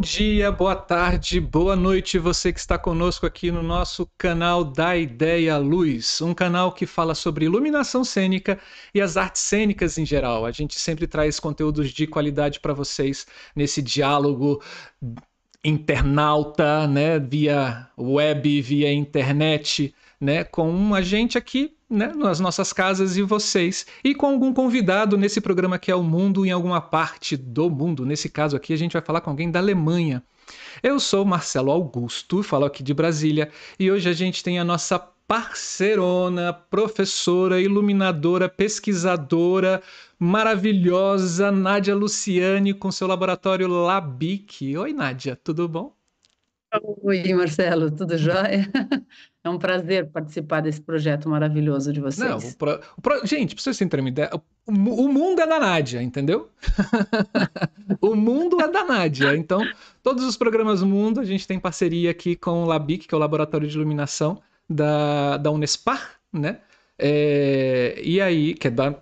dia, boa tarde, boa noite, você que está conosco aqui no nosso canal da Ideia Luz, um canal que fala sobre iluminação cênica e as artes cênicas em geral. A gente sempre traz conteúdos de qualidade para vocês nesse diálogo internauta, né, via web, via internet, né, com a gente aqui né, nas nossas casas e vocês. E com algum convidado nesse programa que é o mundo em alguma parte do mundo. Nesse caso aqui, a gente vai falar com alguém da Alemanha. Eu sou Marcelo Augusto, falo aqui de Brasília, e hoje a gente tem a nossa parceirona, professora, iluminadora, pesquisadora, maravilhosa Nádia Luciane com seu laboratório Labic. Oi, Nádia, tudo bom? Oi, Marcelo, tudo jóia? É um prazer participar desse projeto maravilhoso de vocês. Não, o pro, o pro, gente, pra vocês terem uma ideia, o, o mundo é da Nádia, entendeu? o mundo é da Nádia. Então, todos os programas do mundo, a gente tem parceria aqui com o LABIC, que é o Laboratório de Iluminação da, da Unespar, né? É, e aí, que é da,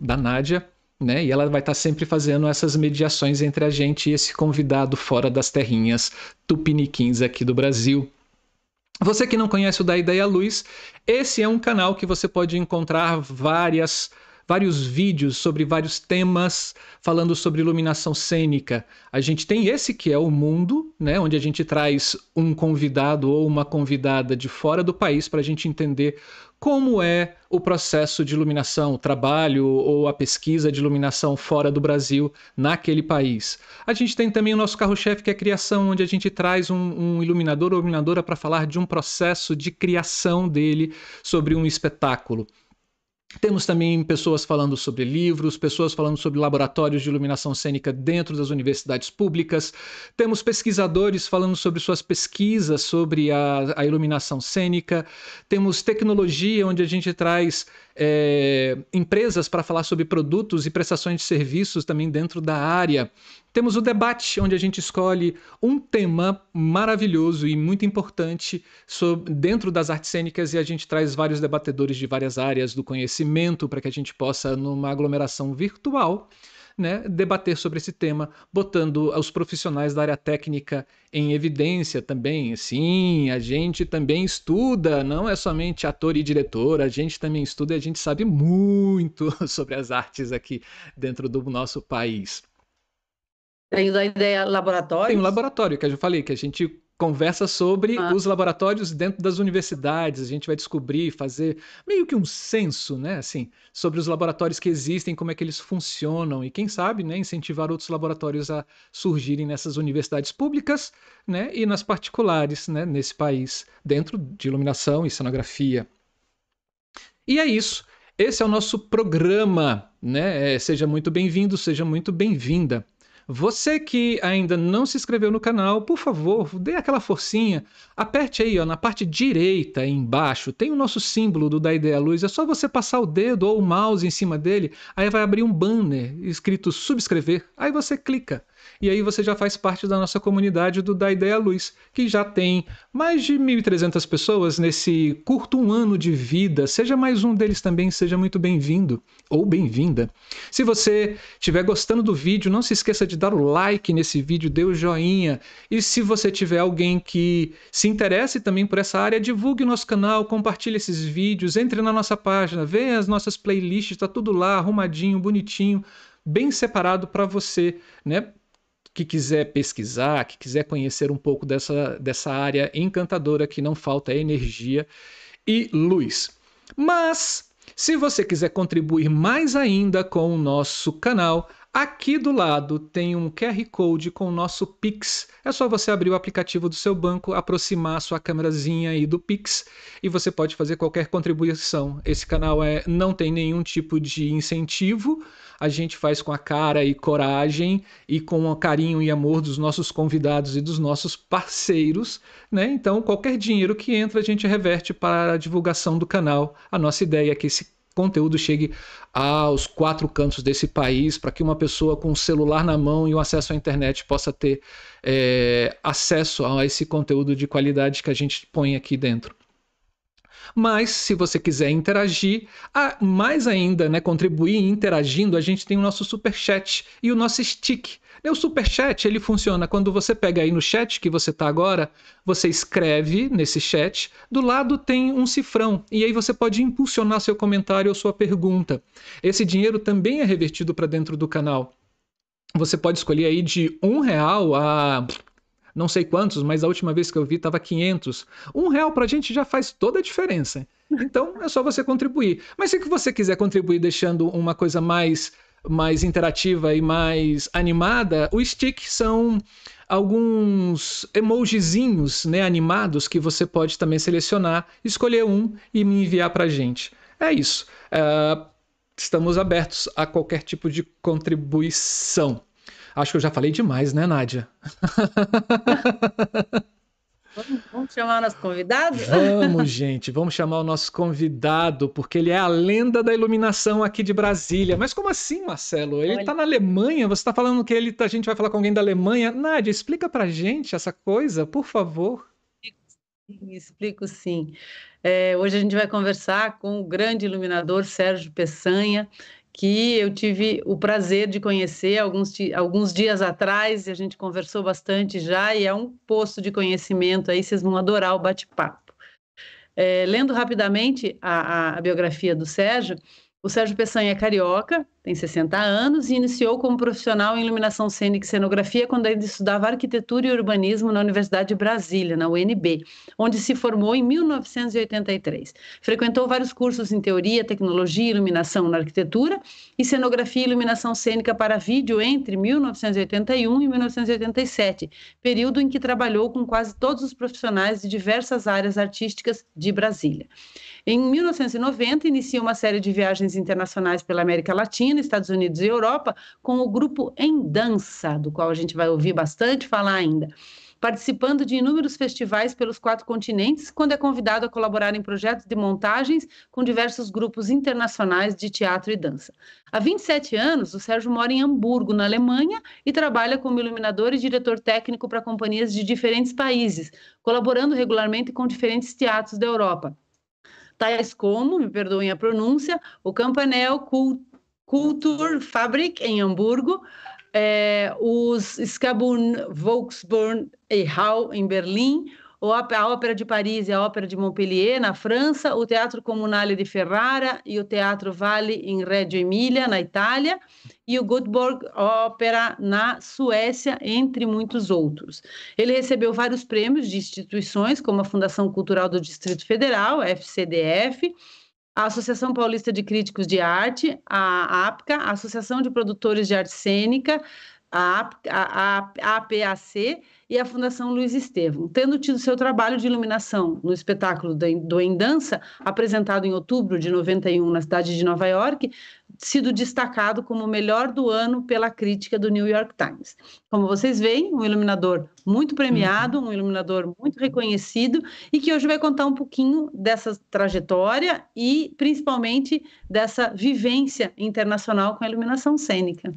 da Nádia, né? E ela vai estar sempre fazendo essas mediações entre a gente e esse convidado fora das terrinhas tupiniquins aqui do Brasil. Você que não conhece o Da Ideia Luz, esse é um canal que você pode encontrar várias vários vídeos sobre vários temas falando sobre iluminação cênica. A gente tem esse que é o mundo, né, onde a gente traz um convidado ou uma convidada de fora do país para a gente entender como é o processo de iluminação, o trabalho ou a pesquisa de iluminação fora do Brasil, naquele país. A gente tem também o nosso carro-chefe, que é a criação, onde a gente traz um, um iluminador ou iluminadora para falar de um processo de criação dele sobre um espetáculo. Temos também pessoas falando sobre livros, pessoas falando sobre laboratórios de iluminação cênica dentro das universidades públicas. Temos pesquisadores falando sobre suas pesquisas sobre a, a iluminação cênica. Temos tecnologia, onde a gente traz é, empresas para falar sobre produtos e prestações de serviços também dentro da área. Temos o debate, onde a gente escolhe um tema maravilhoso e muito importante sobre, dentro das artes cênicas e a gente traz vários debatedores de várias áreas do conhecimento para que a gente possa, numa aglomeração virtual, né, debater sobre esse tema, botando os profissionais da área técnica em evidência também. Sim, a gente também estuda, não é somente ator e diretor, a gente também estuda e a gente sabe muito sobre as artes aqui dentro do nosso país. Tem da ideia laboratório? Tem um laboratório, que eu já falei, que a gente conversa sobre ah. os laboratórios dentro das universidades. A gente vai descobrir, fazer meio que um censo, né, assim, sobre os laboratórios que existem, como é que eles funcionam e quem sabe, né, incentivar outros laboratórios a surgirem nessas universidades públicas, né, e nas particulares, né, nesse país, dentro de iluminação e cenografia. E é isso. Esse é o nosso programa, né? É, seja muito bem-vindo, seja muito bem-vinda. Você que ainda não se inscreveu no canal, por favor, dê aquela forcinha. Aperte aí, ó, na parte direita aí embaixo, tem o nosso símbolo do Da Ideia Luz. É só você passar o dedo ou o mouse em cima dele, aí vai abrir um banner escrito subscrever. Aí você clica e aí você já faz parte da nossa comunidade do Da Ideia Luz, que já tem mais de 1.300 pessoas nesse curto um ano de vida. Seja mais um deles também, seja muito bem-vindo ou bem-vinda. Se você estiver gostando do vídeo, não se esqueça de dar o like nesse vídeo, dê o joinha. E se você tiver alguém que se interesse também por essa área, divulgue o nosso canal, compartilhe esses vídeos, entre na nossa página, veja as nossas playlists, está tudo lá, arrumadinho, bonitinho, bem separado para você, né? Que quiser pesquisar, que quiser conhecer um pouco dessa, dessa área encantadora que não falta energia e luz. Mas, se você quiser contribuir mais ainda com o nosso canal, Aqui do lado tem um QR Code com o nosso Pix. É só você abrir o aplicativo do seu banco, aproximar a sua câmerazinha aí do Pix e você pode fazer qualquer contribuição. Esse canal é, não tem nenhum tipo de incentivo, a gente faz com a cara e coragem e com o carinho e amor dos nossos convidados e dos nossos parceiros, né? Então, qualquer dinheiro que entra, a gente reverte para a divulgação do canal. A nossa ideia é que esse conteúdo chegue aos quatro cantos desse país para que uma pessoa com um celular na mão e um acesso à internet possa ter é, acesso a esse conteúdo de qualidade que a gente põe aqui dentro. Mas se você quiser interagir, mais ainda, né, contribuir interagindo, a gente tem o nosso super chat e o nosso stick. O super chat ele funciona quando você pega aí no chat que você está agora, você escreve nesse chat, do lado tem um cifrão e aí você pode impulsionar seu comentário ou sua pergunta. Esse dinheiro também é revertido para dentro do canal. Você pode escolher aí de um real a não sei quantos, mas a última vez que eu vi estava 500. Um real para a gente já faz toda a diferença. Então é só você contribuir. Mas se você quiser contribuir deixando uma coisa mais, mais interativa e mais animada, o stick são alguns emojizinhos né, animados que você pode também selecionar, escolher um e me enviar para gente. É isso. Uh, estamos abertos a qualquer tipo de contribuição. Acho que eu já falei demais, né, Nádia? Vamos, chamar o nosso convidado? Vamos, gente, vamos chamar o nosso convidado, porque ele é a lenda da iluminação aqui de Brasília. Mas como assim, Marcelo? Ele está na Alemanha, você está falando que ele, a gente vai falar com alguém da Alemanha. Nádia, explica pra gente essa coisa, por favor. Explico sim. É, hoje a gente vai conversar com o grande iluminador Sérgio Peçanha, que eu tive o prazer de conhecer alguns, alguns dias atrás, e a gente conversou bastante já, e é um posto de conhecimento aí, vocês vão adorar o bate-papo. É, lendo rapidamente a, a, a biografia do Sérgio, o Sérgio Peçanha é carioca, tem 60 anos e iniciou como profissional em iluminação cênica e cenografia quando ainda estudava arquitetura e urbanismo na Universidade de Brasília, na UNB, onde se formou em 1983. Frequentou vários cursos em teoria, tecnologia e iluminação na arquitetura e cenografia e iluminação cênica para vídeo entre 1981 e 1987, período em que trabalhou com quase todos os profissionais de diversas áreas artísticas de Brasília. Em 1990, inicia uma série de viagens internacionais pela América Latina, Estados Unidos e Europa, com o grupo Em Dança, do qual a gente vai ouvir bastante falar ainda participando de inúmeros festivais pelos quatro continentes, quando é convidado a colaborar em projetos de montagens com diversos grupos internacionais de teatro e dança. Há 27 anos, o Sérgio mora em Hamburgo, na Alemanha, e trabalha como iluminador e diretor técnico para companhias de diferentes países, colaborando regularmente com diferentes teatros da Europa tais como, me perdoem a pronúncia, o Campanel Kulturfabrik em Hamburgo, é, os Skabun Volksburn e Hall em Berlim, a Ópera de Paris e a Ópera de Montpellier, na França, o Teatro Comunale de Ferrara e o Teatro Vale em Reggio Emilia, na Itália, e o Göteborg Opera na Suécia, entre muitos outros. Ele recebeu vários prêmios de instituições, como a Fundação Cultural do Distrito Federal, FCDF, a Associação Paulista de Críticos de Arte, a APCA, a Associação de Produtores de Arte Cênica, a, APAC e a Fundação Luiz Estevam, tendo tido seu trabalho de iluminação no espetáculo do Em Dança, apresentado em outubro de 91 na cidade de Nova York, sido destacado como o melhor do ano pela crítica do New York Times. Como vocês veem, um iluminador muito premiado, um iluminador muito reconhecido e que hoje vai contar um pouquinho dessa trajetória e principalmente dessa vivência internacional com a iluminação cênica.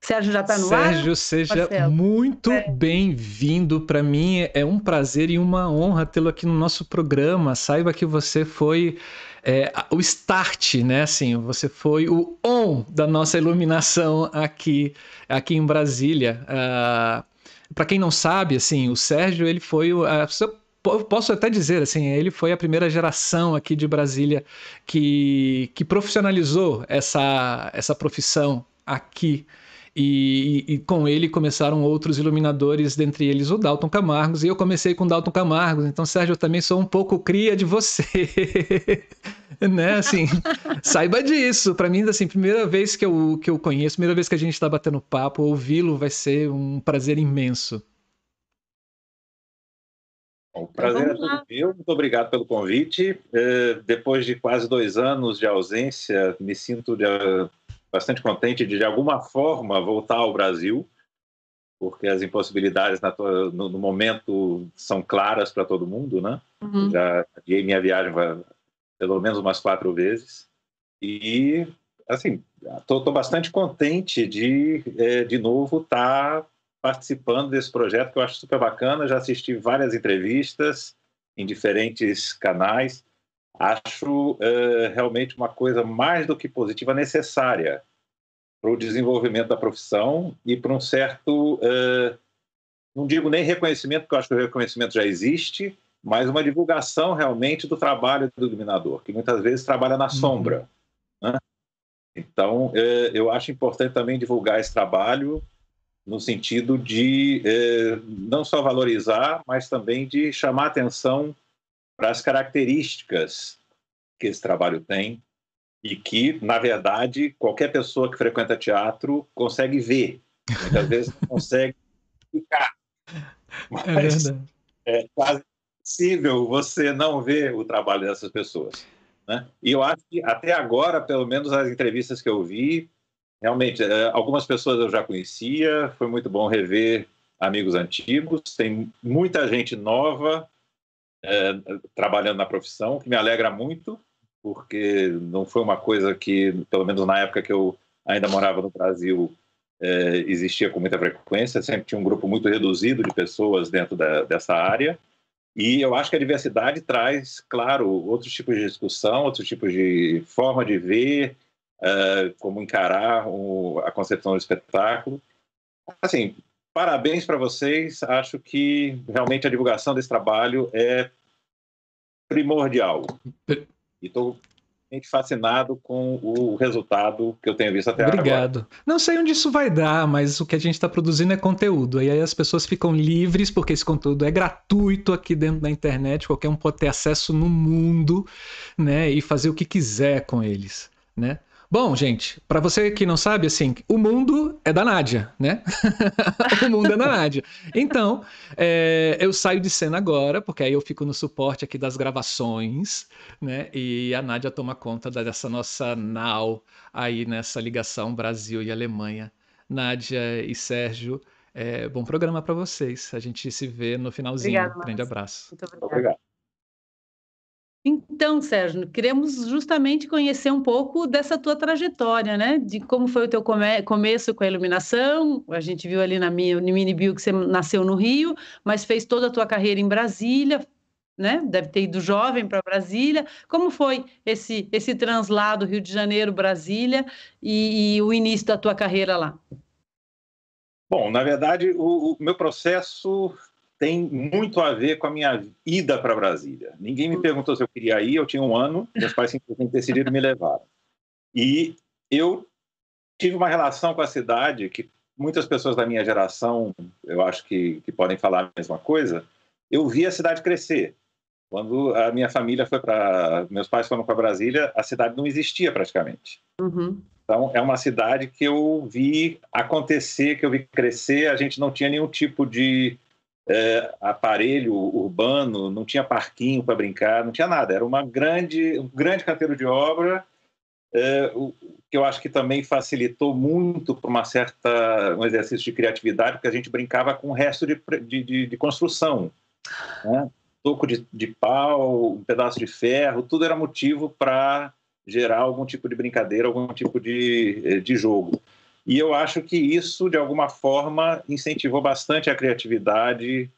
Sérgio já está no Sérgio, ar? Sérgio, seja Marcelo. muito é. bem-vindo. Para mim é um prazer e uma honra tê-lo aqui no nosso programa. Saiba que você foi é, o start, né? Assim, você foi o on da nossa iluminação aqui, aqui em Brasília. Uh, ah, Para quem não sabe, assim, o Sérgio ele foi o posso até dizer assim, ele foi a primeira geração aqui de Brasília que, que profissionalizou essa, essa profissão aqui e, e, com ele começaram outros iluminadores, dentre eles o Dalton Camargos, e eu comecei com o Dalton Camargos, então Sérgio, eu também sou um pouco cria de você. né, assim, saiba disso. Para mim, assim, primeira vez que eu, que eu conheço, primeira vez que a gente está batendo papo, ouvi-lo vai ser um prazer imenso. Bom, o prazer é todo meu. Muito obrigado pelo convite. Uh, depois de quase dois anos de ausência, me sinto de, bastante contente de, de alguma forma, voltar ao Brasil, porque as impossibilidades no, no, momento são claras para todo mundo, né? Uhum. Já adiei minha viagem pelo menos umas quatro vezes. E, assim, estou bastante contente de, é, de novo, estar tá participando desse projeto que eu acho super bacana. Já assisti várias entrevistas em diferentes canais. Acho uh, realmente uma coisa mais do que positiva necessária para o desenvolvimento da profissão e para um certo, uh, não digo nem reconhecimento, porque eu acho que o reconhecimento já existe, mas uma divulgação realmente do trabalho do iluminador, que muitas vezes trabalha na uhum. sombra. Né? Então, uh, eu acho importante também divulgar esse trabalho no sentido de não só valorizar, mas também de chamar atenção para as características que esse trabalho tem e que, na verdade, qualquer pessoa que frequenta teatro consegue ver. Muitas vezes não consegue ficar. É Mas é, é quase impossível você não ver o trabalho dessas pessoas. Né? E eu acho que até agora, pelo menos as entrevistas que eu vi, realmente, é, algumas pessoas eu já conhecia, foi muito bom rever amigos antigos, tem muita gente nova é, trabalhando na profissão, que me alegra muito, porque não foi uma coisa que, pelo menos na época que eu ainda morava no Brasil, é, existia com muita frequência, sempre tinha um grupo muito reduzido de pessoas dentro da, dessa área. E eu acho que a diversidade traz, claro, outros tipos de discussão, outros tipos de forma de ver, uh, como encarar o, a concepção do espetáculo. Assim, parabéns para vocês. Acho que realmente a divulgação desse trabalho é primordial. E estou fascinado com o resultado que eu tenho visto até Obrigado. agora. Obrigado. Não sei onde isso vai dar, mas o que a gente está produzindo é conteúdo. E aí as pessoas ficam livres, porque esse conteúdo é gratuito aqui dentro da internet, qualquer um pode ter acesso no mundo, né? E fazer o que quiser com eles, né? Bom, gente, para você que não sabe, assim, o mundo é da Nádia, né? o mundo é da Nádia. Então, é, eu saio de cena agora, porque aí eu fico no suporte aqui das gravações, né? E a Nádia toma conta dessa nossa nau aí nessa ligação Brasil e Alemanha. Nádia e Sérgio, é, bom programa para vocês. A gente se vê no finalzinho. Obrigado, Grande abraço. Muito obrigado. obrigado. Então, Sérgio, queremos justamente conhecer um pouco dessa tua trajetória, né? De como foi o teu come começo com a iluminação. A gente viu ali na minha mini bio que você nasceu no Rio, mas fez toda a tua carreira em Brasília, né? Deve ter ido jovem para Brasília. Como foi esse esse translado Rio de Janeiro Brasília e, e, o início da tua carreira lá? Bom, na verdade, o, o meu processo tem muito a ver com a minha ida para Brasília. Ninguém me perguntou se eu queria ir, eu tinha um ano, meus pais simplesmente decidiram me levar. E eu tive uma relação com a cidade que muitas pessoas da minha geração, eu acho que, que podem falar a mesma coisa, eu vi a cidade crescer. Quando a minha família foi para. Meus pais foram para Brasília, a cidade não existia praticamente. Uhum. Então, é uma cidade que eu vi acontecer, que eu vi crescer. A gente não tinha nenhum tipo de é, aparelho urbano, não tinha parquinho para brincar, não tinha nada. Era uma grande, um grande canteiro de obra, é, o, que eu acho que também facilitou muito para uma certa um exercício de criatividade, porque a gente brincava com o resto de, de, de construção. Né? Toco de, de pau, um pedaço de ferro, tudo era motivo para gerar algum tipo de brincadeira, algum tipo de, de jogo. E eu acho que isso, de alguma forma, incentivou bastante a criatividade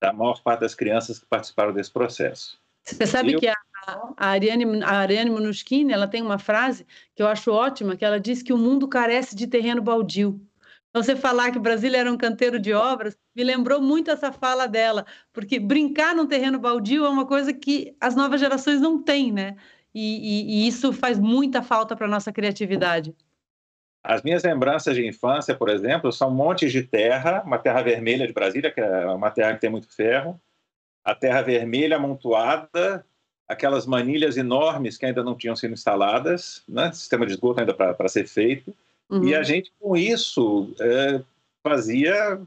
da maior parte das crianças que participaram desse processo. Você sabe eu... que a, a, Ariane, a Ariane ela tem uma frase que eu acho ótima, que ela diz que o mundo carece de terreno baldio. Então, você falar que Brasília era um canteiro de obras, me lembrou muito essa fala dela, porque brincar num terreno baldio é uma coisa que as novas gerações não têm, né? E, e, e isso faz muita falta para a nossa criatividade. As minhas lembranças de infância, por exemplo, são montes de terra, uma terra vermelha de Brasília, que é uma terra que tem muito ferro, a terra vermelha amontoada, aquelas manilhas enormes que ainda não tinham sido instaladas, né? sistema de esgoto ainda para ser feito, uhum. e a gente com isso é, fazia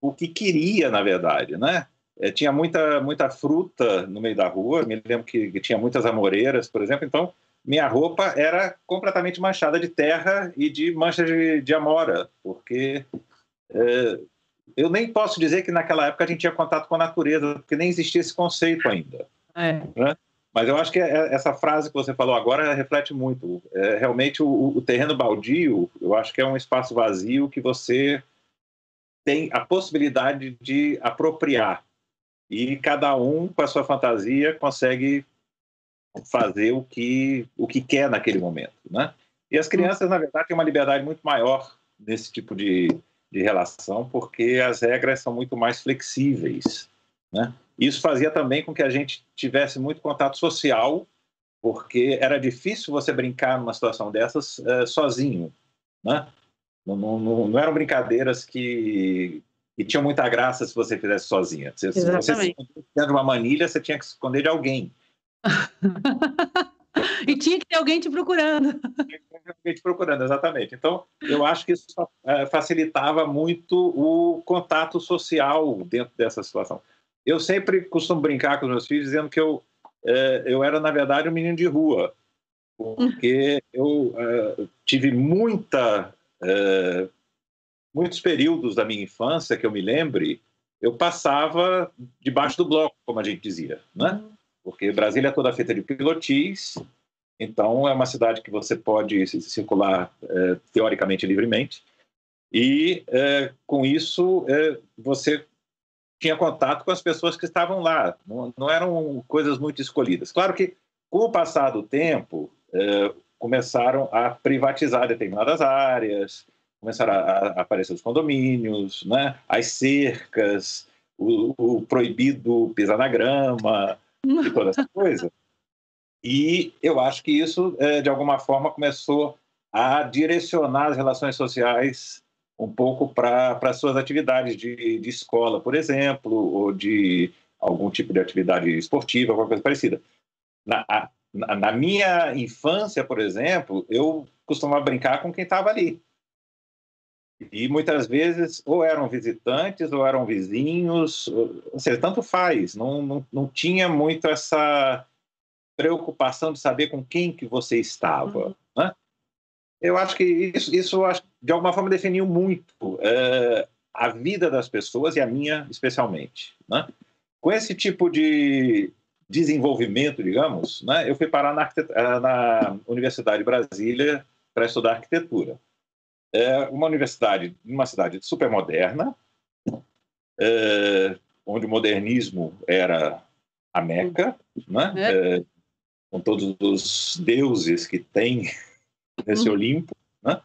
o que queria, na verdade, né? É, tinha muita, muita fruta no meio da rua, me lembro que, que tinha muitas amoreiras, por exemplo, então minha roupa era completamente manchada de terra e de manchas de, de amora, porque é, eu nem posso dizer que naquela época a gente tinha contato com a natureza, porque nem existia esse conceito ainda. É. Né? Mas eu acho que é, essa frase que você falou agora reflete muito. É, realmente, o, o, terreno baldio, eu acho que é um espaço vazio que você tem a possibilidade de apropriar. E cada um, com a sua fantasia, consegue fazer o que, o que quer naquele momento, né? E as crianças, na verdade, têm uma liberdade muito maior nesse tipo de, de relação, porque as regras são muito mais flexíveis, né? Isso fazia também com que a gente tivesse muito contato social, porque era difícil você brincar numa situação dessas uh, sozinho, né? Não, não, não, eram brincadeiras que, que tinham muita graça se você fizesse sozinha. Se, se você se de uma manilha, você tinha que se esconder de alguém. e tinha que ter alguém te procurando. Tinha que ter alguém te procurando, exatamente. Então, eu acho que isso é, facilitava muito o contato social dentro dessa situação. Eu sempre costumo brincar com os meus filhos dizendo que eu, é, eu era, na verdade, um menino de rua, porque eu é, tive muita, muitos períodos da minha infância que eu me lembre, eu passava debaixo do bloco, como a gente dizia, né? Porque Brasília é toda feita de pilotis, então é uma cidade que você pode circular é, teoricamente livremente, e é, com isso é, você tinha contato com as pessoas que estavam lá, não, não, eram coisas muito escolhidas. Claro que, com o passar do tempo, é, começaram a privatizar determinadas áreas, começaram a, a aparecer os condomínios, né, as cercas, o, o proibido pisar na grama, e toda essa coisa. E eu acho que isso, é, de alguma forma, começou a direcionar as relações sociais um pouco para as suas atividades de, de escola, por exemplo, ou de algum tipo de atividade esportiva, alguma coisa parecida. Na, a, na minha infância, por exemplo, eu costumava brincar com quem estava ali. E muitas vezes ou eram visitantes ou eram vizinhos, ou seja, tanto faz, não, não, não tinha muito essa preocupação de saber com quem que você estava. Uhum. Né? Eu acho que isso, isso de alguma forma definiu muito é, a vida das pessoas e a minha especialmente. Né? Com esse tipo de desenvolvimento, digamos, né, eu fui parar na, na Universidade de Brasília para estudar arquitetura é uma universidade, uma cidade super moderna, é, onde o modernismo era a meca, né? É. É, com todos os deuses que tem nesse uhum. Olimpo, né?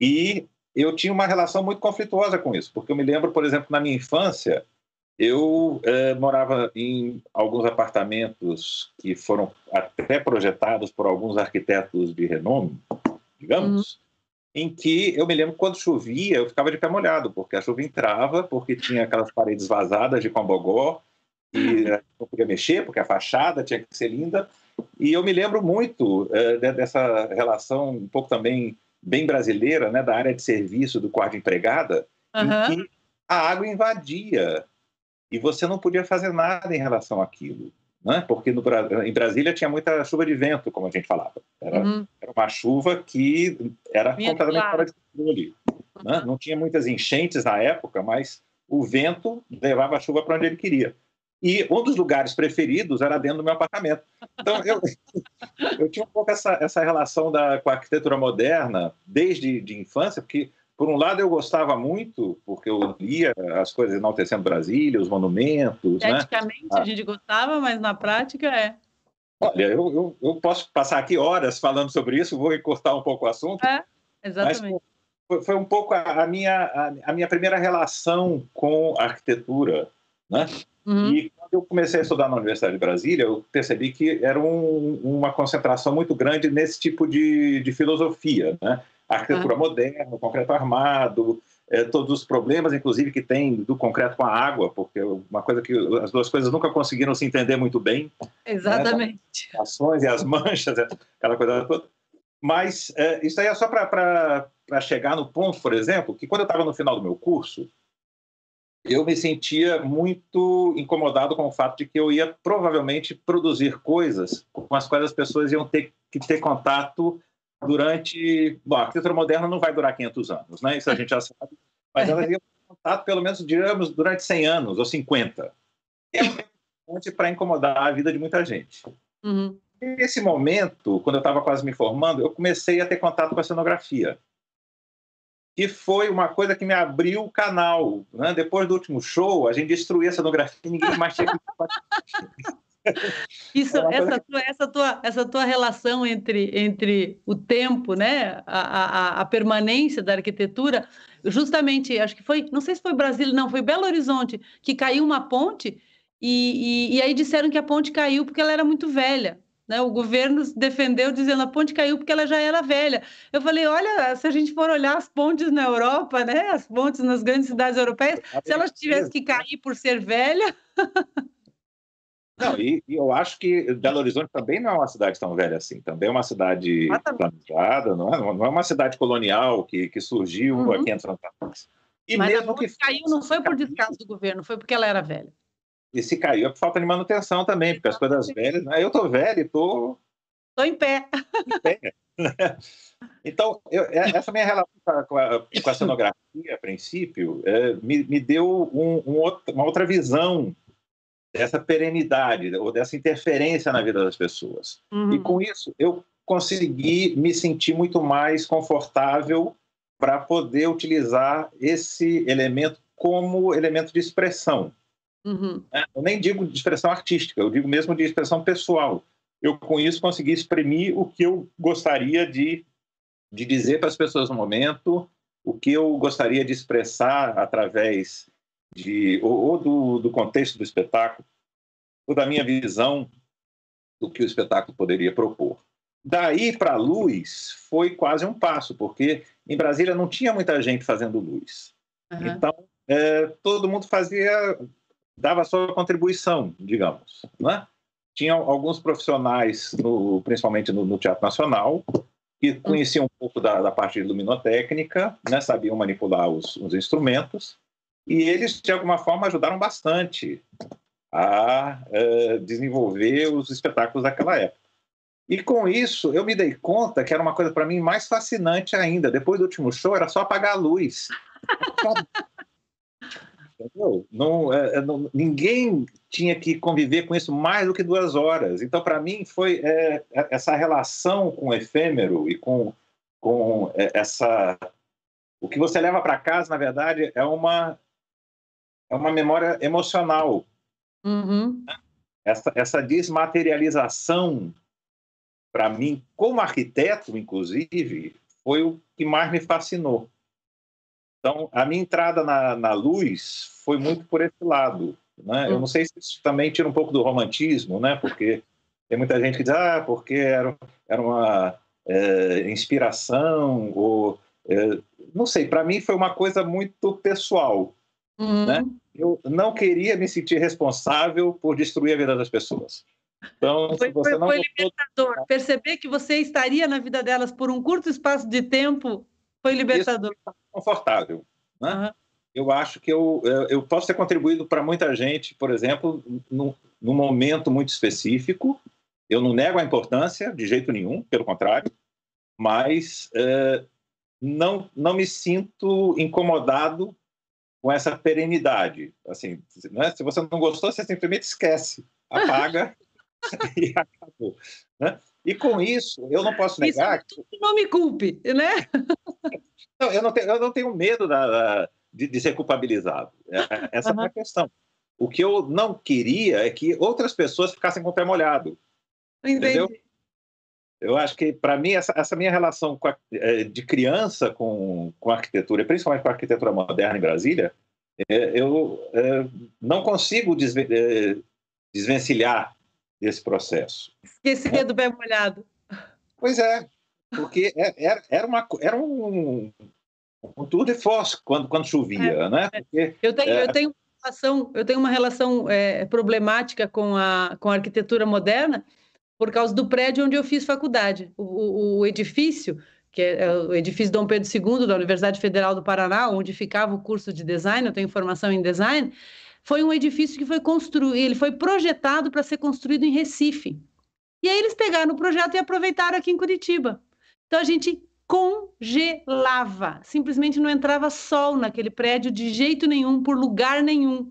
E eu tinha uma relação muito conflituosa com isso, porque eu me lembro, por exemplo, na minha infância, eu é, morava em alguns apartamentos que foram até projetados por alguns arquitetos de renome, digamos, uhum em que eu me lembro quando chovia, eu ficava de pé molhado, porque a chuva entrava, porque tinha aquelas paredes vazadas de combogó, e uhum. não podia mexer, porque a fachada tinha que ser linda. E eu me lembro muito é, dessa relação, um pouco também bem brasileira, né, da área de serviço do quarto de empregada, uhum. em que a água invadia e você não podia fazer nada em relação àquilo né? porque no, em Brasília tinha muita chuva de vento, como a gente falava. Era, uhum. era uma chuva que era Minha completamente fora de controle. Né? Uhum. Não tinha muitas enchentes na época, mas o vento levava a chuva para onde ele queria. E um dos lugares preferidos era dentro do meu apartamento. Então, eu, eu tinha um pouco essa, essa relação da, com a arquitetura moderna desde de infância, porque por um lado, eu gostava muito, porque eu lia as coisas enaltecendo Brasília, os monumentos. Praticamente né? a gente gostava, mas na prática é. Olha, eu, eu, eu, posso passar aqui horas falando sobre isso, vou encurtar um pouco o assunto. É, exatamente. Foi, foi, um pouco a, minha, a, a, minha primeira relação com a arquitetura. Né? Uhum. E quando eu comecei a estudar na Universidade de Brasília, eu percebi que era um, uma concentração muito grande nesse tipo de, de filosofia. Né? Arquitetura ah. moderna, o concreto armado, é, todos os problemas, inclusive, que tem do concreto com a água, porque uma coisa que as duas coisas nunca conseguiram se entender muito bem. Né, Exatamente. Né? As ações e as manchas, aquela coisa toda. Mas é, isso aí é só para chegar no ponto, por exemplo, que quando eu estava no final do meu curso, eu me sentia muito incomodado com o fato de que eu ia provavelmente produzir coisas com as quais as pessoas iam ter que ter contato durante. Bom, a arquitetura moderna não vai durar 500 anos, né? Isso a gente já sabe, mas ela ia contato pelo menos, digamos, durante 100 anos ou 50. É um tempo para incomodar a vida de muita gente. Uhum. Nesse momento, quando eu estava quase me formando, eu comecei a ter contato com a cenografia. E foi uma coisa que me abriu o canal. Né? Depois do último show, a gente destruía a cenografia e ninguém mais tinha que Isso, essa, tua, essa, tua, essa tua relação entre, entre o tempo, né, a, a, a permanência da arquitetura, justamente, acho que foi, não sei se foi Brasília, não, foi Belo Horizonte, que caiu uma ponte e, e, e aí disseram que a ponte caiu porque ela era muito velha. Né? O governo defendeu dizendo a ponte caiu porque ela já era velha. Eu falei, olha, se a gente for olhar as pontes na Europa, né? as pontes nas grandes cidades europeias, se elas tivessem que cair por ser velha... Não, e, e, eu acho que Belo Horizonte também não é uma cidade tão velha assim. Também é uma cidade planejada, não é, não é uma cidade colonial que, que surgiu uhum. há 500 anos atrás. E Mas mesmo a que caiu não foi por descaso do governo, foi porque ela era velha. E se caiu é por falta de manutenção também, porque as coisas velhas. Né? Eu estou velho e estou. Estou em pé. Em pé. então, eu, é, essa minha relação com a, com a cenografia, a princípio, é, me, me, deu um, um outro, uma outra visão dessa perenidade ou dessa interferência na vida das pessoas. Uhum. E com isso, eu consegui me sentir muito mais confortável para poder utilizar esse elemento como elemento de expressão. Uhum. É, eu nem digo de expressão artística, eu digo mesmo de expressão pessoal. Eu, com isso, consegui exprimir o que eu gostaria de, de dizer para as pessoas no momento, o que eu gostaria de expressar através de, ou, ou do, do contexto do espetáculo, ou da minha visão do que o espetáculo poderia propor. Daí para a luz foi quase um passo, porque em Brasília não tinha muita gente fazendo luz. Uhum. Então, é, todo mundo fazia dava sua contribuição, digamos. Né? Tinha alguns profissionais, no, principalmente no, no, Teatro Nacional, que conheciam um pouco da, da parte de luminotécnica, né? sabiam manipular os, os, instrumentos, e eles, de alguma forma, ajudaram bastante a uh, desenvolver os espetáculos daquela época. E com isso, eu me dei conta que era uma coisa para mim mais fascinante ainda. Depois do último show, era só apagar a luz. Não, é, é, não, ninguém tinha que conviver com isso mais do que duas horas. Então, para mim, foi é, é, essa relação com o efêmero e com, com é, essa. O que você leva para casa, na verdade, é uma, é uma memória emocional. Uhum. Essa, essa desmaterialização, para mim, como arquiteto, inclusive, foi o que mais me fascinou. Então, a minha entrada na, na luz foi muito por esse lado. Né? Eu não sei se isso também tira um pouco do romantismo, né? porque tem muita gente que diz, ah, porque era, era uma é, inspiração, ou. É, não sei, para mim foi uma coisa muito pessoal. Uhum. Né? Eu não queria me sentir responsável por destruir a vida das pessoas. Então, foi, foi, foi libertador. Perceber que você estaria na vida delas por um curto espaço de tempo foi libertador. Isso confortável. Né? Uhum. Eu acho que eu, eu posso ter contribuído para muita gente, por exemplo, num, num momento muito específico. Eu não nego a importância, de jeito nenhum, pelo contrário, mas é, não, não me sinto incomodado com essa perenidade. Assim, né? Se você não gostou, você simplesmente esquece, apaga e acabou. Né? E com isso, eu não posso negar. Isso, que... Não me culpe, né? Não, eu, não tenho, eu não tenho medo da, da, de, de, ser culpabilizado. É, é, essa uhum. é a questão. O que eu não queria é que outras pessoas ficassem com o pé molhado. Entendi. Entendeu? Eu acho que, para mim, essa, essa, minha relação a, é, de criança com, com a arquitetura, principalmente com a arquitetura moderna em Brasília, é, eu é, não consigo desve, é, desvencilhar desse processo. Esquecer do pé molhado. Pois é, porque é, era, era, uma, era um, um tour de force quando, quando chovia, é, né? Porque, eu, tenho, é... eu tenho uma relação, eu tenho uma relação é, problemática com a, com a arquitetura moderna por causa do prédio onde eu fiz faculdade. O, o, o edifício, que é, é o edifício Dom Pedro II da Universidade Federal do Paraná, onde ficava o curso de design, eu tenho formação em design, foi um edifício que foi construído, ele foi projetado para ser construído em Recife. E aí eles pegaram o projeto e aproveitaram aqui em Curitiba. Então a gente congelava, simplesmente não entrava sol naquele prédio de jeito nenhum, por lugar nenhum.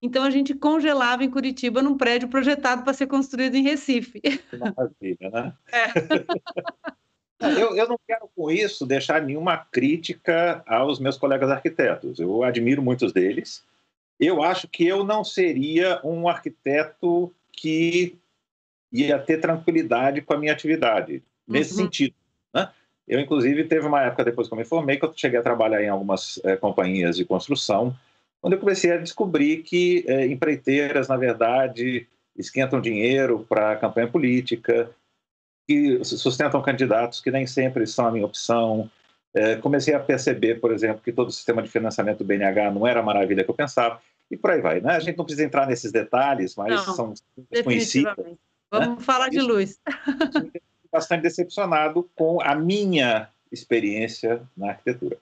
Então a gente congelava em Curitiba num prédio projetado para ser construído em Recife. Maravilha, né? É. eu, eu não quero com isso deixar nenhuma crítica aos meus colegas arquitetos. Eu admiro muitos deles eu acho que eu não seria um arquiteto que ia ter tranquilidade com a minha atividade, nesse uhum. sentido. Né? Eu, inclusive, teve uma época depois que eu me formei que eu cheguei a trabalhar em algumas é, companhias de construção, onde eu comecei a descobrir que é, empreiteiras, na verdade, esquentam dinheiro para campanha política, que sustentam candidatos que nem sempre são a minha opção. É, comecei a perceber, por exemplo, que todo o sistema de financiamento do BNH não era a maravilha que eu pensava, e por aí vai. Né? A gente não precisa entrar nesses detalhes, mas não, são conhecidos. Vamos né? falar de luz. bastante decepcionado com a minha experiência na arquitetura.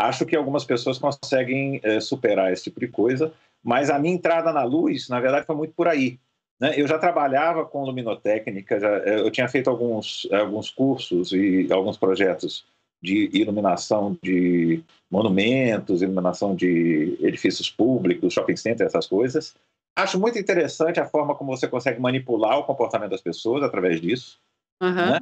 Acho que algumas pessoas conseguem é, superar esse tipo de coisa, mas a minha entrada na luz, na verdade, foi muito por aí. Né? Eu já trabalhava com luminotécnica, já, eh, eu tinha feito alguns, alguns cursos e alguns projetos de iluminação de monumentos, iluminação de edifícios públicos, shopping center, essas coisas. Acho muito interessante a forma como você consegue manipular o comportamento das pessoas através disso. Uhum. Né?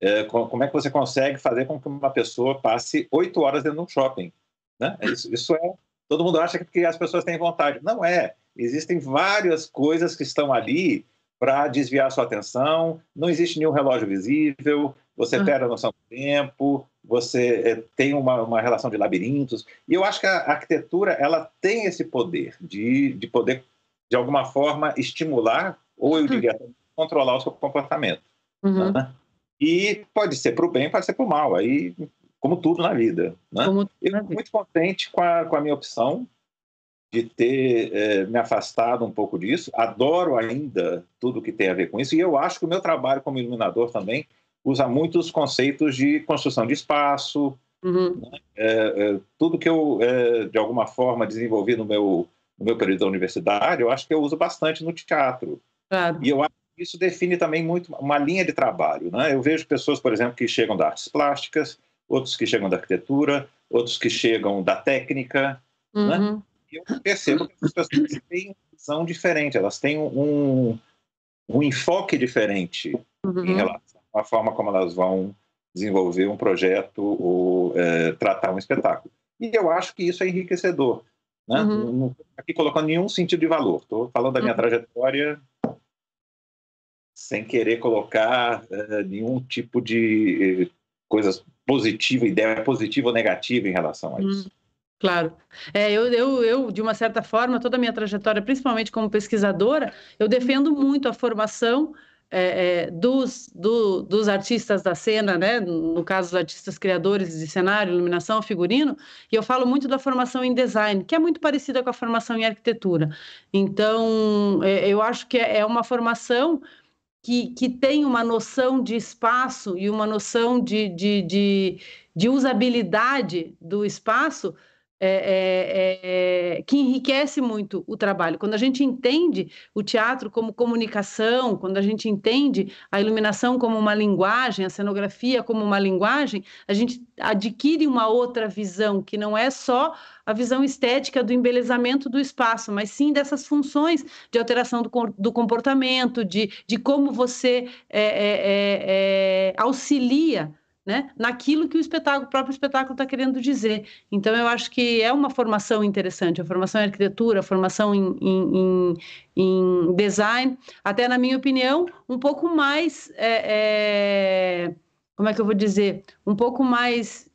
É, como é que você consegue fazer com que uma pessoa passe oito horas dentro de um shopping? Né? É isso, isso é. Todo mundo acha que as pessoas têm vontade. Não é. Existem várias coisas que estão ali para desviar sua atenção. Não existe nenhum relógio visível. Você uhum. perde a noção do tempo. Você é, tem uma, uma relação de labirintos. E eu acho que a arquitetura ela tem esse poder de, de poder de alguma forma estimular ou eu diria controlar o seu comportamento. Uhum. Né? E pode ser para o bem, pode ser para o mal, aí como tudo na vida. Né? Como eu estou muito contente com a, com a minha opção de ter é, me afastado um pouco disso. Adoro ainda tudo que tem a ver com isso e eu acho que o meu trabalho como iluminador também usa muitos conceitos de construção de espaço, uhum. né? é, é, tudo que eu é, de alguma forma desenvolvi no meu no meu período da universidade, eu acho que eu uso bastante no teatro. Claro. E eu acho isso define também muito uma linha de trabalho. Né? Eu vejo pessoas, por exemplo, que chegam das artes plásticas, outros que chegam da arquitetura, outros que chegam da técnica. Né? Uhum. Né? E eu percebo que as pessoas têm uma visão diferente, elas têm um, um enfoque diferente uhum. em relação à forma como elas vão desenvolver um projeto ou é, tratar um espetáculo. E eu acho que isso é enriquecedor. Né? Uhum. Não estou aqui colocando nenhum sentido de valor, estou falando da minha uhum. trajetória sem querer colocar uh, nenhum tipo de uh, coisa positiva, ideia positiva ou negativa em relação a isso. Hum, claro. É, eu, eu, eu, de uma certa forma, toda a minha trajetória, principalmente como pesquisadora, eu defendo muito a formação é, é, dos, do, dos artistas da cena, né? no caso, dos artistas criadores de cenário, iluminação, figurino, e eu falo muito da formação em design, que é muito parecida com a formação em arquitetura. Então, é, eu acho que é, é uma formação que, que tem uma noção de espaço e uma noção de, de, de, de usabilidade do espaço é, é, é, que enriquece muito o trabalho. Quando a gente entende o teatro como comunicação, quando a gente entende a iluminação como uma linguagem, a cenografia como uma linguagem, a gente adquire uma outra visão, que não é só a visão estética do embelezamento do espaço, mas sim dessas funções de alteração do, do comportamento, de, de como você é, é, é, auxilia né, naquilo que o espetáculo, o próprio espetáculo está querendo dizer. Então, eu acho que é uma formação interessante, a formação em arquitetura, a formação em, em, em, em design, até na minha opinião, um pouco mais, é, é, como é que eu vou dizer, um pouco mais,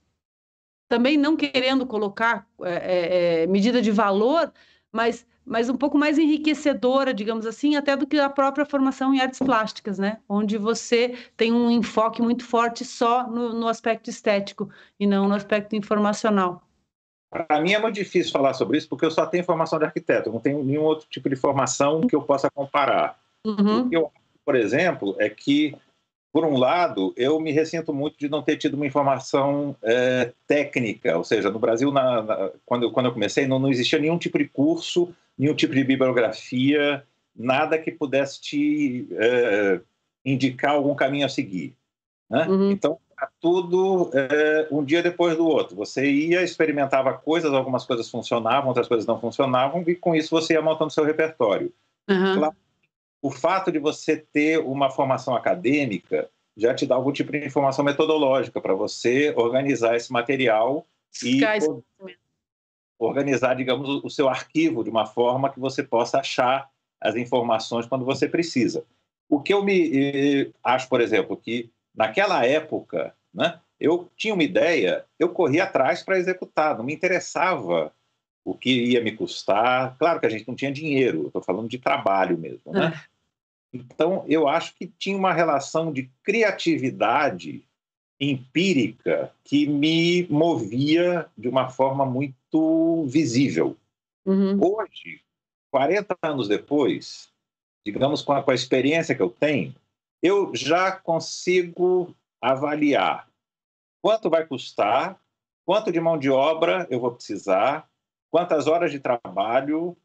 também não querendo colocar é, é, é medida de valor, mas mas um pouco mais enriquecedora, digamos assim, até do que a própria formação em artes plásticas, né? Onde você tem um enfoque muito forte só no, no aspecto estético e não no aspecto informacional. Para mim é muito difícil falar sobre isso porque eu só tenho formação de arquiteto, não tenho nenhum outro tipo de formação que eu possa comparar. Uhum. O que eu, por exemplo, é que por um lado, eu me ressinto muito de não ter tido uma informação é, técnica, ou seja, no Brasil, na, na, quando, eu, quando eu comecei, não, não existia nenhum tipo de curso, nenhum tipo de bibliografia, nada que pudesse te é, indicar algum caminho a seguir. Né? Uhum. Então, tudo é, um dia depois do outro. Você ia, experimentava coisas, algumas coisas funcionavam, outras coisas não funcionavam, e com isso você ia montando seu repertório. Uhum. Claro, o fato de você ter uma formação acadêmica já te dá algum tipo de informação metodológica para você organizar esse material e organizar, digamos, o seu arquivo de uma forma que você possa achar as informações quando você precisa. O que eu me acho, por exemplo, que naquela época, né, eu tinha uma ideia, eu corria atrás para executar, não me interessava o que ia me custar. Claro que a gente não tinha dinheiro, estou falando de trabalho mesmo, né? É. Então, eu acho que tinha uma relação de criatividade empírica que me movia de uma forma muito visível. Uhum. Hoje, 40 anos depois, digamos com a, com a experiência que eu tenho, eu já consigo avaliar quanto vai custar, quanto de mão de obra eu vou precisar, quantas horas de trabalho.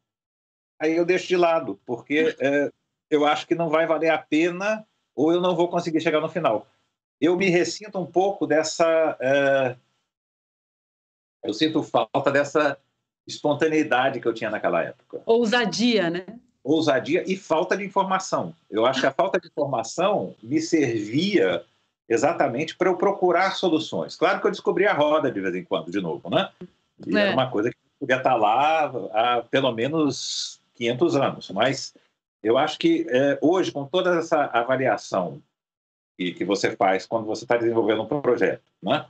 Aí eu deixo de lado, porque é, eu acho que não vai valer a pena ou eu não vou conseguir chegar no final eu me ressinto um pouco dessa. Uh, eu sinto falta dessa espontaneidade que eu tinha naquela época. Ousadia, né? Ousadia e falta de informação. Eu acho que a falta de informação me servia exatamente para eu procurar soluções. Claro que eu descobri a roda de vez em quando, de novo, né? E é. era uma coisa que podia estar lá há pelo menos 500 anos, mas eu acho que é, hoje, com toda essa avaliação e que você faz quando você está desenvolvendo um projeto, né?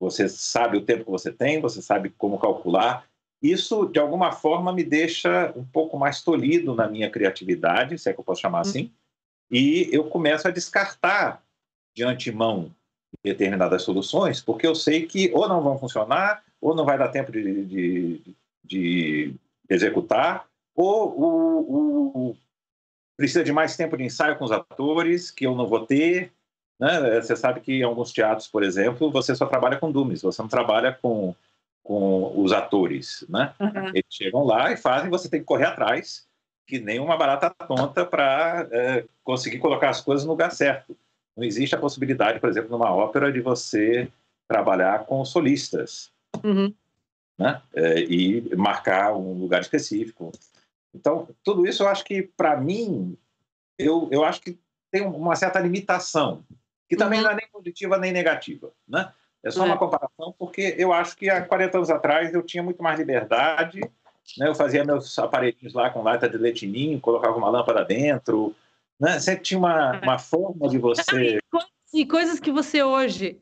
Você sabe o tempo que você tem, você sabe como calcular. Isso, de alguma forma, me deixa um pouco mais tolhido na minha criatividade, se é que eu posso chamar assim, uhum. e eu começo a descartar de antemão determinadas soluções, porque eu sei que ou não vão funcionar, ou não vai dar tempo de, de, de executar, ou o, o, precisa de mais tempo de ensaio com os atores, que eu não vou ter, né? Você sabe que em alguns teatros, por exemplo, você só trabalha com dummies, você não trabalha com, com os atores. Né? Uhum. Eles chegam lá e fazem, você tem que correr atrás, que nem uma barata tonta para é, conseguir colocar as coisas no lugar certo. Não existe a possibilidade, por exemplo, numa ópera, de você trabalhar com solistas uhum. né? É, e marcar um lugar específico. Então, tudo isso eu acho que, para mim, eu, eu acho que tem uma certa limitação que também uhum. não é nem positiva nem negativa, né? É só é. uma comparação, porque eu acho que há 40 anos atrás eu tinha muito mais liberdade, né? Eu fazia meus aparelhinhos lá com lata de leitinho, colocava uma lâmpada dentro, né? Sempre tinha uma, é. uma forma de você... E coisas que você hoje,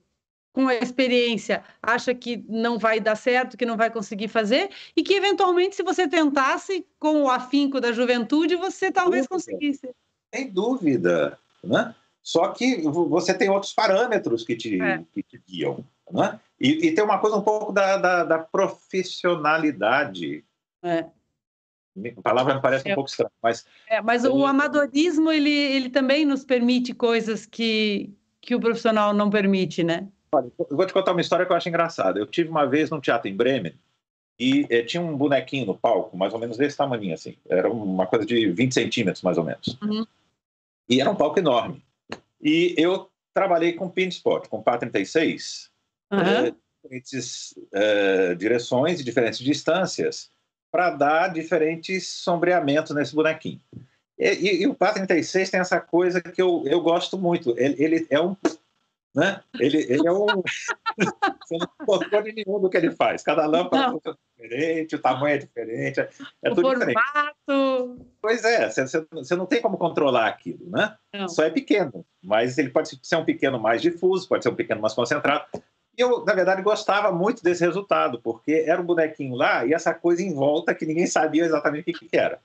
com a experiência, acha que não vai dar certo, que não vai conseguir fazer, e que eventualmente, se você tentasse, com o afinco da juventude, você talvez conseguisse. Sem dúvida, né? Só que você tem outros parâmetros que te, é. que te guiam. Né? E, e, tem uma coisa um pouco da, da, da profissionalidade. É. A palavra me parece é. um pouco estranha, mas... É, mas o amadorismo, ele, ele também nos permite coisas que, que o profissional não permite, né? Olha, eu vou te contar uma história que eu acho engraçada. Eu tive uma vez num teatro em Bremen e eh, tinha um bonequinho no palco, mais ou menos desse tamanho, assim. Era uma coisa de 20 centímetros, mais ou menos. Uhum. E era um palco enorme. E eu trabalhei com pin spot, com PA 36, uhum. é, diferentes é, direções e diferentes distâncias para dar diferentes sombreamentos nesse bonequinho. E, e, e o PA 36 tem essa coisa que eu, eu gosto muito. Ele, ele é um né? Ele, ele é um. Você não controle nenhum do que ele faz. Cada lâmpada é diferente, o tamanho é diferente, é, é tudo formato. diferente. Pois é, você, você não tem como controlar aquilo, né? Não. Só é pequeno, mas ele pode ser um pequeno mais difuso, pode ser um pequeno mais concentrado. E eu, na verdade, gostava muito desse resultado, porque era um bonequinho lá e essa coisa em volta que ninguém sabia exatamente o que, que era.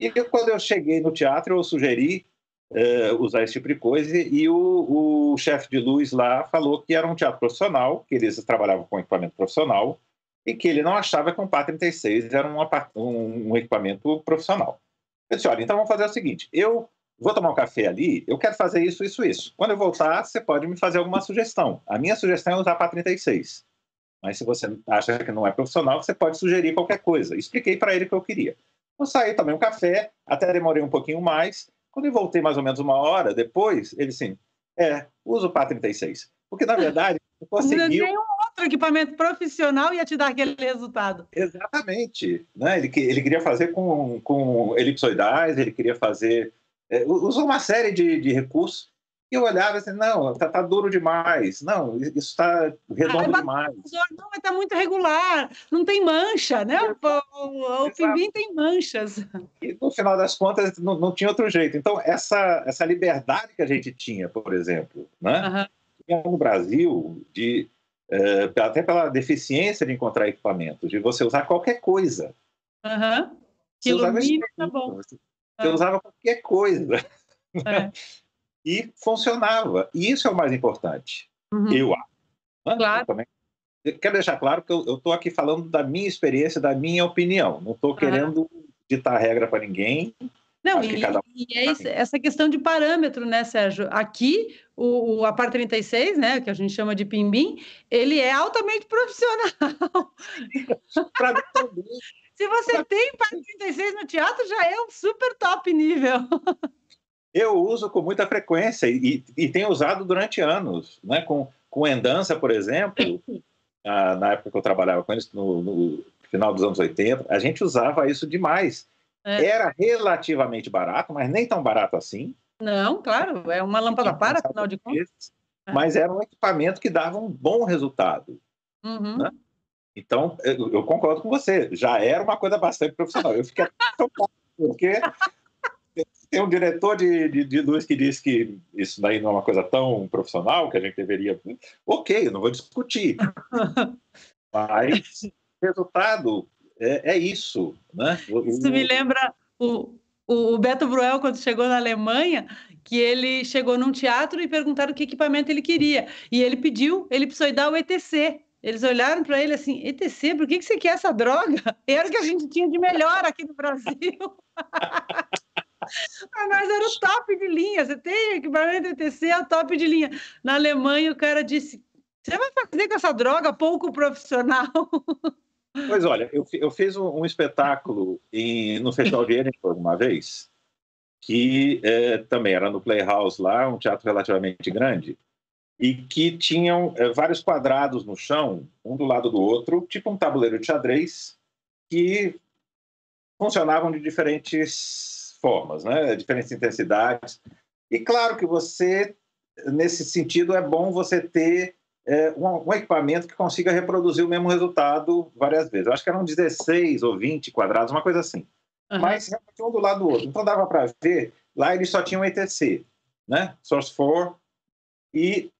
E quando eu cheguei no teatro, eu sugeri uh, usar esse tipo de coisa. E o, o chefe de luz lá falou que era um teatro profissional, que eles trabalhavam com equipamento profissional, e que ele não achava que um PA-36 era um, um, equipamento profissional. Eu disse, olha, então vamos fazer o seguinte, eu vou tomar um café ali, eu quero fazer isso, isso, isso. Quando eu voltar, você pode me fazer alguma sugestão. A minha sugestão é usar PA-36. Mas se você acha que não é profissional, você pode sugerir qualquer coisa. Expliquei para ele o que eu queria. Eu saí, tomei um café, até demorei um pouquinho mais, quando eu voltei mais ou menos uma hora depois, ele assim, é, usa o PA36. Porque, na verdade, conseguiu... Nenhum outro equipamento profissional ia te dar aquele resultado. Exatamente. Né? Ele, ele queria fazer com, com elipsoidais, ele queria fazer... É, usou uma série de, de recursos E eu olhava assim, não, tá, tá duro demais, não, isso está redondo ah, demais. Não, está muito regular, não tem mancha, né? O, o, o pimbim tem manchas. E no final das contas não, não, tinha outro jeito. Então, essa, essa liberdade que a gente tinha, por exemplo, né? Uhum. no Brasil, de, uh, até pela deficiência de encontrar equipamentos, de você usar qualquer coisa. Uhum. Que ilumina, tá bom. Você, você usava qualquer coisa. É. e funcionava. E isso é o mais importante, uhum. eu acho. Claro. Eu também quero deixar claro que eu estou aqui falando da minha experiência, da minha opinião. Não estou querendo ditar regra para ninguém. Não, e, cada... e é isso, essa questão de parâmetro, né, Sérgio? Aqui, o, o Apar 36, né, que a gente chama de Pimbim, ele é altamente profissional. para mim também. Se você tem Apar 36 no teatro, já é um super top nível. Eu uso com muita frequência e, e tenho usado durante anos, né? Com, com Endança, por exemplo, na, na época que eu trabalhava com eles, no, no, final dos anos 80, a gente usava isso demais. É. Era relativamente barato, mas nem tão barato assim. Não, claro, é uma lâmpada para, afinal de contas. Mas era um equipamento que dava um bom resultado. Uhum. Né? Então, eu, eu, concordo com você, já era uma coisa bastante profissional. Eu fiquei tocado, porque tem um diretor de, de, de, luz que diz que isso daí não é uma coisa tão profissional que a gente deveria. Ok, eu não vou discutir. Mas o resultado é, é, isso. Né? Isso me lembra o, o Beto Bruel, quando chegou na Alemanha, que ele chegou num teatro e perguntaram que equipamento ele queria. E ele pediu ele precisou dar o ETC. Eles olharam para ele assim: ETC, por que, que você quer essa droga? Era o que a gente tinha de melhor aqui no Brasil. Ah, mas era o top de linha. Você tem equipamento ETC, é o top de linha. Na Alemanha, o cara disse: Você vai fazer com essa droga pouco profissional? Pois olha, eu, eu fiz um, um espetáculo em, no Festival de Edinburgh uma vez, que é, também era no Playhouse lá, um teatro relativamente grande, e que tinham é, vários quadrados no chão, um do lado do outro, tipo um tabuleiro de xadrez, que funcionavam de diferentes formas, né? diferentes intensidades. E claro que você, nesse sentido, é bom você ter é, um, um, equipamento que consiga reproduzir o mesmo resultado várias vezes. Eu acho que eram 16 ou 20 quadrados, uma coisa assim. Uhum. Mas um do lado do outro. Então dava para ver, lá eles só tinham ETC, né? Source 4, e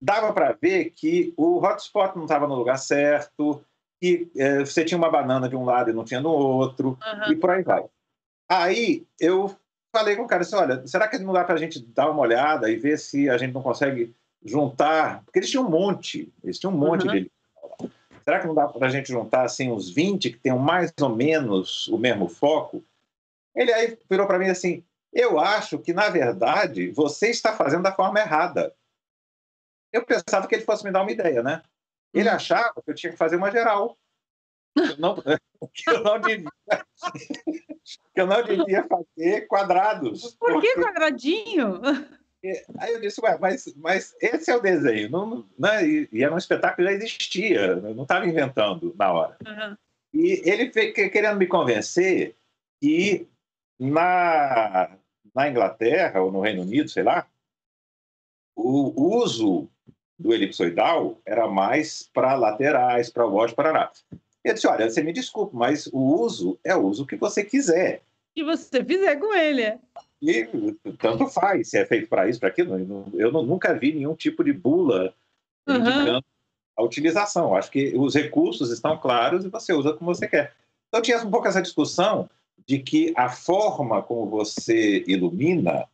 dava para ver que o hotspot não estava no lugar certo, que é, você tinha uma banana de um lado e não tinha no outro, uhum. e por aí vai. Aí eu falei com o cara assim: olha, será que não dá para a gente dar uma olhada e ver se a gente não consegue juntar? Porque eles tinham um monte, eles tinham um monte uhum. de. Será que não dá para a gente juntar assim uns 20 que tenham mais ou menos o mesmo foco? Ele aí virou para mim assim: eu acho que, na verdade, você está fazendo da forma errada. Eu pensava que ele fosse me dar uma ideia, né? Ele uhum. achava que eu tinha que fazer uma geral. Eu não, que eu não devia, que eu não devia fazer quadrados. Por porque... que quadradinho? Aí eu disse, ué, mas, mas esse é o desenho. Não, né? e, e era um espetáculo que já existia, não estava inventando na hora. Uhum. E ele querendo me convencer que na, na Inglaterra ou no Reino Unido, sei lá, o uso do elipsoidal era mais para laterais, para o para nada. Eu disse, olha, você me desculpe, mas o uso é o uso que você quiser. Que você fizer com ele. É. E tanto faz, se é feito para isso, para aquilo. Eu nunca vi nenhum tipo de bula uhum. indicando a utilização. Acho que os recursos estão claros e você usa como você quer. Então tinha um pouco essa discussão de que a forma como você ilumina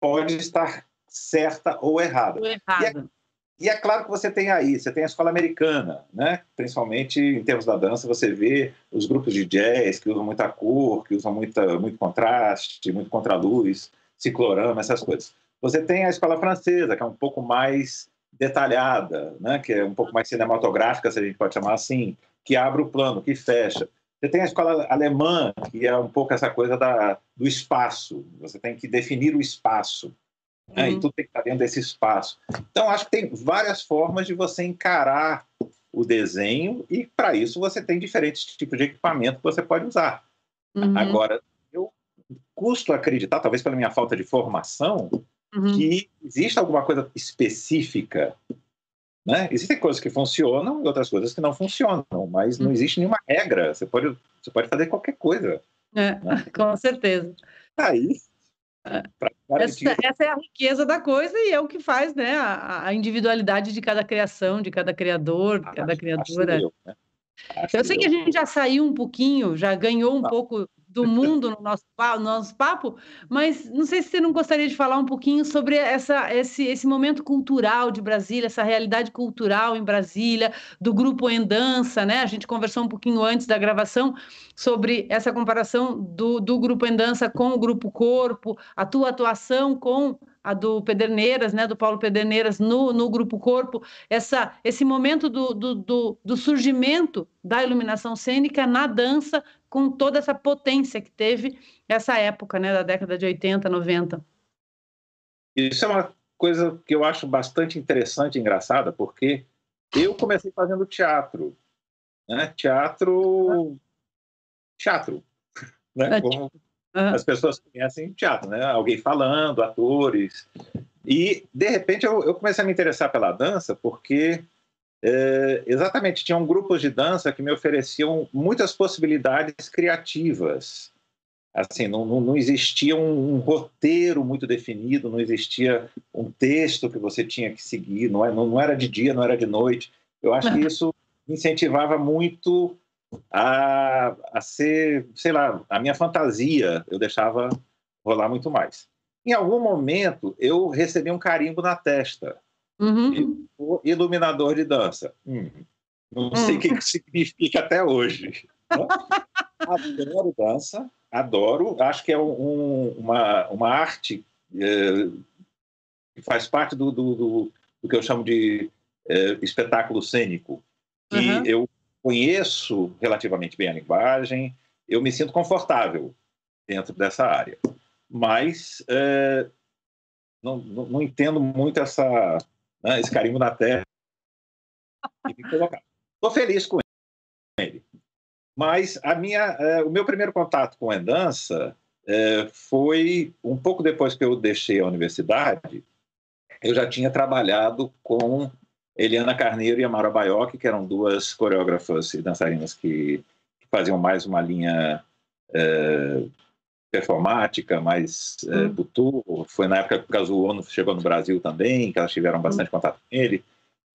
pode estar certa ou errada. Ou errada. E é claro que você tem aí, você tem a escola americana, né? principalmente em termos da dança, você vê os grupos de jazz que usam muita cor, que usam muita, muito contraste, muito contraluz, ciclorama, essas coisas. Você tem a escola francesa, que é um pouco mais detalhada, né? que é um pouco mais cinematográfica, se a gente pode chamar assim, que abre o plano, que fecha. Você tem a escola alemã, que é um pouco essa coisa da, do espaço, você tem que definir o espaço. Né? Uhum. E tudo tem que estar dentro desse espaço. Então, acho que tem várias formas de você encarar o desenho e, para isso, você tem diferentes tipos de equipamento que você pode usar. Uhum. Agora, eu custo acreditar, talvez pela minha falta de formação, uhum. que existe alguma coisa específica. Né? Existem coisas que funcionam e outras coisas que não funcionam, mas uhum. não existe nenhuma regra. Você pode, você pode fazer qualquer coisa. É, né? Com certeza. Aí, é. essa, essa, é a riqueza da coisa e é o que faz né, a, a individualidade de cada criação, de cada criador, de cada criadora. Eu, né? eu sei que a gente já saiu um pouquinho, já ganhou um pouco do mundo no nosso, no nosso papo, mas não sei se você não gostaria de falar um pouquinho sobre essa, esse, esse momento cultural de Brasília, essa realidade cultural em Brasília, do grupo Em Dança, né? A gente conversou um pouquinho antes da gravação sobre essa comparação do, do grupo Em Dança com o grupo Corpo, a tua atuação com a do Pederneiras, né, do Paulo Pederneiras no, no Grupo Corpo, essa, esse momento do, do, do, do surgimento da iluminação cênica na dança, com toda essa potência que teve essa época, né, da década de 80, 90. Isso é uma coisa que eu acho bastante interessante e engraçada, porque eu comecei fazendo teatro, né? Teatro, teatro, né? Como. As pessoas conhecem teatro, né? Alguém falando, atores. E, de repente, eu, eu comecei a me interessar pela dança porque, é, exatamente, tinham grupos de dança que me ofereciam muitas possibilidades criativas. Assim, não, não, existia um, um, roteiro muito definido, não existia um texto que você tinha que seguir, não, é, não, não era de dia, não era de noite. Eu acho que isso incentivava muito a, a ser, sei lá, a minha fantasia, eu deixava rolar muito mais. Em algum momento, eu recebi um carimbo na testa. Uhum. Iluminador de dança. Hum, não hum. sei o que significa até hoje. Né? adoro dança, adoro. Acho que é um, uma, uma arte é, que faz parte do, do, do, do, que eu chamo de é, espetáculo cênico. Que uhum. eu conheço relativamente bem a linguagem, eu me sinto confortável dentro dessa área. Mas é, não, não, não, entendo muito essa, né, esse carimbo na terra Estou feliz com ele. Mas a minha, é, o meu primeiro contato com a dança é, foi um pouco depois que eu deixei a universidade. Eu já tinha trabalhado com Eliana Carneiro e Amara Baioc, que eram duas coreógrafas e dançarinas que, faziam mais uma linha é, performática, mais é, hum. butu. Foi na época que o Kazuo chegou no Brasil também, que elas tiveram hum. bastante contato com ele.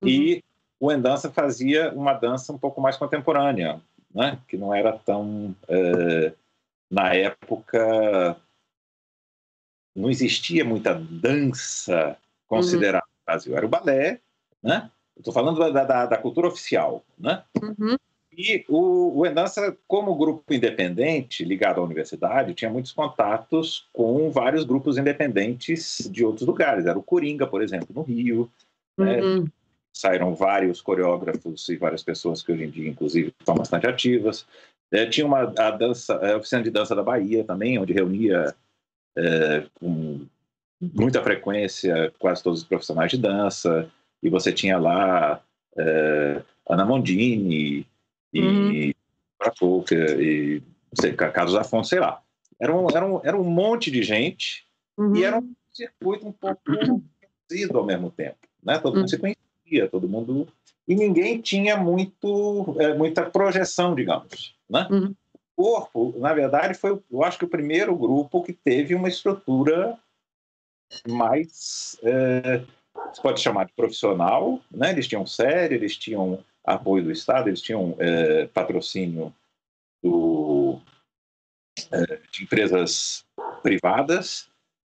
Uhum. E o Endança fazia uma dança um pouco mais contemporânea, né? que não era tão... É, na época, não existia muita dança considerada uhum. no Brasil. Era o balé né? Estou falando da, da, da, cultura oficial, né? E o, o Endança, como grupo independente ligado à universidade, tinha muitos contatos com vários grupos independentes de outros lugares. Era o Coringa, por exemplo, no Rio. Né? Uhum. Saíram vários coreógrafos e várias pessoas que hoje em dia, inclusive, estão bastante ativas. É, tinha uma a dança, a oficina de dança da Bahia também, onde reunia é, com muita frequência quase todos os profissionais de dança e você tinha lá é, Ana Mondini e uhum. Pouca, e sei, Carlos Afonso, sei lá. Era um, era um, era um monte de gente uhum. e era um circuito um pouco reduzido ao mesmo tempo. Né? Todo mundo uhum. se conhecia, todo mundo. E ninguém tinha muito, é, muita projeção, digamos. Né? Uhum. O corpo, na verdade, foi, eu acho que o primeiro grupo que teve uma estrutura mais é, você pode chamar de profissional, né? eles tinham série, eles tinham apoio do Estado, eles tinham é, patrocínio do, é, de empresas privadas,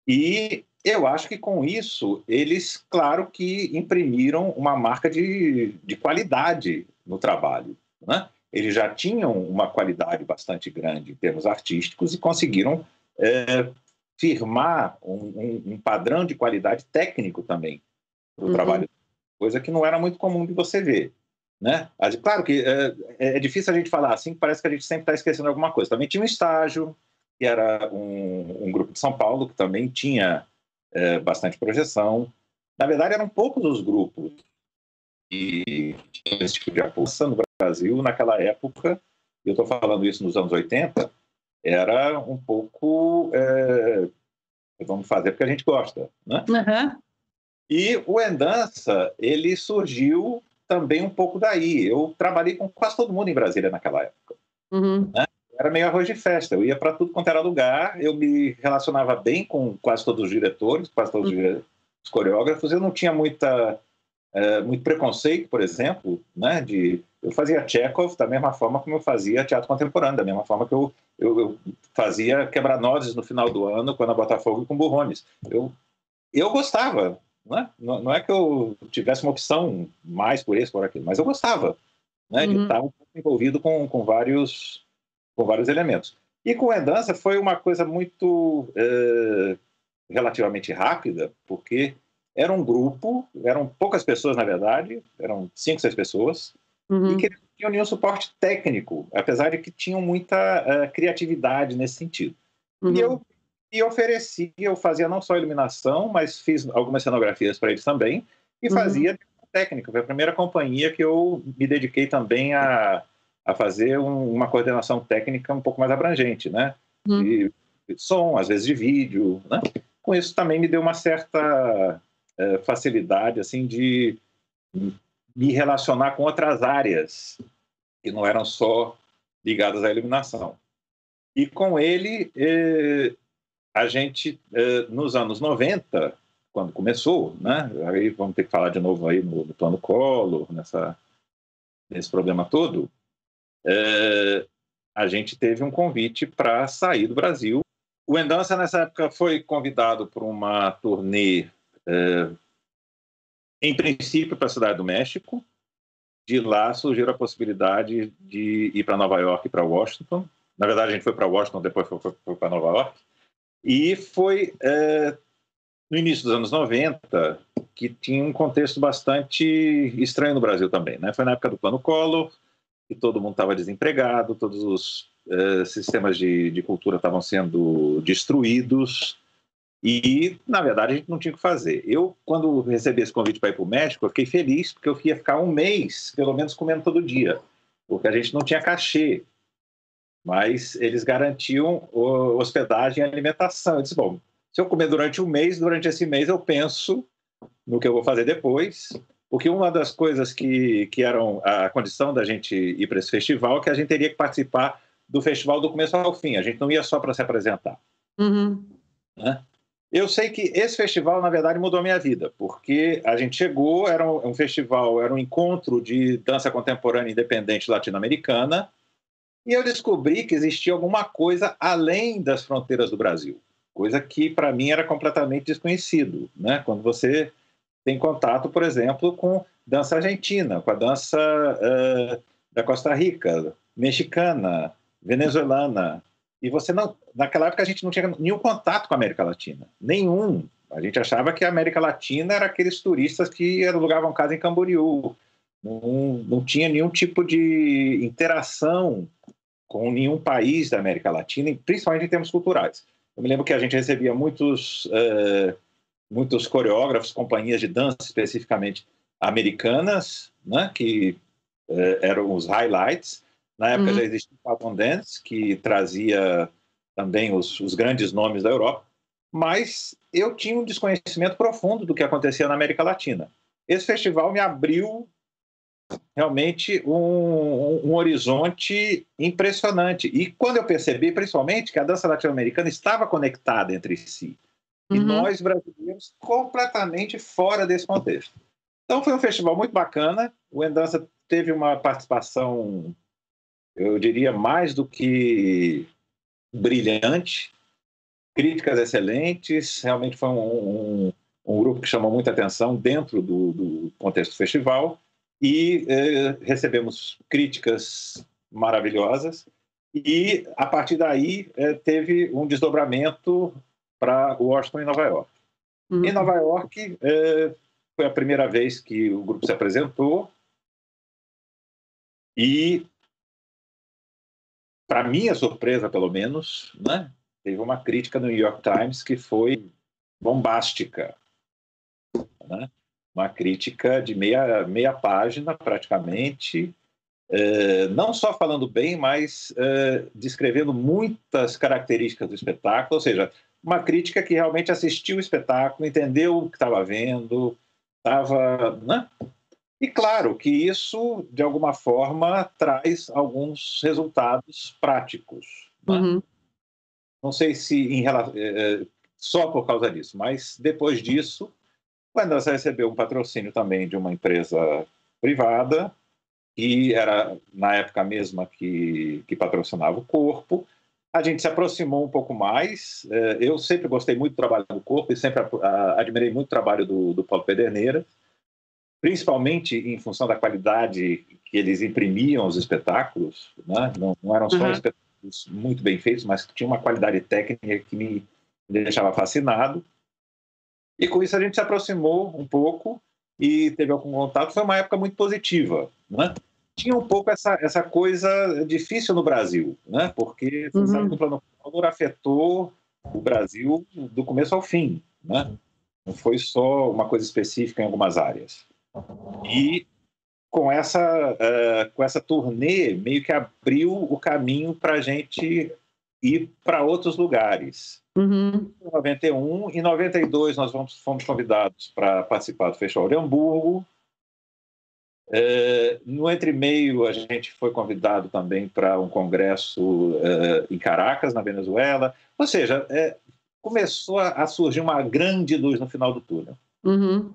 e eu acho que com isso eles, claro que imprimiram uma marca de, de qualidade no trabalho. Né? Eles já tinham uma qualidade bastante grande em termos artísticos e conseguiram é, firmar um, um, um padrão de qualidade técnico também o uhum. trabalho, coisa que não era muito comum de você ver. Né? Claro que é, é, difícil a gente falar assim, parece que a gente sempre está esquecendo alguma coisa. Também tinha um estágio, que era um, um grupo de São Paulo, que também tinha é, bastante projeção. Na verdade, eram poucos os grupos que tinham esse tipo de aposta no Brasil naquela época, e eu estou falando isso nos anos 80, era um pouco é, vamos fazer porque a gente gosta, né? Uhum. E o Endança, ele surgiu também um pouco daí. Eu trabalhei com quase todo mundo em Brasília naquela época. Uhum. Né? Era meio arroz de festa. Eu ia para tudo quanto era lugar. Eu me relacionava bem com quase todos os diretores, quase todos uhum. os coreógrafos. Eu não tinha muita é, muito preconceito, por exemplo, né? De eu fazia Chekhov da mesma forma como eu fazia teatro contemporâneo, da mesma forma que eu, eu, eu fazia quebra-nozes no final do ano, quando a Botafogo com Burrones. Eu, eu gostava, né? não, não é que eu tivesse uma opção mais por esse, por aquilo, mas eu gostava né? Uhum. de estar envolvido com, com, vários, com vários elementos. E com a dança foi uma coisa muito é, relativamente rápida, porque era um grupo, eram poucas pessoas, na verdade, eram cinco, seis pessoas, uhum. e que tinham nenhum suporte técnico, apesar de que tinham muita uh, criatividade nesse sentido. Uhum. E eu e oferecia, eu fazia não só iluminação, mas fiz algumas cenografias para eles também, e uhum. fazia técnica. Foi a primeira companhia que eu me dediquei também a, a fazer um, uma coordenação técnica um pouco mais abrangente, né? Uhum. De, de som, às vezes de vídeo, né? Com isso também me deu uma certa é, facilidade, assim, de me relacionar com outras áreas que não eram só ligadas à iluminação. E com ele, eh, a gente, eh, nos anos 90, quando começou, né? Aí vamos ter que falar de novo aí no, no plano Collor, nessa, nesse problema todo, eh, a gente teve um convite para sair do Brasil. O Endança, nessa época, foi convidado para uma turnê, em princípio, para a Cidade do México, de lá surgiu a possibilidade de ir para Nova York e para Washington. Na verdade, a gente foi para Washington, depois foi, foi, foi para Nova York. E foi é, no início dos anos 90 que tinha um contexto bastante estranho no Brasil também. Né? Foi na época do Plano Collor, que todo mundo estava desempregado, todos os é, sistemas de, de cultura estavam sendo destruídos. E, na verdade, a gente não tinha o que fazer. Eu, quando recebi esse convite para ir para o México, eu fiquei feliz, porque eu ia ficar um mês, pelo menos, comendo todo dia, porque a gente não tinha cachê, mas eles garantiam hospedagem e alimentação. Eu disse, bom, se eu comer durante um mês, durante esse mês eu penso no que eu vou fazer depois, porque uma das coisas que, que eram a condição da gente ir para esse festival é que a gente teria que participar do festival do começo ao fim, a gente não ia só para se apresentar. Uhum. Né? Eu sei que esse festival, na verdade, mudou a minha vida, porque a gente chegou, era um, festival, era um encontro de dança contemporânea independente latino-americana, e eu descobri que existia alguma coisa além das fronteiras do Brasil, coisa que para mim era completamente desconhecido, né? Quando você tem contato, por exemplo, com dança argentina, com a dança uh, da Costa Rica, mexicana, venezuelana, e você não, naquela época a gente não tinha nenhum contato com a América Latina, nenhum. A gente achava que a América Latina era aqueles turistas que alugavam casa em Camboriú. Não, não tinha nenhum tipo de interação com nenhum país da América Latina, principalmente em termos culturais. Eu me lembro que a gente recebia muitos, uh, muitos coreógrafos, companhias de dança especificamente americanas, né, que uh, eram os highlights, na época uhum. já existia o Falcon Dance, que trazia também os, os grandes nomes da Europa, mas eu tinha um desconhecimento profundo do que acontecia na América Latina. Esse festival me abriu realmente um, um, horizonte impressionante. E quando eu percebi, principalmente, que a dança latino-americana estava conectada entre si, uhum. e nós brasileiros completamente fora desse contexto. Então foi um festival muito bacana. O Endança teve uma participação eu diria mais do que brilhante, críticas excelentes, realmente foi um, um, um grupo que chamou muita atenção dentro do, do contexto do festival e eh, recebemos críticas maravilhosas e a partir daí eh, teve um desdobramento para Washington e Nova York. Uhum. Em Nova York eh, foi a primeira vez que o grupo se apresentou e para minha surpresa, pelo menos, né, teve uma crítica no New York Times que foi bombástica. Né? Uma crítica de meia, meia página, praticamente, é, não só falando bem, mas é, descrevendo muitas características do espetáculo, ou seja, uma crítica que realmente assistiu o espetáculo, entendeu o que estava vendo, estava. Né? E claro que isso, de alguma forma, traz alguns resultados práticos. Né? Uhum. Não sei se em, é, só por causa disso, mas depois disso, quando você recebeu um patrocínio também de uma empresa privada, e era na época mesma que, que patrocinava o corpo, a gente se aproximou um pouco mais. É, eu sempre gostei muito do trabalho do corpo e sempre admirei muito o trabalho do, do Paulo Pederneira, principalmente em função da qualidade que eles imprimiam os espetáculos. Né? Não, não, eram só uhum. espetáculos muito bem feitos, mas tinha uma qualidade técnica que me deixava fascinado. E com isso a gente se aproximou um pouco e teve algum contato. Foi uma época muito positiva. Né? tinha um pouco essa, essa coisa difícil no Brasil, né? porque uhum. sabe que o plano Collor afetou o Brasil do começo ao fim. Né? Não foi só uma coisa específica em algumas áreas. E com essa, uh, com essa turnê, meio que abriu o caminho para a gente ir para outros lugares. Uhum. Em 91 e 92 nós fomos, fomos convidados para participar do Festival de Hamburgo, é, no entremeio, a gente foi convidado também para um congresso é, em Caracas, na Venezuela. Ou seja, é, começou a, surgir uma grande luz no final do túnel. Uhum.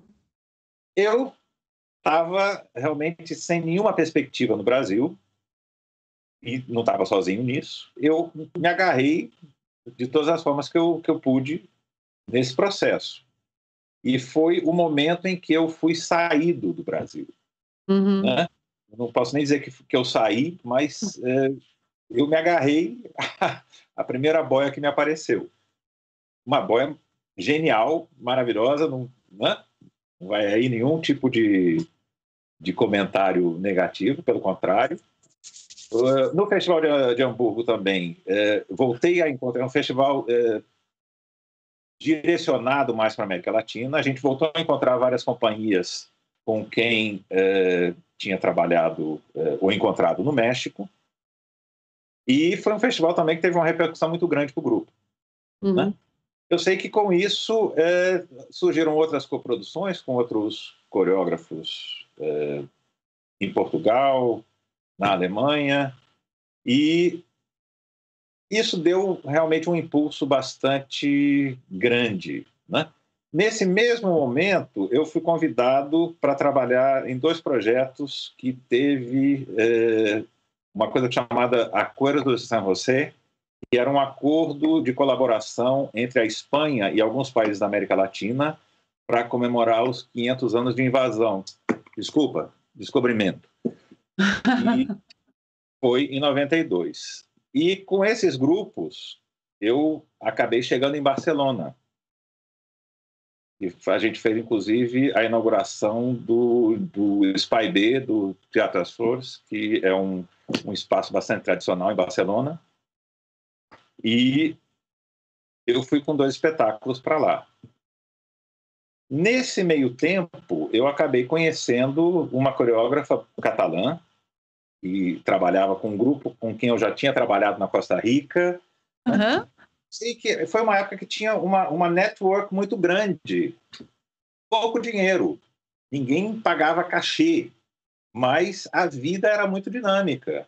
Eu estava realmente sem nenhuma perspectiva no Brasil e não estava sozinho nisso. Eu me agarrei de todas as formas que eu, que eu pude nesse processo. E foi o momento em que eu fui saído do Brasil. Uhum. Né? Não posso nem dizer que, que eu saí, mas é, eu me agarrei à primeira boia que me apareceu. Uma boia genial, maravilhosa, não, né? não vai aí nenhum tipo de, de comentário negativo, pelo contrário. Uh, no Festival de, de Hamburgo também, uh, voltei a encontrar um festival uh, direcionado mais para a América Latina. A gente voltou a encontrar várias companhias com quem é, tinha trabalhado é, ou encontrado no México. E foi um festival também que teve uma repercussão muito grande para o grupo. Uhum. Né? Eu sei que com isso é, surgiram outras coproduções com outros coreógrafos é, em Portugal, na Alemanha, e isso deu realmente um impulso bastante grande. Né? Nesse mesmo momento, eu fui convidado para trabalhar em dois projetos que teve é, uma coisa chamada Acordo de San José, que era um acordo de colaboração entre a Espanha e alguns países da América Latina para comemorar os 500 anos de invasão. Desculpa, descobrimento. E foi em 92. E com esses grupos, eu acabei chegando em Barcelona e a gente fez, inclusive, a inauguração do, do Spy B, do Teatro das Flores, que é um, um espaço bastante tradicional em Barcelona. E eu fui com dois espetáculos para lá. Nesse meio tempo, eu acabei conhecendo uma coreógrafa catalã, que trabalhava com um grupo com quem eu já tinha trabalhado na Costa Rica. Uhum sei que foi uma época que tinha uma, uma network muito grande, pouco dinheiro, ninguém pagava cachê, mas a vida era muito dinâmica.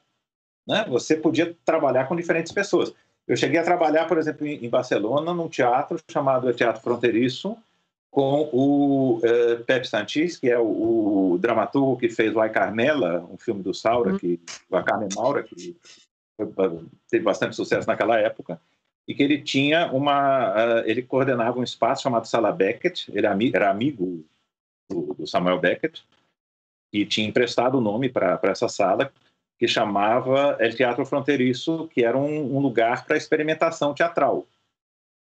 Né? Você podia trabalhar com diferentes pessoas. Eu cheguei a trabalhar, por exemplo, em Barcelona, num teatro chamado Teatro Fronteiriço, com o uh, Pepe Santis, que é o, o, dramaturgo que fez o Ai Carmela, um filme do Saura, uhum. que, a Carmen Maura, que foi, teve bastante sucesso naquela época e que ele tinha uma, uh, ele coordenava um espaço chamado Sala Beckett, ele era amigo do, do Samuel Beckett, e tinha emprestado o nome para essa sala, que chamava El Teatro Fronteiriço, que era um, um lugar para experimentação teatral.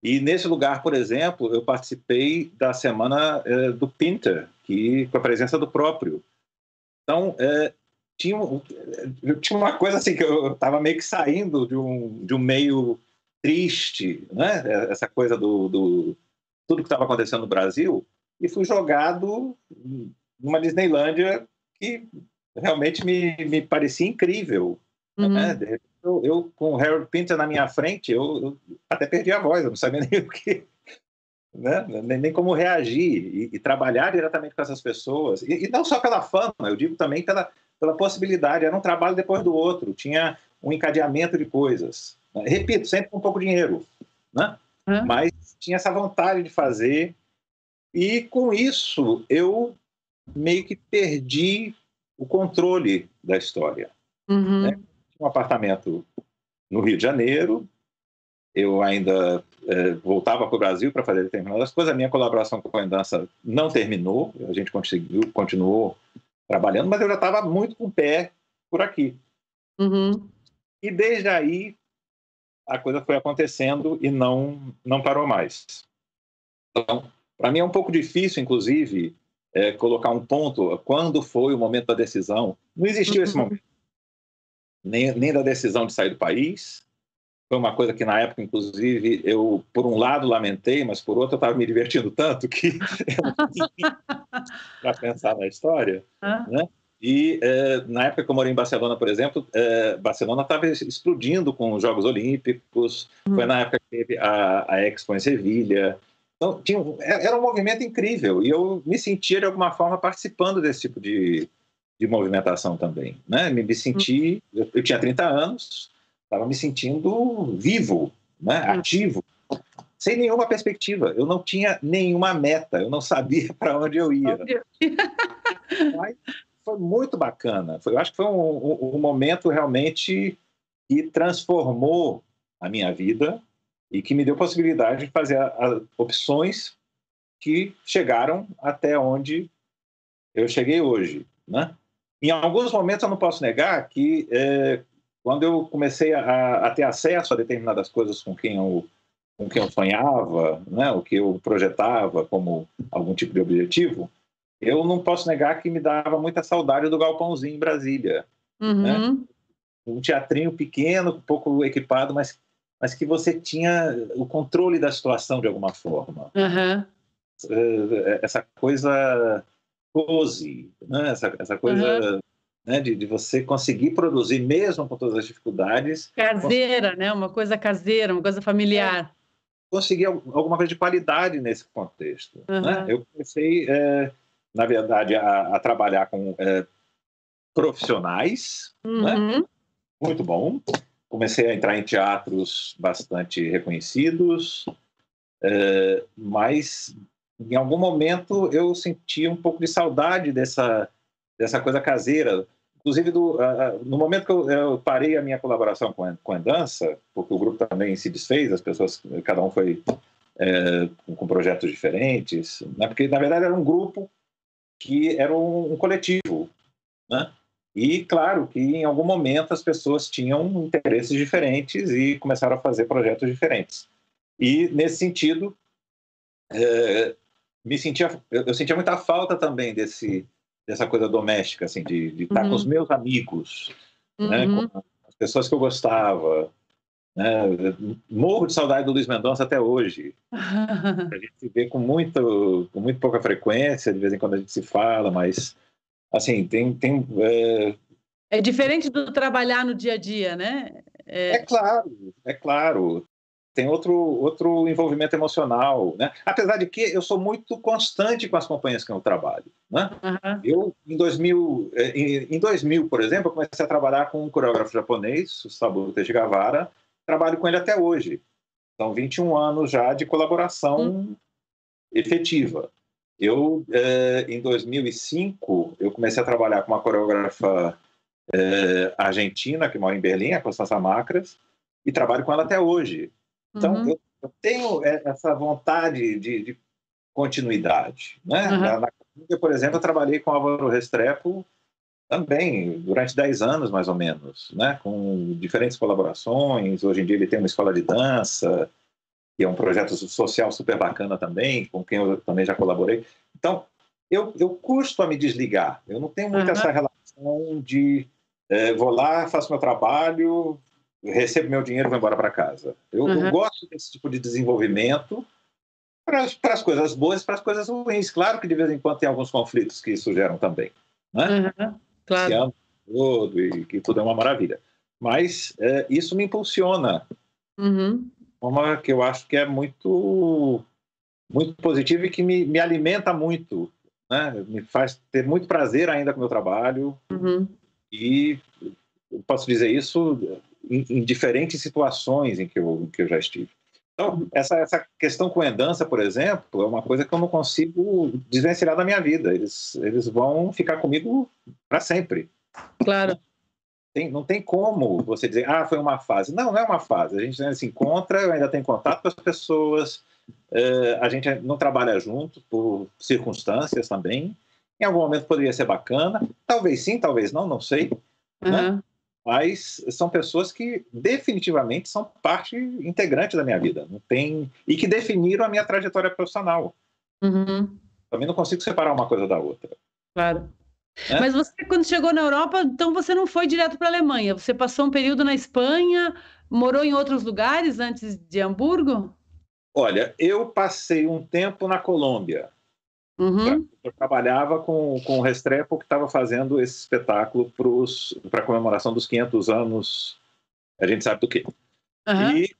E nesse lugar, por exemplo, eu participei da semana uh, do Pinter, que com a presença do próprio. Então, uh, tinha, tinha uma coisa assim que eu estava meio que saindo de um, de um meio triste, né? essa coisa do, do tudo que estava acontecendo no Brasil, e fui jogado numa Disneylândia que realmente me, me parecia incrível. Né? Uhum. Né? Eu, eu, com o Harold Pinter na minha frente, eu, eu, até perdi a voz, eu não sabia nem o que, né? nem, nem como reagir e, e, trabalhar diretamente com essas pessoas. E, e, não só pela fama, eu digo também pela, pela possibilidade. Era um trabalho depois do outro, tinha um encadeamento de coisas. Repito, sempre com pouco dinheiro, né? Uhum. mas tinha essa vontade de fazer. E com isso, eu meio que perdi o controle da história. Uhum. Né? Um apartamento no Rio de Janeiro, eu ainda é, voltava para o Brasil para fazer determinadas coisas. A minha colaboração com a Dança não terminou, a gente conseguiu, continuou trabalhando, mas eu já estava muito com o pé por aqui. Uhum. E desde aí a coisa foi acontecendo e não não parou mais. Então, para mim é um pouco difícil, inclusive, é, colocar um ponto. Quando foi o momento da decisão? Não existiu uhum. esse momento. Nem, nem da decisão de sair do país. Foi uma coisa que, na época, inclusive, eu, por um lado, lamentei, mas, por outro, eu estava me divertindo tanto que para pensar na história. Ah. Né? E é, na época que eu morei em Barcelona, por exemplo, é, Barcelona estava explodindo com os Jogos Olímpicos. Uhum. Foi na época que teve a, a Expo em Sevilha. Então, tinha, é, era um movimento incrível e eu me sentia, de alguma forma, participando desse tipo de, de movimentação também. Né? Me, me senti, eu, eu tinha 30 anos, estava me sentindo vivo, né? Hum. ativo, sem nenhuma perspectiva. Eu não tinha nenhuma meta, eu não sabia para onde eu ia. Mas foi muito bacana. Foi, eu acho que foi um, um, um momento realmente que transformou a minha vida e que me deu possibilidade de fazer a, a, opções que chegaram até onde eu cheguei hoje, né? Em alguns momentos eu não posso negar que é, quando eu comecei a, a, ter acesso a determinadas coisas com quem eu com quem eu sonhava, né, o que eu projetava como algum tipo de objetivo, eu não posso negar que me dava muita saudade do galpãozinho em Brasília, né? uhum. né? Um teatrinho pequeno, pouco equipado, mas mas que você tinha o controle da situação de alguma forma. Uhum. Essa coisa pose, né? essa, essa coisa uhum. né? de, de, você conseguir produzir, mesmo com todas as dificuldades. Caseira, né? uma coisa caseira, uma coisa familiar. É, conseguir alguma coisa de qualidade nesse contexto. Uhum. Né? Eu comecei, é, na verdade, a, a trabalhar com é, profissionais, né? Uhum. muito bom comecei a entrar em teatros bastante reconhecidos, é, mas em algum momento eu senti um pouco de saudade dessa, dessa coisa caseira. Inclusive, do, uh, no momento que eu, eu, parei a minha colaboração com a, com a dança, porque o grupo também se desfez, as pessoas, cada um foi é, com, projetos diferentes, né? porque na verdade era um grupo que era um, um coletivo, né? E claro que em algum momento as pessoas tinham interesses diferentes e começaram a fazer projetos diferentes. E nesse sentido, é, me sentia, eu, sentia muita falta também desse dessa coisa doméstica, assim, de, de estar uhum. com os uhum. meus amigos, uhum. né, com as pessoas que eu gostava. Né, morro de saudade do Luiz Mendonça até hoje. a gente se vê com muito, com muito pouca frequência, de vez em quando a gente se fala, mas assim, tem. tem é... é diferente do trabalhar no dia a dia, né? É, é claro, é claro. Tem outro, outro envolvimento emocional, né? Apesar de que eu sou muito constante com as companhias que eu trabalho, né? Uhum. Eu, em 2000, é, em, em 2000, por exemplo, eu comecei a trabalhar com um coreógrafo japonês, o Saburo Tejigavara, trabalho com ele até hoje. São 21 anos já de colaboração uhum. efetiva. Eu, é, em 2005, eu comecei a trabalhar com uma coreógrafa é, argentina que mora em Berlim, a Constança Macras, e trabalho com ela até hoje. Então, uhum. eu, eu, tenho essa vontade de, de continuidade. Né? Uhum. Na, na, por exemplo, eu trabalhei com Álvaro Restrepo também durante 10 anos, mais ou menos, né? com diferentes colaborações. Hoje em dia ele tem uma escola de dança, que é um projeto social super bacana também, com quem eu também já colaborei. Então, eu, eu custo a me desligar. Eu não tenho muito uhum. essa relação de é, vou lá, faço meu trabalho, recebo meu dinheiro e vou embora para casa. Eu, uhum. eu, gosto desse tipo de desenvolvimento para as coisas boas e para as coisas ruins. Claro que de vez em quando tem alguns conflitos que isso geram também. Né? Uhum. Claro. Se ama todo e que tudo é uma maravilha. mas é, isso me impulsiona. Uhum. Uma que eu acho que é muito, muito positiva e que me, me alimenta muito, né? Me faz ter muito prazer ainda com o meu trabalho. Uhum. E posso dizer isso em, em, diferentes situações em que eu, que eu já estive. Então, essa, essa questão com endança, por exemplo, é uma coisa que eu não consigo desvencilhar da minha vida. Eles, eles vão ficar comigo para sempre. Claro. Tem, não tem como você dizer, ah, foi uma fase. Não, não é uma fase. A gente se encontra, eu ainda tenho contato com as pessoas, uh, a gente não trabalha junto por circunstâncias também. Em algum momento poderia ser bacana, talvez sim, talvez não, não sei. Uhum. Né? Mas são pessoas que definitivamente são parte integrante da minha vida, não tem e que definiram a minha trajetória profissional. Uhum. Também não consigo separar uma coisa da outra. Claro. É? Mas você, quando chegou na Europa, então você não foi direto para a Alemanha. Você passou um período na Espanha, morou em outros lugares antes de Hamburgo? Olha, eu passei um tempo na Colômbia. Uhum. Eu trabalhava com, com o Restrepo, que estava fazendo esse espetáculo para a comemoração dos 500 anos, a gente sabe do quê. Uhum. E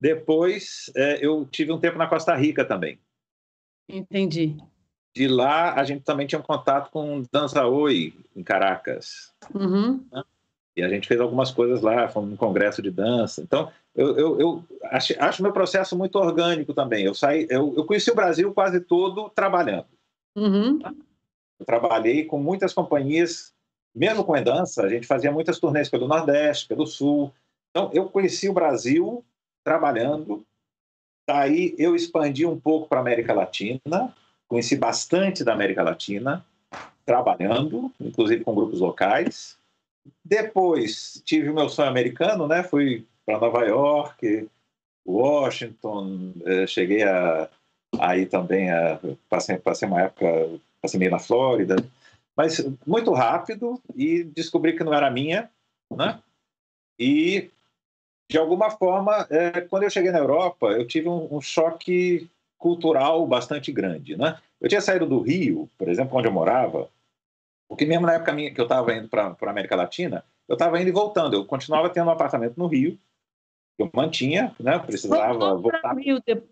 depois é, eu tive um tempo na Costa Rica também. Entendi. De lá, a gente também tinha um contato com Dança Oi, em Caracas. Uhum. E a gente fez algumas coisas lá, fomos num congresso de dança. Então, eu, eu, eu acho, acho meu processo muito orgânico também. Eu saí, eu, eu conheci o Brasil quase todo trabalhando. Uhum. Eu trabalhei com muitas companhias, mesmo com a dança, a gente fazia muitas turnês pelo Nordeste, pelo Sul. Então, eu conheci o Brasil trabalhando. Daí, eu expandi um pouco para a América Latina, conheci bastante da América Latina, trabalhando, inclusive com grupos locais. Depois tive o meu sonho americano, né? Fui para Nova York, Washington, eh, cheguei a aí também a, passei, passei uma época passei meio na Flórida, mas muito rápido e descobri que não era minha, né? E de alguma forma, é, quando eu cheguei na Europa, eu tive um, um, choque cultural bastante grande, né? Eu tinha saído do Rio, por exemplo, onde eu morava, porque mesmo na época minha, que eu estava indo para a América Latina, eu estava indo e voltando. Eu continuava tendo um apartamento no Rio, que eu mantinha, né? Precisava voltar. De...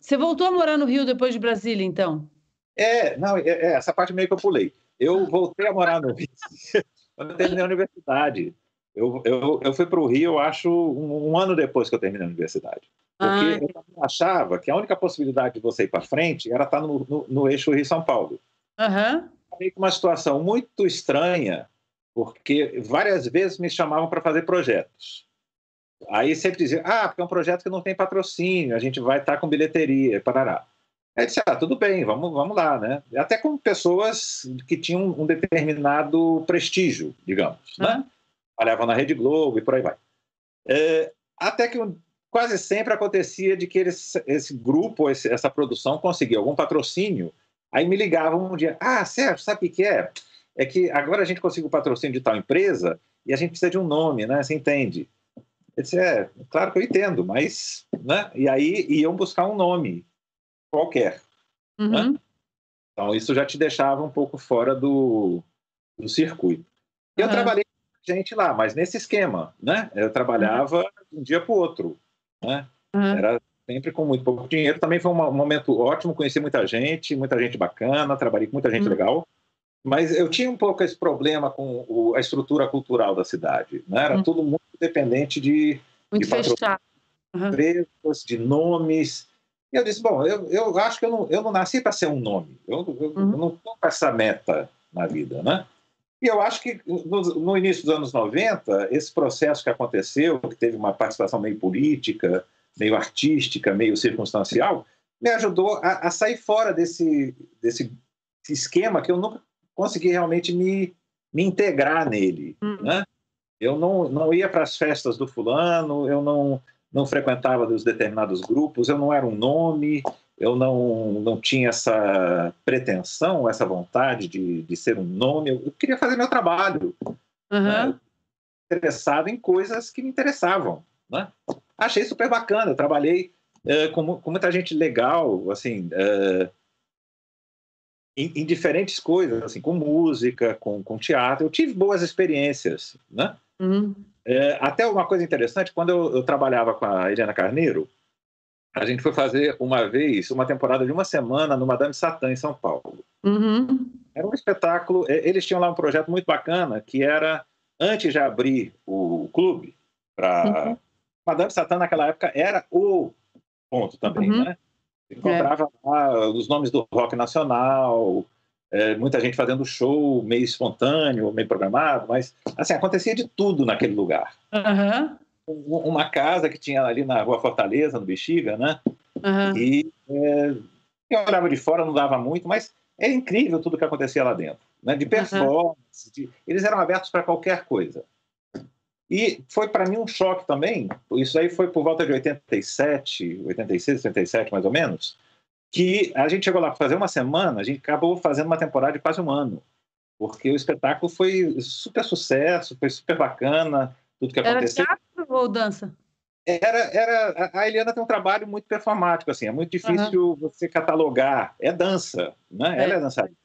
Você voltou a morar no Rio depois de Brasília, então? É, não, é, é, essa parte meio que eu pulei. Eu voltei a morar no Rio quando eu terminei a universidade. Eu, eu, eu fui para o Rio, eu acho, um, um, ano depois que eu terminei a universidade. Porque ah. eu achava que a única possibilidade de você ir para frente era estar no, no, no eixo Rio-São Paulo. Uhum fiquei com uma situação muito estranha, porque várias vezes me chamavam para fazer projetos. Aí sempre diziam, ah, porque é um projeto que não tem patrocínio, a gente vai estar tá com bilheteria, parará. Aí disse, ah, tudo bem, vamos, vamos lá, né? Até com pessoas que tinham um determinado prestígio, digamos, uhum. né? Trabalhavam na Rede Globo e por aí vai. É, até que quase sempre acontecia de que eles, esse grupo, esse, essa produção conseguia algum patrocínio Aí me ligavam um dia, ah, Sérgio, sabe o que é? É que agora a gente conseguiu o patrocínio de tal empresa e a gente precisa de um nome, né? Você entende? Eu disse, é, claro que eu entendo, mas... Né? E aí iam buscar um nome qualquer. Né? Uhum. Né? Então isso já te deixava um pouco fora do, do circuito. E eu uhum. trabalhei com gente lá, mas nesse esquema, né? Eu trabalhava uhum. um dia para o outro, né? Era sempre com muito pouco dinheiro. Também foi um momento ótimo, conheci muita gente, muita gente bacana, trabalhei com muita gente hum. legal. Mas eu tinha um pouco esse problema com o, a estrutura cultural da cidade. Né? Era hum. tudo muito dependente de, muito de fechado. Uhum. de nomes. E eu disse, bom, eu, eu acho que eu não, eu não nasci para ser um nome. Eu, eu, uhum. eu não estou com essa meta na vida, né? E eu acho que no, no, início dos anos 90, esse processo que aconteceu, que teve uma participação meio política, meio artística, meio circunstancial, me ajudou a, a sair fora desse, desse esquema que eu nunca consegui realmente me, me integrar nele, hum. né? Eu não, não ia para as festas do fulano, eu não, não frequentava os determinados grupos, eu não era um nome, eu não, não tinha essa pretensão, essa vontade de, de ser um nome, eu, eu queria fazer meu trabalho. Uhum. Né? Interessado em coisas que me interessavam. Né? Achei super bacana. Trabalhei uh, com, com, muita gente legal, assim, uh, em, em, diferentes coisas, assim, com música, com, com, teatro. Eu tive boas experiências, né? Uhum. É, até uma coisa interessante, quando eu, eu, trabalhava com a Helena Carneiro, a gente foi fazer uma vez uma temporada de uma semana no Madame Satã, em São Paulo. Uhum. Era um espetáculo. Eles tinham lá um projeto muito bacana que era, antes de abrir o clube, para. Uhum. Madame Satã, naquela época, era o ponto também, uhum. né? Encontrava é. lá os nomes do rock nacional, é, muita gente fazendo show meio espontâneo, meio programado, mas assim acontecia de tudo naquele lugar. Uhum. Uma casa que tinha ali na Rua Fortaleza, no Bexiga, né? Uhum. E é, quem olhava de fora não dava muito, mas é incrível tudo que acontecia lá dentro, né? De performance, de... eles eram abertos para qualquer coisa. E foi para mim um choque também. Isso aí foi por volta de 87, 86, 87 mais ou menos que a gente chegou lá para fazer uma semana, a gente acabou fazendo uma temporada de quase um ano, porque o espetáculo foi super sucesso, foi super bacana, tudo que aconteceu. Era teatro ou dança? Era, era, a Eliana tem um trabalho muito performático, assim, é muito difícil uhum. você catalogar. É dança, né? É. Ela é dançarina.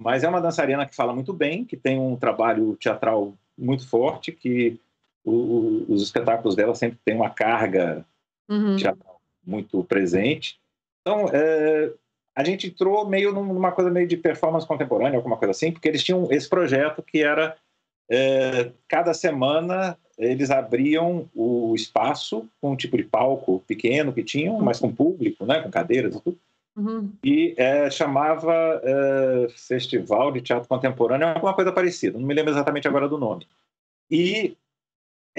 Mas é uma dançarina que fala muito bem, que tem um trabalho teatral muito forte, que o, o, os espetáculos dela sempre têm uma carga uhum. muito presente. Então, é, a gente entrou meio numa coisa meio de performance contemporânea, alguma coisa assim, porque eles tinham esse projeto que era é, cada semana eles abriam o espaço com um tipo de palco pequeno que tinham, mas com público, né, com cadeiras e tudo. Uhum. E é, chamava é, Festival de Teatro Contemporâneo, alguma coisa parecida, não me lembro exatamente agora do nome. E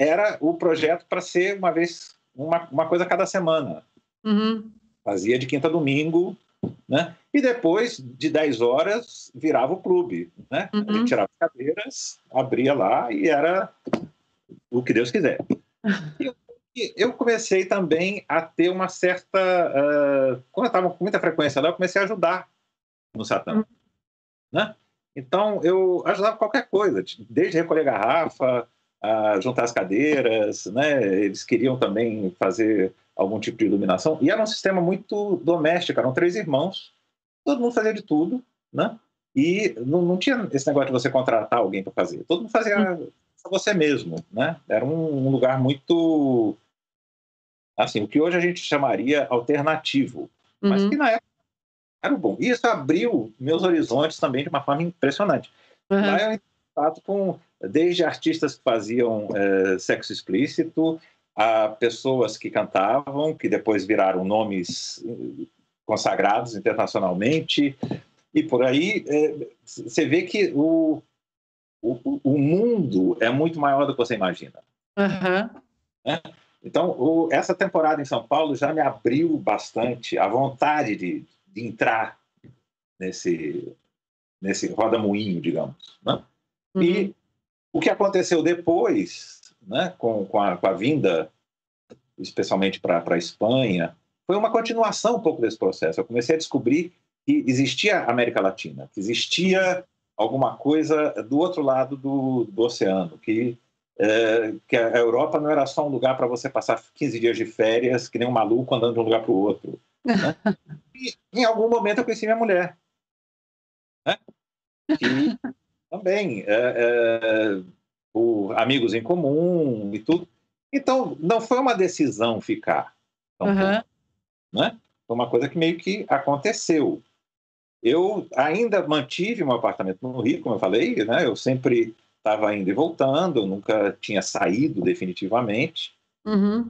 era o projeto para ser uma vez, uma, uma coisa cada semana. Uhum. Fazia de quinta a domingo, né? E depois de 10 horas virava o clube, né? Uhum. A gente tirava as cadeiras, abria lá e era o que Deus quiser. Eu comecei também a ter uma certa. Uh, quando eu estava com muita frequência lá, eu comecei a ajudar no Satã. Uhum. Né? Então, eu ajudava qualquer coisa, desde recolher garrafa, a juntar as cadeiras, né? Eles queriam também fazer algum tipo de iluminação. E era um sistema muito doméstico, eram três irmãos, todo mundo fazia de tudo, né? E não, não tinha esse negócio de você contratar alguém para fazer. Todo mundo fazia você mesmo, né? Era um, um, lugar muito assim, o que hoje a gente chamaria alternativo, uhum. mas que na época era bom. E isso abriu meus horizontes também de uma forma impressionante. Uhum. Lá eu contato com desde artistas que faziam é, sexo explícito a pessoas que cantavam, que depois viraram nomes eh, consagrados internacionalmente, e por aí é, você vê que o, o, o, mundo é muito maior do que você imagina. Uhum. Né? Então, o, essa temporada em São Paulo já me abriu bastante a vontade de, de entrar nesse, nesse roda-moinho, digamos. Né? Uhum. E o que aconteceu depois né, com, com, a, com a vinda, especialmente para a Espanha, foi uma continuação um pouco desse processo. Eu comecei a descobrir que existia América Latina, que existia alguma coisa do outro lado do, do oceano, que, é, que a Europa não era só um lugar para você passar 15 dias de férias, que nem um maluco andando de um lugar para o outro. Né? E em algum momento eu conheci minha mulher. Né? E também é, é, por amigos em comum e tudo. Então, não foi uma decisão ficar. Então, uhum. né? Foi uma coisa que meio que aconteceu. Eu ainda mantive meu apartamento no Rio, como eu falei, né? Eu sempre estava indo e voltando, eu nunca tinha saído definitivamente. Uhum.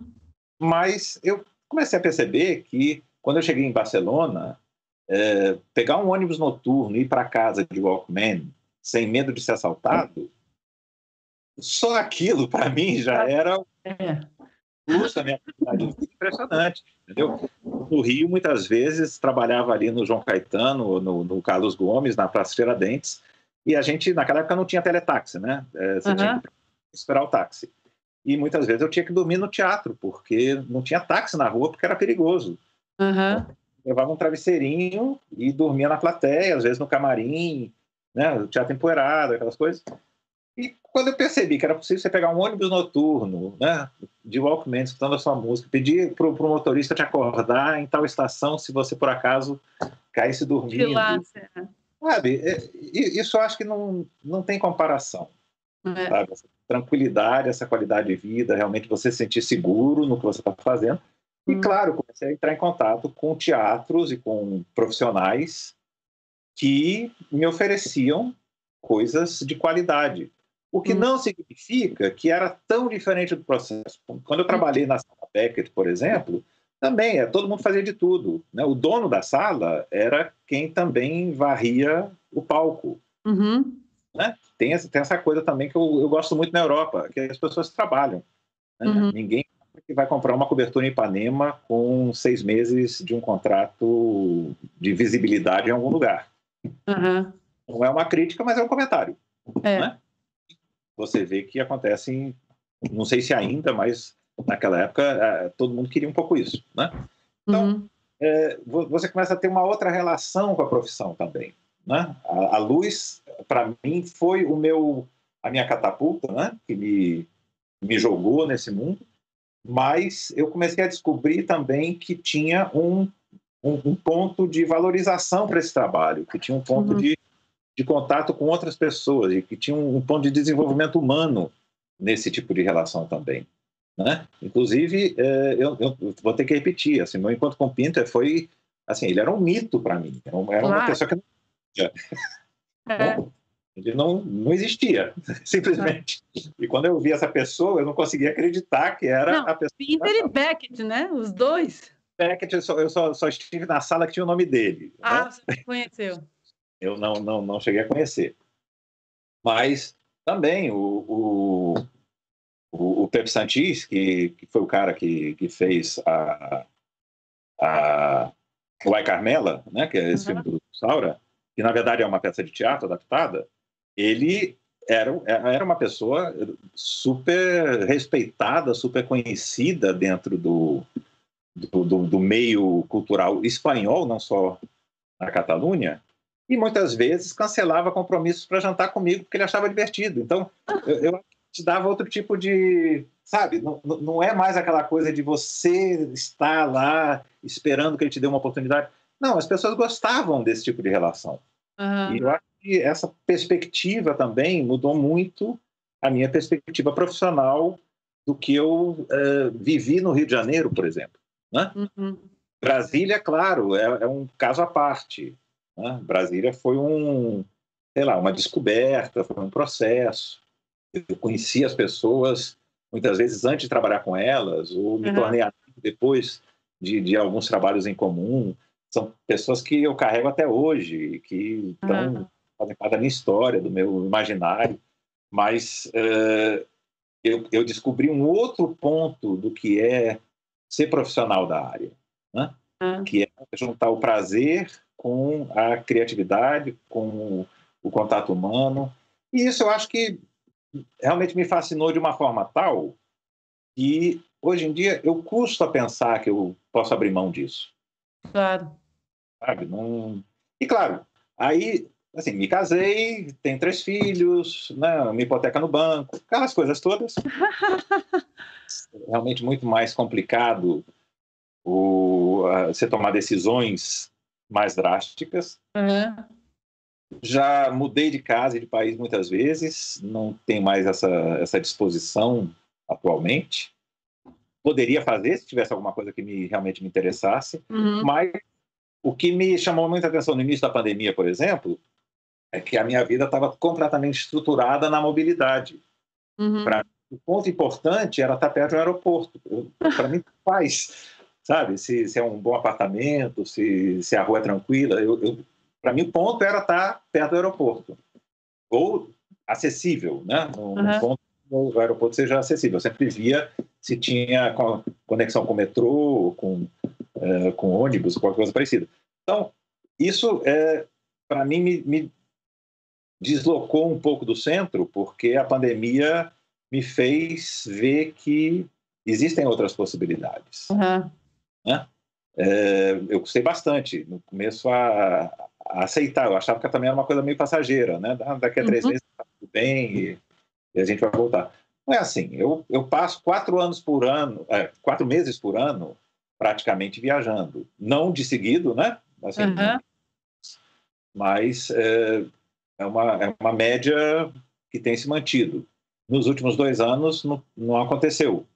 Mas eu comecei a perceber que quando eu cheguei em Barcelona, é, pegar um ônibus noturno e ir para casa de Walkman sem medo de ser assaltado só aquilo, para mim, já ah, era é. plus da minha atividade. Impressionante, entendeu? No Rio, muitas vezes, trabalhava ali no João Caetano, no, no Carlos Gomes, na Praça Tiradentes, e a gente, naquela época, não tinha teletaxi, né? É, você uhum. tinha que esperar o táxi. E muitas vezes eu tinha que dormir no teatro, porque não tinha táxi na rua, porque era perigoso. Uhum. Então, levava um travesseirinho e dormia na plateia, às vezes no camarim, né? O teatro empoeirado, aquelas coisas. E quando eu percebi que era possível você pegar um ônibus noturno, né, de Walkman, escutando a sua música, pedir para o motorista te acordar em tal estação se você por acaso caísse dormindo. Lá, Sabe, é, isso eu acho que não, não tem comparação. é. sabe? Essa tranquilidade, essa qualidade de vida, realmente você se sentir seguro no que você está fazendo. E, hum. claro, comecei a entrar em contato com teatros e com profissionais que me ofereciam coisas de qualidade. O que hum. não significa que era tão diferente do processo. Quando eu trabalhei na sala Beckett, por exemplo, também é, todo mundo fazia de tudo. Né? O dono da sala era quem também varria o palco. Uhum. Né? Tem, tem, essa coisa também que eu, eu, gosto muito na Europa, que as pessoas trabalham. Né? Uhum. Ninguém vai comprar uma cobertura em Ipanema com seis meses de um contrato de visibilidade em algum lugar. Uhum. Não é uma crítica, mas é um comentário. É. Né? Você vê que acontece, não sei se ainda, mas naquela época é, todo mundo queria um pouco isso. Né? Então, uhum. é, você começa a ter uma outra relação com a profissão também. Né? A, a luz, para mim, foi o meu, a minha catapulta, né? que me, me jogou nesse mundo, mas eu comecei a descobrir também que tinha um, um, um ponto de valorização para esse trabalho, que tinha um ponto uhum. de, de contato com outras pessoas, e que tinha um, um ponto de desenvolvimento humano nesse tipo de relação também. Né? Inclusive, é, eu, eu, vou ter que repetir, assim, meu encontro com o Pinter foi, assim, ele era um mito para mim, era, uma claro. pessoa que não é. Ele não, não existia, simplesmente. E quando eu vi essa pessoa, eu não conseguia acreditar que era não, a pessoa. Pinter e Beckett, né? Os dois. Beckett, eu, só, eu só, só, estive na sala que tinha o nome dele. Ah, né? você conheceu. Eu não, não, não cheguei a conhecer. Mas também o, o, o, o Pepe Santis, que, que foi o cara que, que fez a, a o Ai Carmela, né, que é esse uhum. filme do Saura, que na verdade é uma peça de teatro adaptada, ele era, era uma pessoa super respeitada, super conhecida dentro do, do, do, do meio cultural espanhol, não só na Catalunha, e muitas vezes cancelava compromissos para jantar comigo porque ele achava divertido. Então, eu, eu te dava outro tipo de. Sabe, não, não é mais aquela coisa de você estar lá esperando que ele te dê uma oportunidade. Não, as pessoas gostavam desse tipo de relação. Uhum. E eu acho que essa perspectiva também mudou muito a minha perspectiva profissional do que eu uh, vivi no Rio de Janeiro, por exemplo. Né? Uhum. Brasília, claro, é, é, um caso à parte. Né? Brasília foi um, sei lá, uma descoberta, foi um processo. Eu conheci as pessoas muitas vezes antes de trabalhar com elas, ou me uhum. tornei amigo depois de, de alguns trabalhos em comum são pessoas que eu carrego até hoje, que estão uhum. fazem parte da minha história, do meu imaginário, mas uh, eu, eu, descobri um outro ponto do que é ser profissional da área, né? uhum. que é juntar o prazer com a criatividade, com o contato humano, e isso eu acho que realmente me fascinou de uma forma tal que hoje em dia eu custo a pensar que eu posso abrir mão disso. Claro. Sabe? Não... E claro, aí, assim, me casei, tenho três filhos, né, uma hipoteca no banco, aquelas coisas todas. Realmente muito mais complicado o, uh, você tomar decisões mais drásticas. Uhum. Já mudei de casa e de país muitas vezes, não tenho mais essa, essa disposição atualmente poderia fazer se tivesse alguma coisa que me realmente me interessasse, uhum. mas o que me chamou muita atenção no início da pandemia, por exemplo, é que a minha vida estava completamente estruturada na mobilidade. Uhum. O ponto importante era estar perto do aeroporto. Para mim, faz, sabe? Se, se, é um bom apartamento, se, se a rua é tranquila. Para mim, o ponto era estar perto do aeroporto ou acessível, né? Um, uhum. ponto o aeroporto seja acessível. Eu sempre via se tinha conexão com metrô, com é, com ônibus, qualquer coisa parecida. Então, isso, é, para mim, me, me, deslocou um pouco do centro, porque a pandemia me fez ver que existem outras possibilidades. Uhum. Né? É, eu gostei bastante, no começo, a, a, aceitar. Eu achava que também era uma coisa meio passageira, né? Daqui a três uhum. meses está tudo bem e, e, a gente vai voltar. Não é assim. Eu, eu passo quatro anos por ano, é, quatro meses por ano praticamente viajando. Não de seguido, né? Assim, uhum. Mas é, é, uma, é uma média que tem se mantido. Nos últimos dois anos não, não aconteceu,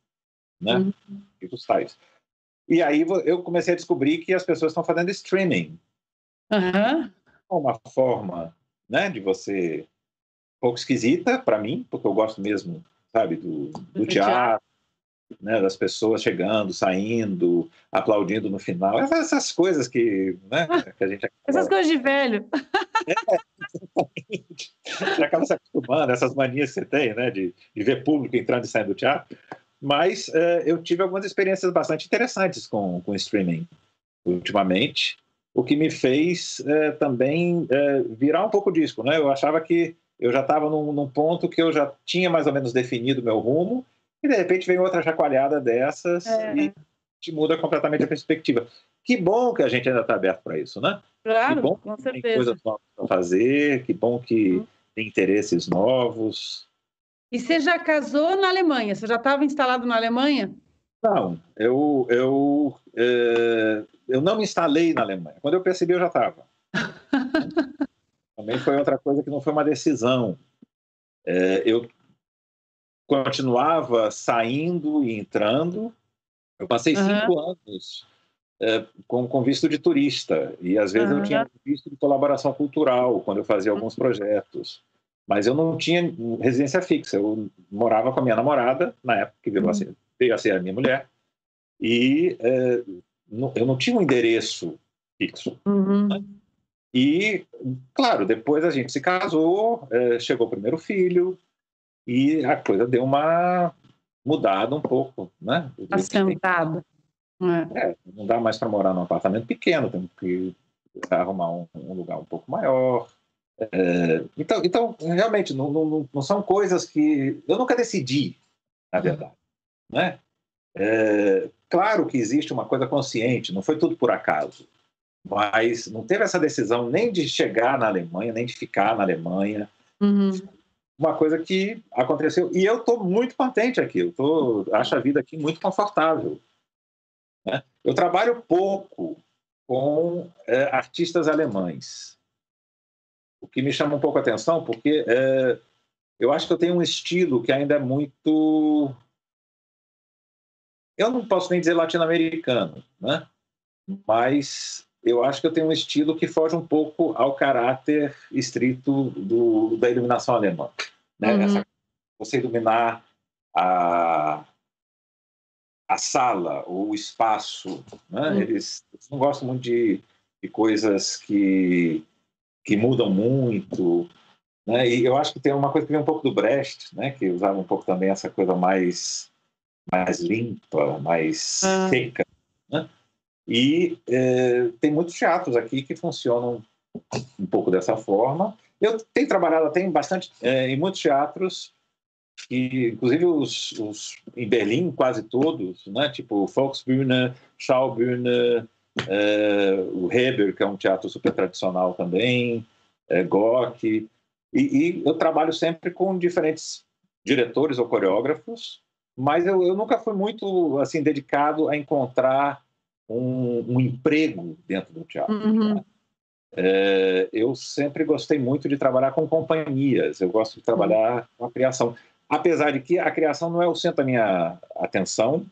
né? Uhum. Os tais. E aí eu comecei a descobrir que as pessoas estão fazendo streaming. Uhum. Uma forma, né, de você um pouco esquisita para mim, porque eu gosto mesmo, sabe, do, do teatro, né, das pessoas chegando, saindo, aplaudindo no final, essas coisas que, né, que a gente essas coisas de velho. É, acaba se acostumando, essas manias que você tem, né, de, de ver público entrando e saindo do teatro. Mas uh, eu tive algumas experiências bastante interessantes com, com streaming ultimamente, o que me fez uh, também uh, virar um pouco disco, né? Eu achava que eu já estava num, num ponto que eu já tinha mais ou menos definido meu rumo e de repente vem outra chacoalhada dessas é. e te muda completamente a perspectiva. Que bom que a gente ainda está aberto para isso, né? Claro, que bom com que certeza. tem coisas novas para fazer, que bom que uhum. tem interesses novos. E você já casou na Alemanha? Você já estava instalado na Alemanha? Não, eu, eu, é, eu não me instalei na Alemanha. Quando eu percebi, eu já estava. Também foi outra coisa que não foi uma decisão. É, eu continuava saindo e entrando. Eu passei uhum. cinco anos é, com, com, visto de turista e às vezes uhum. eu tinha visto de colaboração cultural quando eu fazia alguns projetos. Mas eu não tinha residência fixa. Eu morava com a minha namorada na época que veio, uhum. a, ser, veio a ser a minha mulher e é, não, eu não tinha um endereço fixo. Uhum. Né? E, claro, depois a gente se casou, é, chegou o primeiro filho, e a coisa deu uma mudada um pouco, né? Assentada. É. é, não dá mais para morar num apartamento pequeno, tem que arrumar um, um lugar um pouco maior. É, então, então, realmente, não, não, não, são coisas que eu nunca decidi, na verdade. Né? É, claro que existe uma coisa consciente, não foi tudo por acaso, mas não teve essa decisão nem de chegar na Alemanha, nem de ficar na Alemanha. Uhum uma coisa que aconteceu. E eu estou muito contente aqui, eu tô, acho a vida aqui muito confortável. Né? Eu trabalho pouco com é, artistas alemães, o que me chama um pouco a atenção, porque é, eu acho que eu tenho um estilo que ainda é muito. Eu não posso nem dizer latino-americano, né? mas eu acho que eu tenho um estilo que foge um pouco ao caráter estrito do, da iluminação alemã. Né? Uhum. Essa, você iluminar a, a sala, o espaço. Né? Uhum. Eles, eles, não gostam muito de, de coisas que, que mudam muito. Né? E eu acho que tem uma coisa que vem um pouco do Brecht, né? que usava um pouco também essa coisa mais, mais limpa, mais uhum. seca. Né? E é, tem muitos teatros aqui que funcionam um pouco dessa forma. Eu tenho trabalhado, tenho bastante é, em muitos teatros, e, inclusive os, os, em Berlim, quase todos, né? tipo Volksbühne, Schaubühne, é, o Heber, que é um teatro super tradicional também, é, Gock. E, e, eu trabalho sempre com diferentes diretores ou coreógrafos, mas eu, eu nunca fui muito assim dedicado a encontrar um, um emprego dentro do teatro. Uhum. É, eu sempre gostei muito de trabalhar com companhias, eu gosto de trabalhar com a criação. Apesar de que a criação não é o centro da minha atenção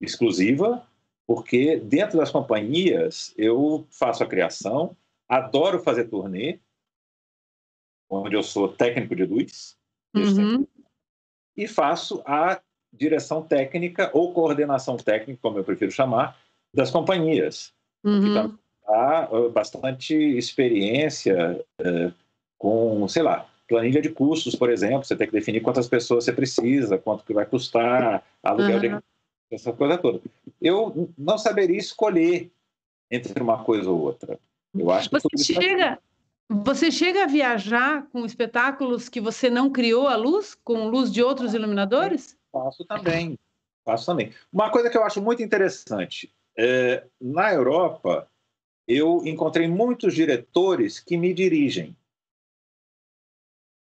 exclusiva, porque dentro das companhias eu faço a criação, adoro fazer turnê, onde eu sou técnico de luz, uhum. e faço a direção técnica ou coordenação técnica, como eu prefiro chamar, das companhias. Uhum. Que dá uh, bastante experiência uh, com, sei lá, planilha de custos, por exemplo. Você tem que definir quantas pessoas você precisa, quanto que vai custar, aluguel uhum. de essa coisa toda. Eu não saberia escolher entre uma coisa ou outra. Eu acho que você chega, você chega a viajar com espetáculos que você não criou a luz, com luz de outros iluminadores? Faço também, faço também. Uma coisa que eu acho muito interessante, é, na Europa, eu encontrei muitos diretores que me dirigem.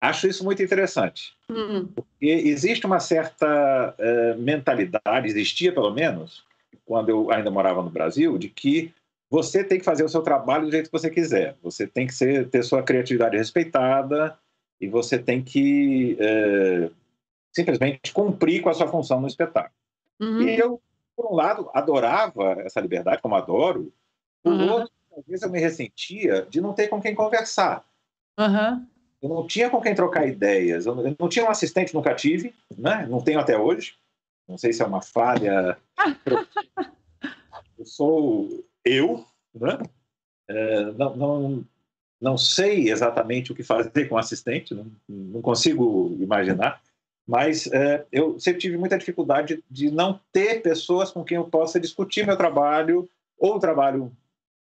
Acho isso muito interessante. Uhum. Porque existe uma certa é, mentalidade, existia pelo menos, quando eu ainda morava no Brasil, de que você tem que fazer o seu trabalho do jeito que você quiser. Você tem que ser, ter sua criatividade respeitada e você tem que é, simplesmente cumprir com a sua função no espetáculo. Uhum. E eu, por um lado, adorava essa liberdade, como adoro, por uhum. outro, às vezes eu me ressentia de não ter com quem conversar. Uhum. Eu não tinha com quem trocar ideias, eu não tinha um assistente, nunca tive, né? não tenho até hoje. Não sei se é uma falha. eu sou eu, né? É, não, não, não sei exatamente o que fazer com assistente, não, não consigo imaginar, mas é, eu sempre tive muita dificuldade de não ter pessoas com quem eu possa discutir meu trabalho ou o trabalho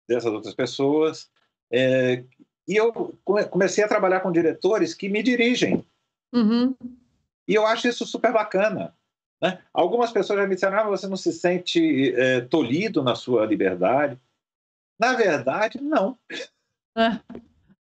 dessas outras pessoas. É, e eu comecei a trabalhar com diretores que me dirigem. Uhum. E eu acho isso super bacana. Né? Algumas pessoas já me disseram: ah, você não se sente é, tolhido na sua liberdade. Na verdade, não. É.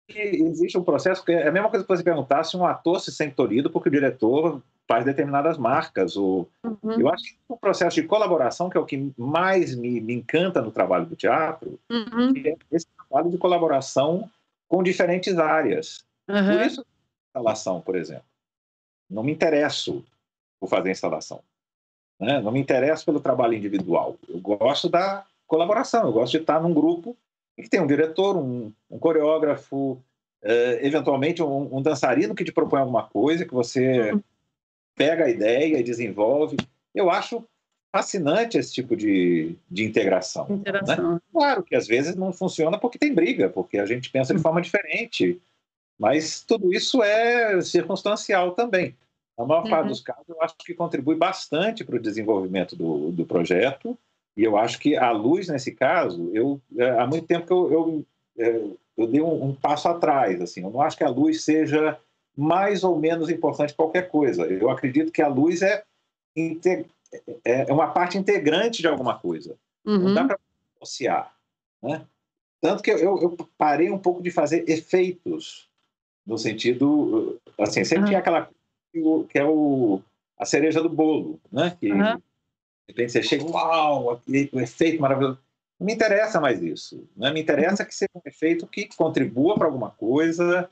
Existe um processo que é a mesma coisa que você perguntar se um ator se sente tolhido porque o diretor faz determinadas marcas. Ou... Uhum. Eu acho que o processo de colaboração, que é o que mais me, me encanta no trabalho do teatro, uhum. é esse trabalho de colaboração com diferentes áreas. Uhum. Por isso, instalação, por exemplo. Não me interesso por fazer instalação. Né? Não me interesso pelo trabalho individual. Eu gosto da colaboração, eu gosto de estar num grupo que tem um diretor, um, um coreógrafo, uh, eventualmente um, um, dançarino que te propõe alguma coisa, que você uhum. pega a ideia e desenvolve. Eu acho fascinante esse tipo de, de integração. Né? integração. Né? Claro que às vezes não funciona porque tem briga, porque a gente pensa de uhum. forma diferente, mas tudo isso é circunstancial também. Na maior uhum. parte dos casos, eu acho que contribui bastante para o desenvolvimento do, do projeto. E eu acho que a luz, nesse caso, eu, é, há muito tempo que eu, eu, é, eu dei um, um, passo atrás. Assim, eu não acho que a luz seja mais ou menos importante que qualquer coisa. Eu acredito que a luz é, é, é uma parte integrante de alguma coisa. Uhum. Não dá para associar. Né? Tanto que eu, eu, parei um pouco de fazer efeitos, no sentido. Assim, sempre uhum. tinha aquela que é o, a cereja do bolo, né? Que uhum. de repente você chega, uau, aquele, efeito maravilhoso. Não me interessa mais isso. Né? Me interessa uhum. que seja um efeito que contribua para alguma coisa,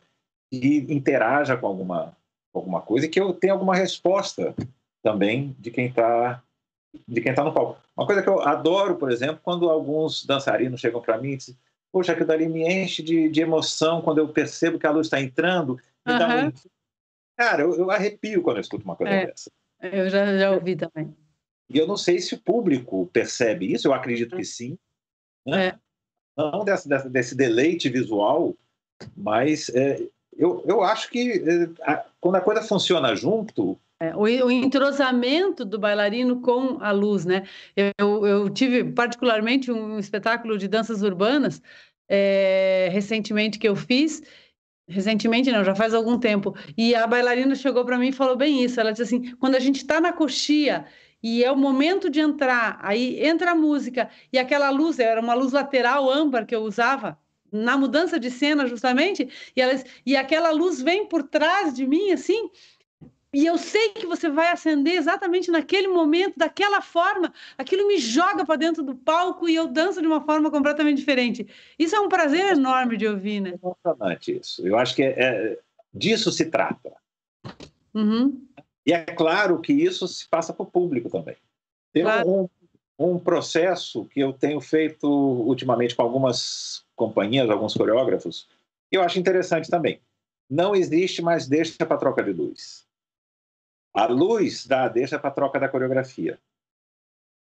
e interaja com alguma, alguma coisa e que eu tenha alguma resposta também de quem está de quem está no palco. Uma coisa que eu adoro, por exemplo, quando alguns dançarinos chegam para mim e dizem, poxa, aquilo dali me enche de, de emoção quando eu percebo que a luz está entrando, me uhum. dá um Cara, eu, eu arrepio quando eu escuto uma coisa é, dessa. Eu já, já ouvi também. E eu não sei se o público percebe isso, eu acredito que sim. Né? É. Não desse, desse, desse, deleite visual, mas é, eu, eu acho que é, a, quando a coisa funciona junto. É, o, o, entrosamento do bailarino com a luz, né? Eu, eu tive particularmente um espetáculo de danças urbanas é, recentemente que eu fiz Recentemente não, já faz algum tempo. E a bailarina chegou para mim e falou bem isso. Ela disse assim: quando a gente está na coxia e é o momento de entrar, aí entra a música e aquela luz, era uma luz lateral âmbar que eu usava na mudança de cena justamente, e, ela, e aquela luz vem por trás de mim assim, e eu sei que você vai acender exatamente naquele momento, daquela forma. Aquilo me joga para dentro do palco e eu danço de uma forma completamente diferente. Isso é um prazer enorme de ouvir, né? É emocionante isso. Eu acho que é, é disso se trata. Uhum. E é claro que isso se passa para o público também. Tem claro. um, um processo que eu tenho feito ultimamente com algumas companhias, alguns coreógrafos, que eu acho interessante também. Não existe mais deixa para troca de luz a luz dá deixa para troca da coreografia.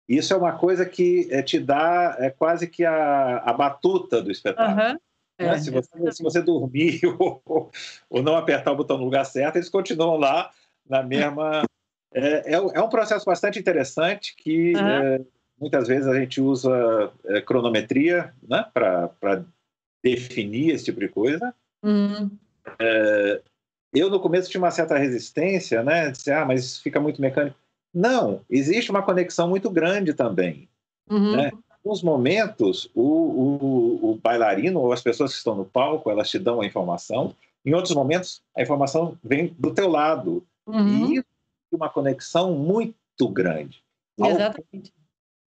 Isso é uma coisa que é, te dá é quase que a, a batuta do espetáculo. Uhum. É, se, você, se, você, dormir ou, ou, não apertar o botão no lugar certo, eles continuam lá na mesma. É, é, é um processo bastante interessante que uhum. muitas vezes a gente usa é, cronometria né, para definir esse tipo de coisa. Uhum. Eu, no começo, tinha uma certa resistência, né? Disse, ah, mas fica muito mecânico. Não, existe uma conexão muito grande também. Uhum. Né? Em alguns momentos, o, o, o, bailarino ou as pessoas que estão no palco, elas te dão a informação. Em outros momentos, a informação vem do teu lado. Uhum. E isso é uma conexão muito grande. Exatamente.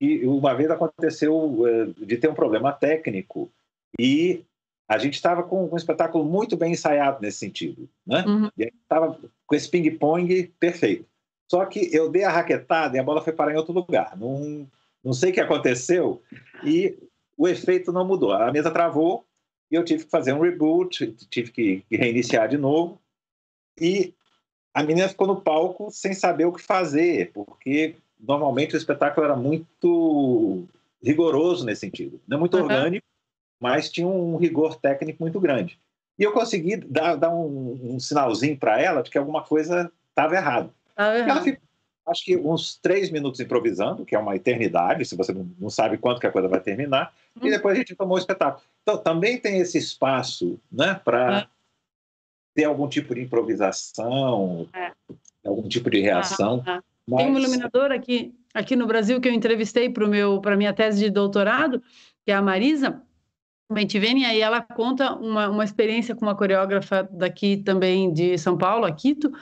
E uma vez aconteceu uh, de ter um problema técnico e a gente estava com, um espetáculo muito bem ensaiado nesse sentido, né? Uhum. E estava com esse ping-pong perfeito. Só que eu dei a raquetada e a bola foi parar em outro lugar. Não, não sei o que aconteceu e o efeito não mudou. A mesa travou e eu tive que fazer um reboot, tive que reiniciar de novo. E a menina ficou no palco sem saber o que fazer, porque normalmente o espetáculo era muito rigoroso nesse sentido. Não é muito uhum. orgânico, mas tinha um rigor técnico muito grande. E eu consegui dar, dar um, um sinalzinho para ela de que alguma coisa estava errada. Ah, ela ficou, acho que uns três minutos improvisando, que é uma eternidade, se você não sabe quanto que a coisa vai terminar, e depois a gente tomou o espetáculo. Então, também tem esse espaço né, para é. ter algum tipo de improvisação, é. algum tipo de reação. Ah, ah. Mas... Tem um iluminador aqui, aqui no Brasil que eu entrevistei para a minha tese de doutorado, que é a Marisa, Bentiveni, aí ela conta uma, uma experiência com uma coreógrafa daqui também de São Paulo, a Quito,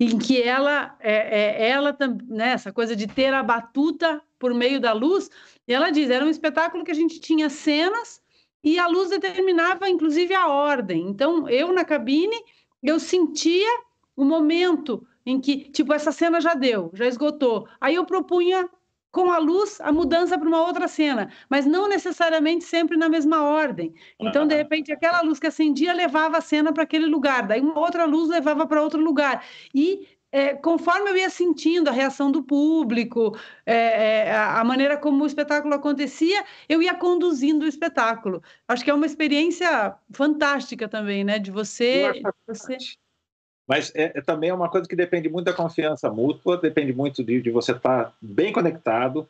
em que ela, é, é, ela né, essa coisa de ter a batuta por meio da luz, e ela diz, era um espetáculo que a gente tinha cenas e a luz determinava, inclusive, a ordem. Então, eu na cabine, eu sentia o momento em que, tipo, essa cena já deu, já esgotou. Aí eu propunha com a luz a mudança para uma outra cena, mas não necessariamente sempre na mesma ordem. Então, de repente, aquela luz que acendia levava a cena para aquele lugar, daí uma outra luz levava para outro lugar. E é, conforme eu ia sentindo a reação do público, é, é, a maneira como o espetáculo acontecia, eu ia conduzindo o espetáculo. Acho que é uma experiência fantástica também, né? De você. você... Mas é, é, também é uma coisa que depende muito da confiança mútua, depende muito de, de você estar tá bem conectado.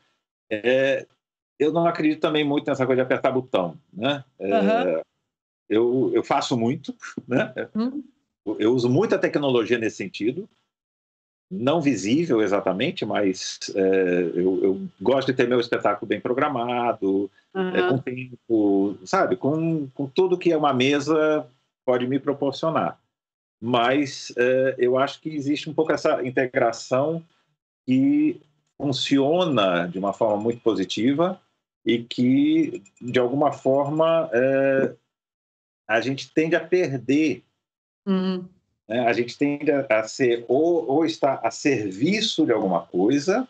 É, eu não acredito também muito nessa coisa de apertar botão, né? Uhum. eu, eu faço muito, né? Uhum. Eu uso muita tecnologia nesse sentido, não visível exatamente, mas é, eu, eu, gosto de ter meu espetáculo bem programado, uhum. com tempo, sabe? Com, com tudo que uma mesa pode me proporcionar mas é, eu acho que existe um pouco essa integração que funciona de uma forma muito positiva e que, de alguma forma, é, a gente tende a perder. Uhum. Né? A gente tende a, a ser ou, ou está a serviço de alguma coisa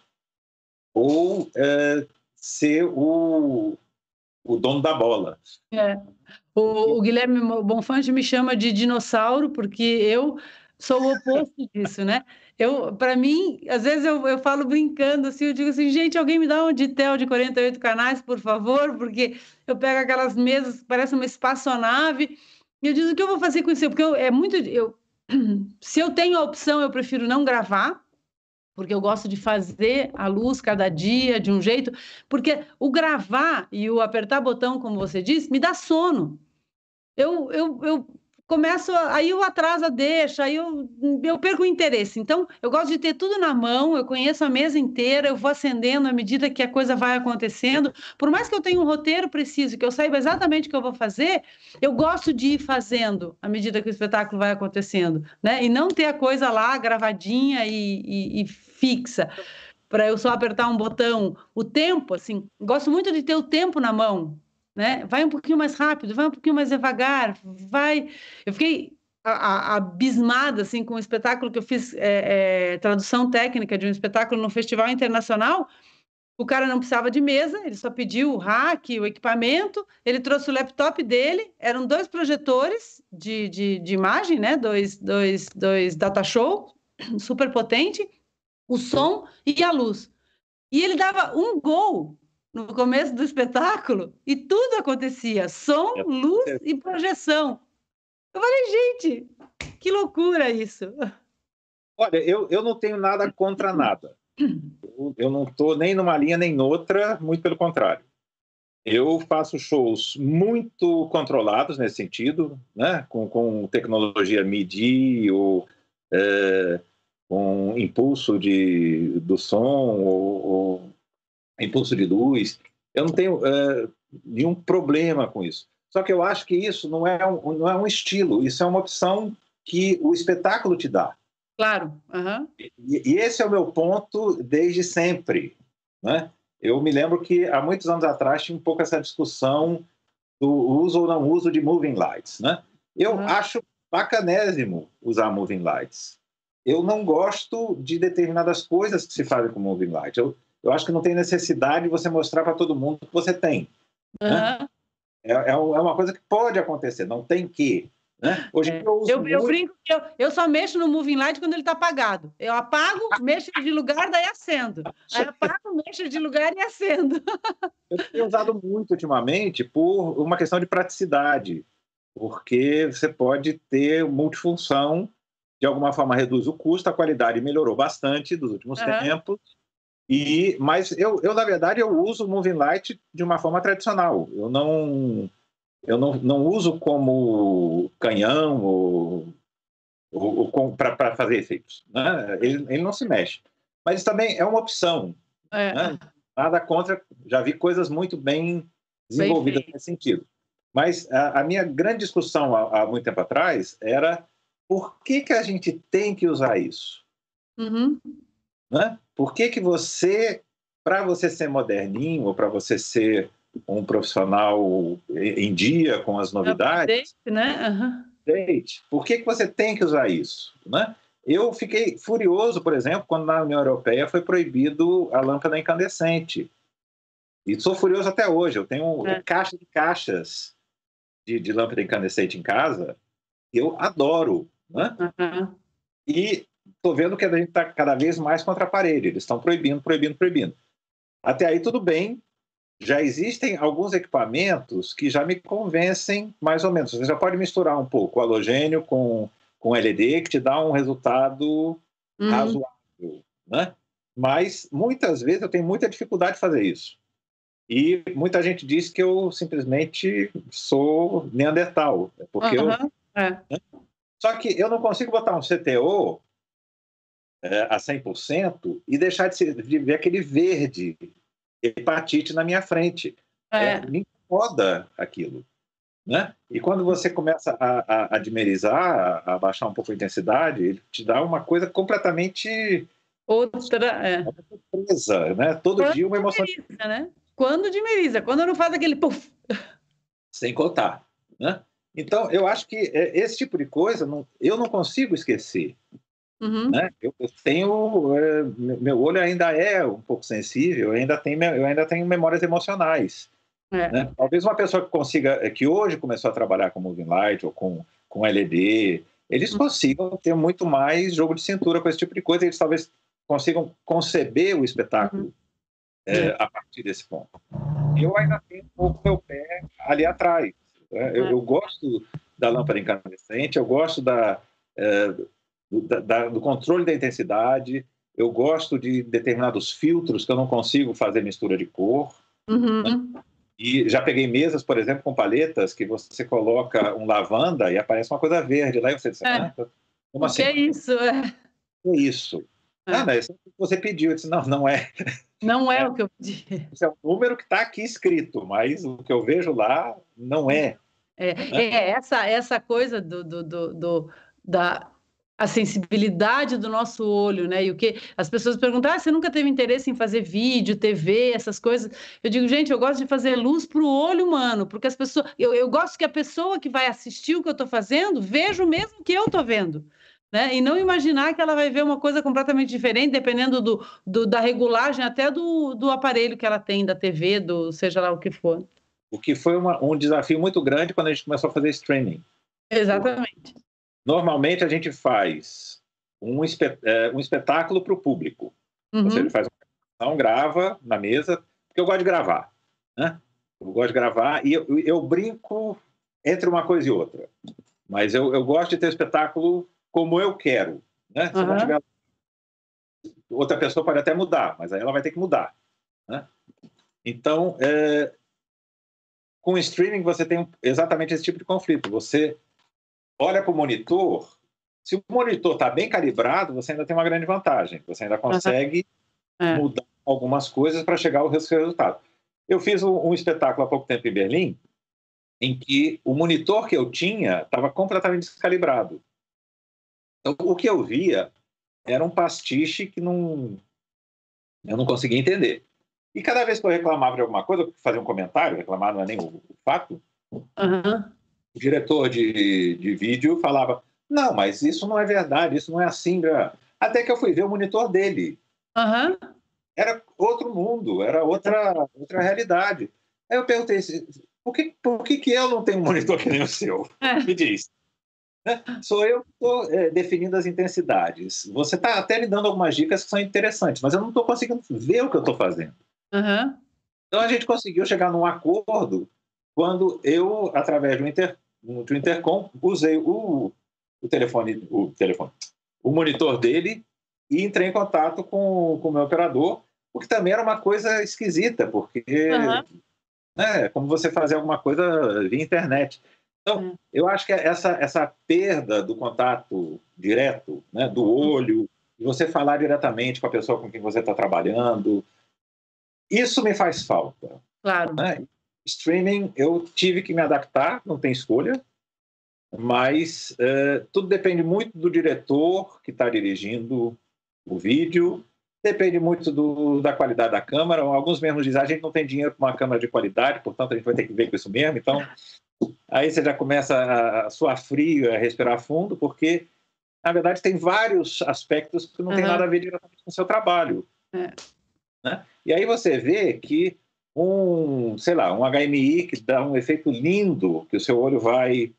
ou é, ser o, o dono da bola. É. O, o Guilherme Bonfante me chama de dinossauro, porque eu sou o oposto disso, né? Eu, para mim, às vezes eu, eu falo brincando assim, eu digo assim, gente, alguém me dá um Ditel de 48 canais, por favor, porque eu pego aquelas mesas, parece uma espaçonave, e eu digo, o que eu vou fazer com isso? Porque eu, é muito, eu, se eu tenho a opção, eu prefiro não gravar, porque eu gosto de fazer a luz cada dia de um jeito, porque o gravar e o apertar botão, como você disse, me dá sono. Eu, eu, eu começo, aí eu atraso deixa, aí eu, eu perco o interesse. Então, eu gosto de ter tudo na mão, eu conheço a mesa inteira, eu vou acendendo à medida que a coisa vai acontecendo. Por mais que eu tenha um roteiro preciso, que eu saiba exatamente o que eu vou fazer, eu gosto de ir fazendo à medida que o espetáculo vai acontecendo, né? E não ter a coisa lá gravadinha e, e, e fixa para eu só apertar um botão. O tempo, assim, gosto muito de ter o tempo na mão, né? Vai um pouquinho mais rápido, vai um pouquinho mais devagar, vai. Eu fiquei abismada assim com o espetáculo que eu fiz é, é, tradução técnica de um espetáculo no festival internacional. O cara não precisava de mesa, ele só pediu o rack, o equipamento. Ele trouxe o laptop dele, eram dois projetores de, de, de imagem, né? Dois, dois, dois data show, super potente, o som e a luz. E ele dava um gol no começo do espetáculo e tudo acontecia: som, é, luz é. e projeção. Eu falei, gente, que loucura isso. Olha, eu, eu não tenho nada contra nada. Eu, eu não estou nem numa linha nem noutra, muito pelo contrário. Eu faço shows muito controlados nesse sentido, né? com, com tecnologia MIDI ou é, com impulso de, do som ou, ou impulso de luz. Eu não tenho uh, nenhum problema com isso. Só que eu acho que isso não é um, não é um estilo, isso é uma opção que o espetáculo te dá. Claro. Uhum. E, e, esse é o meu ponto desde sempre. Né? Eu me lembro que há muitos anos atrás tinha um pouco essa discussão do uso ou não uso de moving lights, né? Eu uhum. acho bacanésimo usar moving lights. Eu não gosto de determinadas coisas que se fazem com moving light. Eu, eu acho que não tem necessidade de você mostrar para todo mundo que você tem. Uhum. Né? É, é, é, uma coisa que pode acontecer, não tem que. Né? Hoje é. eu, eu, muito... eu, brinco que eu, eu só mexo no moving light quando ele está apagado. Eu apago, mexo de lugar, daí acendo. Aí apago, mexo de lugar e acendo. eu tenho usado muito ultimamente por uma questão de praticidade, porque você pode ter multifunção, de alguma forma reduz o custo, a qualidade melhorou bastante dos últimos uhum. tempos. E, mas eu, eu, na verdade, eu uso o Moving Light de uma forma tradicional. Eu não eu não, não uso como canhão ou, ou, ou para fazer efeitos. Né? Ele, ele não se mexe. Mas isso também é uma opção. É. Né? Nada contra, já vi coisas muito bem desenvolvidas nesse sentido. Mas a, a minha grande discussão há, há, muito tempo atrás era por que, que a gente tem que usar isso? Uhum. Né? Por que, que você, para você ser moderninho ou para você ser um profissional em dia com as novidades. Update, né? Uhum. Update. Por que, que você tem que usar isso? Né? Eu fiquei furioso, por exemplo, quando na União Europeia foi proibido a lâmpada incandescente. E sou furioso até hoje. Eu tenho é. caixa de caixas de, de, lâmpada incandescente em casa. Eu adoro. Né? Uhum. E estou vendo que a gente está cada vez mais contra a parede. Eles estão proibindo, proibindo, proibindo. Até aí tudo bem, já existem alguns equipamentos que já me convencem mais ou menos. Você já pode misturar um pouco o halogênio com, com LED, que te dá um resultado uhum. razoável. Né? Mas muitas vezes eu tenho muita dificuldade de fazer isso. E muita gente diz que eu simplesmente sou neandertal, porque uhum. eu. É. Só que eu não consigo botar um CTO é, a 100% e deixar de, ser, de ver aquele verde hepatite na minha frente. É. É, me incomoda aquilo. Né? E quando você começa a, a, a dimerizar, a, a, baixar um pouco a intensidade, ele te dá uma coisa completamente outra, é. Uma surpresa, né? Todo quando dia uma emoção. Dimeriza, né? Quando dimeriza, quando não faz aquele puff. Sem contar, né? Então, eu acho que é, esse tipo de coisa não, eu não consigo esquecer. Uhum. Né? Eu, eu tenho, é, meu olho ainda é um pouco sensível, eu ainda tenho, eu ainda tenho memórias emocionais. É. Né? Talvez uma pessoa que consiga, é, que hoje começou a trabalhar com Moving Light ou com, com LED, eles uhum. consigam ter muito mais jogo de cintura com esse tipo de coisa, eles talvez consigam conceber o espetáculo uhum. é, a partir desse ponto. Eu ainda tenho um pouco meu pé ali atrás. Né? Eu, é. eu, gosto da lâmpada incandescente, eu gosto da, é, do, da, do controle da intensidade. Eu gosto de determinados filtros que eu não consigo fazer mistura de cor. Uhum. Né? E já peguei mesas, por exemplo, com paletas que você coloca um lavanda e aparece uma coisa verde lá e você diz, é. ah, como assim? O que é isso? É, é isso. É. Ah, mas você pediu. Eu disse, não, não é. Não é, é o que eu pedi. Isso é um número que está aqui escrito, mas o que eu vejo lá não é. É, né? é essa, essa coisa do, do, do, do da a sensibilidade do nosso olho, né? E o que as pessoas perguntam: ah, você nunca teve interesse em fazer vídeo, TV, essas coisas? Eu digo, gente, eu gosto de fazer luz para o olho humano, porque as pessoas, eu, eu gosto que a pessoa que vai assistir o que eu estou fazendo veja o mesmo que eu estou vendo. Né? E não imaginar que ela vai ver uma coisa completamente diferente, dependendo do, do, da regulagem até do, do aparelho que ela tem, da TV, do seja lá o que for. O que foi uma, um desafio muito grande quando a gente começou a fazer streaming. Exatamente. Normalmente a gente faz um, é, um espetáculo para o público. Uhum. Você faz uma grava na mesa, porque eu gosto de gravar. Né? Eu gosto de gravar e eu, eu brinco entre uma coisa e outra. Mas eu, eu gosto de ter espetáculo como eu quero. Né? Se uhum. não tiver... Outra pessoa pode até mudar, mas aí ela vai ter que mudar. Né? Então, é... com o streaming você tem exatamente esse tipo de conflito. Você olha para o monitor, se o monitor está bem calibrado, você ainda tem uma grande vantagem. Você ainda consegue uhum. mudar algumas coisas para chegar ao resultado. Eu fiz um, um, espetáculo há pouco tempo em Berlim, em que o monitor que eu tinha estava completamente descalibrado. Então, o que eu via era um pastiche que não, eu não conseguia entender. E cada vez que eu reclamava de alguma coisa, fazia um comentário, reclamar não é nem o, o fato, Uhum. O diretor de, de vídeo falava: Não, mas isso não é verdade, isso não é assim. Até que eu fui ver o monitor dele. Uhum. Era outro mundo, era outra, outra realidade. Aí eu perguntei: por que, por que, que eu não tenho um monitor que nem o seu? É. Me diz. Né? Sou eu que estou é, definindo as intensidades. Você está até me dando algumas dicas que são interessantes, mas eu não estou conseguindo ver o que eu estou fazendo. Uhum. Então a gente conseguiu chegar num acordo quando eu, através do, inter, do intercom, usei o, o telefone, o telefone, o monitor dele e entrei em contato com, com o meu operador, o que também era uma coisa esquisita, porque uhum. né, como você fazer alguma coisa via internet. Então, uhum. eu acho que essa, essa perda do contato direto, né, do uhum. olho, de você falar diretamente com a pessoa com quem você está trabalhando, isso me faz falta. Claro. Né? Streaming, eu tive que me adaptar, não tem escolha, mas uh, tudo depende muito do diretor que está dirigindo o vídeo, depende muito do, da qualidade da câmera. Alguns mesmos dizem, a gente não tem dinheiro para uma câmera de qualidade, portanto a gente vai ter que ver com isso mesmo. Então, aí você já começa a suar frio, a respirar fundo, porque, na verdade, tem vários aspectos que não uhum. tem nada a ver diretamente com o seu trabalho. É. Né? E aí você vê que um, sei lá, um HMI que dá um efeito lindo, que o seu olho vai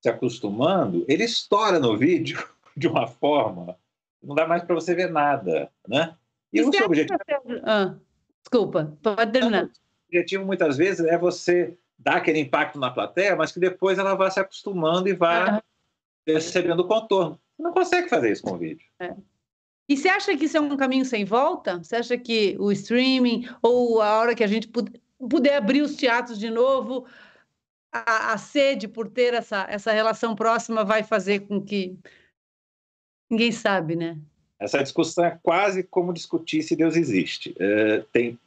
se acostumando, ele estoura no vídeo de uma forma não dá mais para você ver nada, né? E, e o seu objetivo... Ah, desculpa, pode terminar. O objetivo, muitas vezes, é você dar aquele impacto na plateia, mas que depois ela vai se acostumando e vai uhum. percebendo o contorno. Você não consegue fazer isso com o vídeo. É. E você acha que isso é um caminho sem volta? Você acha que o streaming ou a hora que a gente puder abrir os teatros de novo, a, a sede por ter essa, essa relação próxima vai fazer com que ninguém sabe, né? Essa discussão é quase como discutir se Deus existe. É, tem,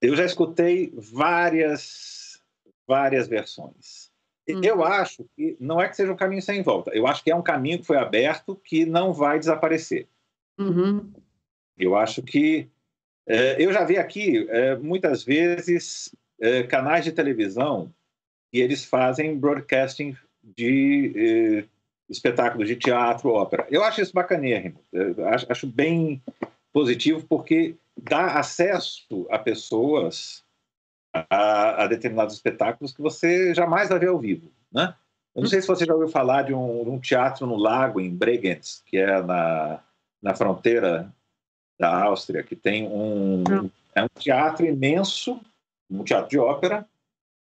eu já escutei várias, várias versões. Uhum. Eu acho que não é que seja um caminho sem volta. Eu acho que é um caminho que foi aberto que não vai desaparecer. Uhum. Eu acho que. É, eu já vi aqui, é, muitas vezes, é, canais de televisão e eles fazem broadcasting de espetáculos de teatro, ópera. Eu acho isso bacanérrimo. Acho, acho bem positivo porque dá acesso a pessoas a, a, determinados espetáculos que você jamais vai ver ao vivo, né? Eu não sei se você já ouviu falar de um, um teatro no lago em Bregenz, que é na na fronteira da Áustria, que tem um, é um teatro imenso, um teatro de ópera,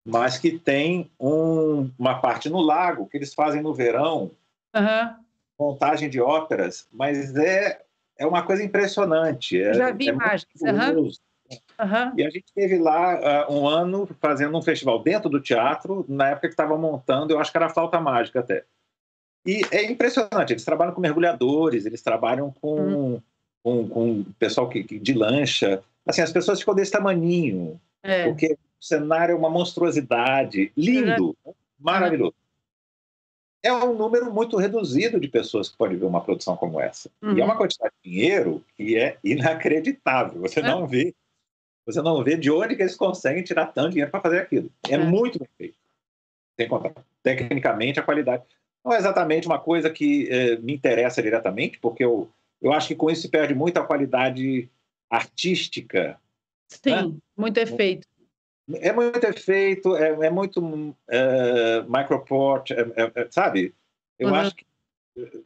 mas que tem um, uma parte no lago que eles fazem no verão, uhum. montagem de óperas, mas é, é uma coisa impressionante. É, Já vi é imagens. Uhum. Uhum. E a gente teve lá uh, um ano fazendo um festival dentro do teatro, na época que estava montando, eu acho que era a Flauta Mágica até. E é impressionante, eles trabalham com mergulhadores, eles trabalham com, hum. com, com pessoal que, que, de lancha. Assim, as pessoas ficam desse tamaninho, é. porque o cenário é uma monstruosidade, lindo, é. maravilhoso. É um número muito reduzido de pessoas que podem ver uma produção como essa. Uhum. E é uhum. uma quantidade de dinheiro que é inacreditável. Você é. não vê você não vê de onde que eles conseguem tirar tanto dinheiro para fazer aquilo. É, é, muito bem feito. Sem contar, tecnicamente, a qualidade. Não é exatamente uma coisa que eh, me interessa diretamente, porque eu, eu acho que com isso se perde muito a qualidade artística. Sim, né? muito efeito. É muito efeito, é, é muito é, microport, é, é, é, sabe? Eu uhum. acho que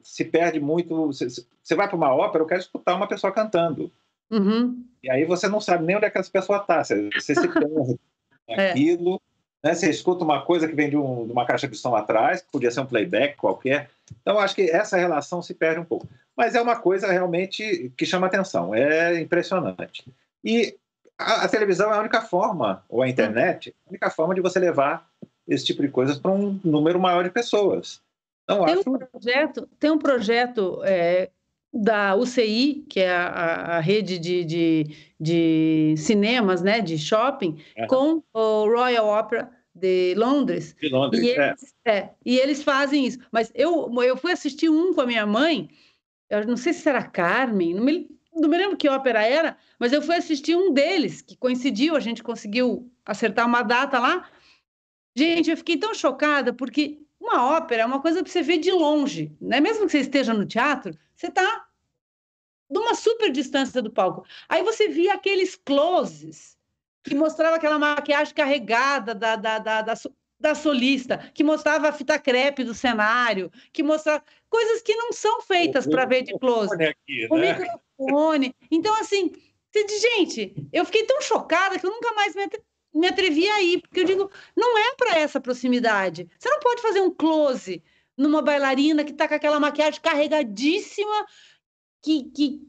se perde muito. Você, você vai para uma ópera, eu quero escutar uma pessoa cantando. Uhum. E aí você não sabe nem onde é que essa pessoa está. Você, você se perde naquilo. Né? Você escuta uma coisa que vem de, um, de, uma caixa de som atrás, que podia ser um playback qualquer. Então, acho que essa relação se perde um pouco. Mas é uma coisa realmente que chama atenção, é impressionante. E a, a televisão é a única forma, ou a internet, a única forma de você levar esse tipo de coisas para um número maior de pessoas. Então, tem, acho... um projeto, tem um projeto é, da UCI, que é a, a rede de, de, de, cinemas, né, de shopping, é. com o Royal Opera de Londres. De Londres, e eles, é. é. E eles fazem isso. Mas eu, eu fui assistir um com a minha mãe, eu não sei se era Carmen, não me, não me lembro que ópera era, mas eu fui assistir um deles, que coincidiu, a gente conseguiu acertar uma data lá, Gente, eu fiquei tão chocada porque uma ópera é uma coisa para você ver de longe, né? Mesmo que você esteja no teatro, você está numa super distância do palco. Aí você via aqueles closes que mostrava aquela maquiagem carregada da, da, da, da, da solista, que mostrava a fita crepe do cenário, que mostrava coisas que não são feitas para ver de close. Aqui, né? O microfone. Então, assim, você diz, gente, eu fiquei tão chocada que eu nunca mais me, me atrevi a ir, porque eu digo, não é para essa proximidade. Você não pode fazer um close numa bailarina que está com aquela maquiagem carregadíssima, que, que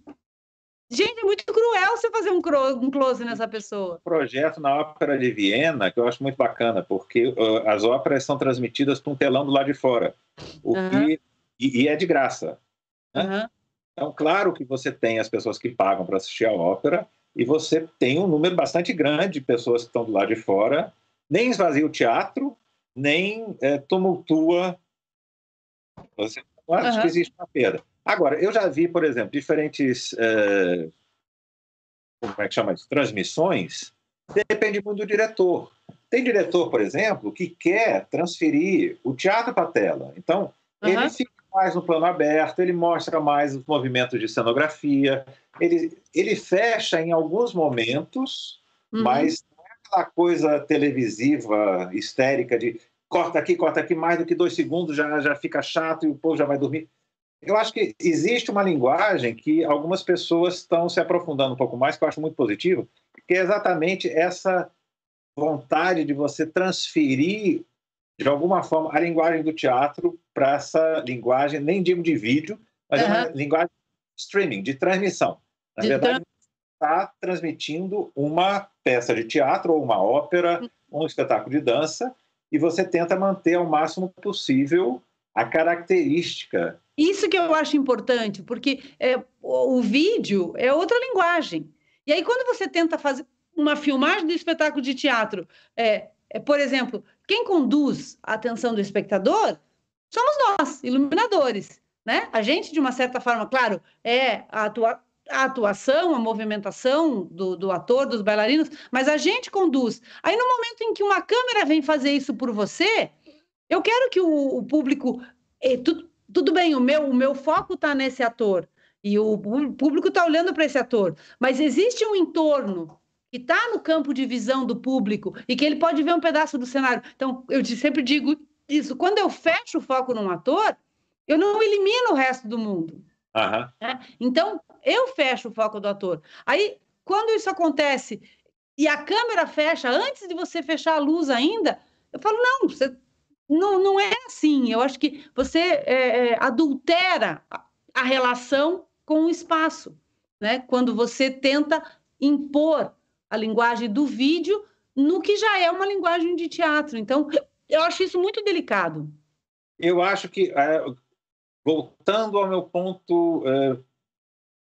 Gente, é muito cruel você fazer um, close nessa pessoa. Um projeto na Ópera de Viena, que eu acho muito bacana, porque uh, as óperas são transmitidas para um telão do lado de fora. O uhum. que, e, e, é de graça. Né? Uhum. Então, claro que você tem as pessoas que pagam para assistir a ópera, e você tem um número bastante grande de pessoas que estão do lado de fora, nem esvazia o teatro, nem é, tumultua. Você, acho uhum. que existe uma perda. Agora, eu já vi, por exemplo, diferentes. É, como é que chama isso? Transmissões. Depende muito do diretor. Tem diretor, por exemplo, que quer transferir o teatro para a tela. Então, uhum. ele fica mais no plano aberto, ele mostra mais os movimentos de cenografia, ele, ele fecha em alguns momentos, uhum. mas não é aquela coisa televisiva, histérica de corta aqui, corta aqui, mais do que dois segundos já, já fica chato e o povo já vai dormir. Eu acho que existe uma linguagem que algumas pessoas estão se aprofundando um pouco mais, que eu acho muito positivo, que é exatamente essa vontade de você transferir, de alguma forma, a linguagem do teatro para essa linguagem, nem digo de vídeo, mas uhum. é uma linguagem de streaming, de transmissão. Na de verdade, está transmitindo uma peça de teatro ou uma ópera, um espetáculo de dança, e você tenta manter ao máximo possível a característica isso que eu acho importante, porque é, o vídeo é outra linguagem. E aí, quando você tenta fazer uma filmagem do espetáculo de teatro, é, é, por exemplo, quem conduz a atenção do espectador somos nós, iluminadores. Né? A gente, de uma certa forma, claro, é a, atua a atuação, a movimentação do, do, ator, dos bailarinos, mas a gente conduz. Aí, no momento em que uma câmera vem fazer isso por você, eu quero que o, o público. É, tudo bem, o meu, o meu foco está nesse ator e o público está olhando para esse ator, mas existe um entorno que está no campo de visão do público e que ele pode ver um pedaço do cenário. Então, eu sempre digo isso: quando eu fecho o foco num ator, eu não elimino o resto do mundo. Uhum. Né? Então, eu fecho o foco do ator. Aí, quando isso acontece e a câmera fecha antes de você fechar a luz ainda, eu falo: não, você não, não é assim. Eu acho que você é, é, adultera a relação com o espaço, né? Quando você tenta impor a linguagem do vídeo no que já é uma linguagem de teatro. Então, eu acho isso muito delicado. Eu acho que, é, voltando ao meu ponto, é,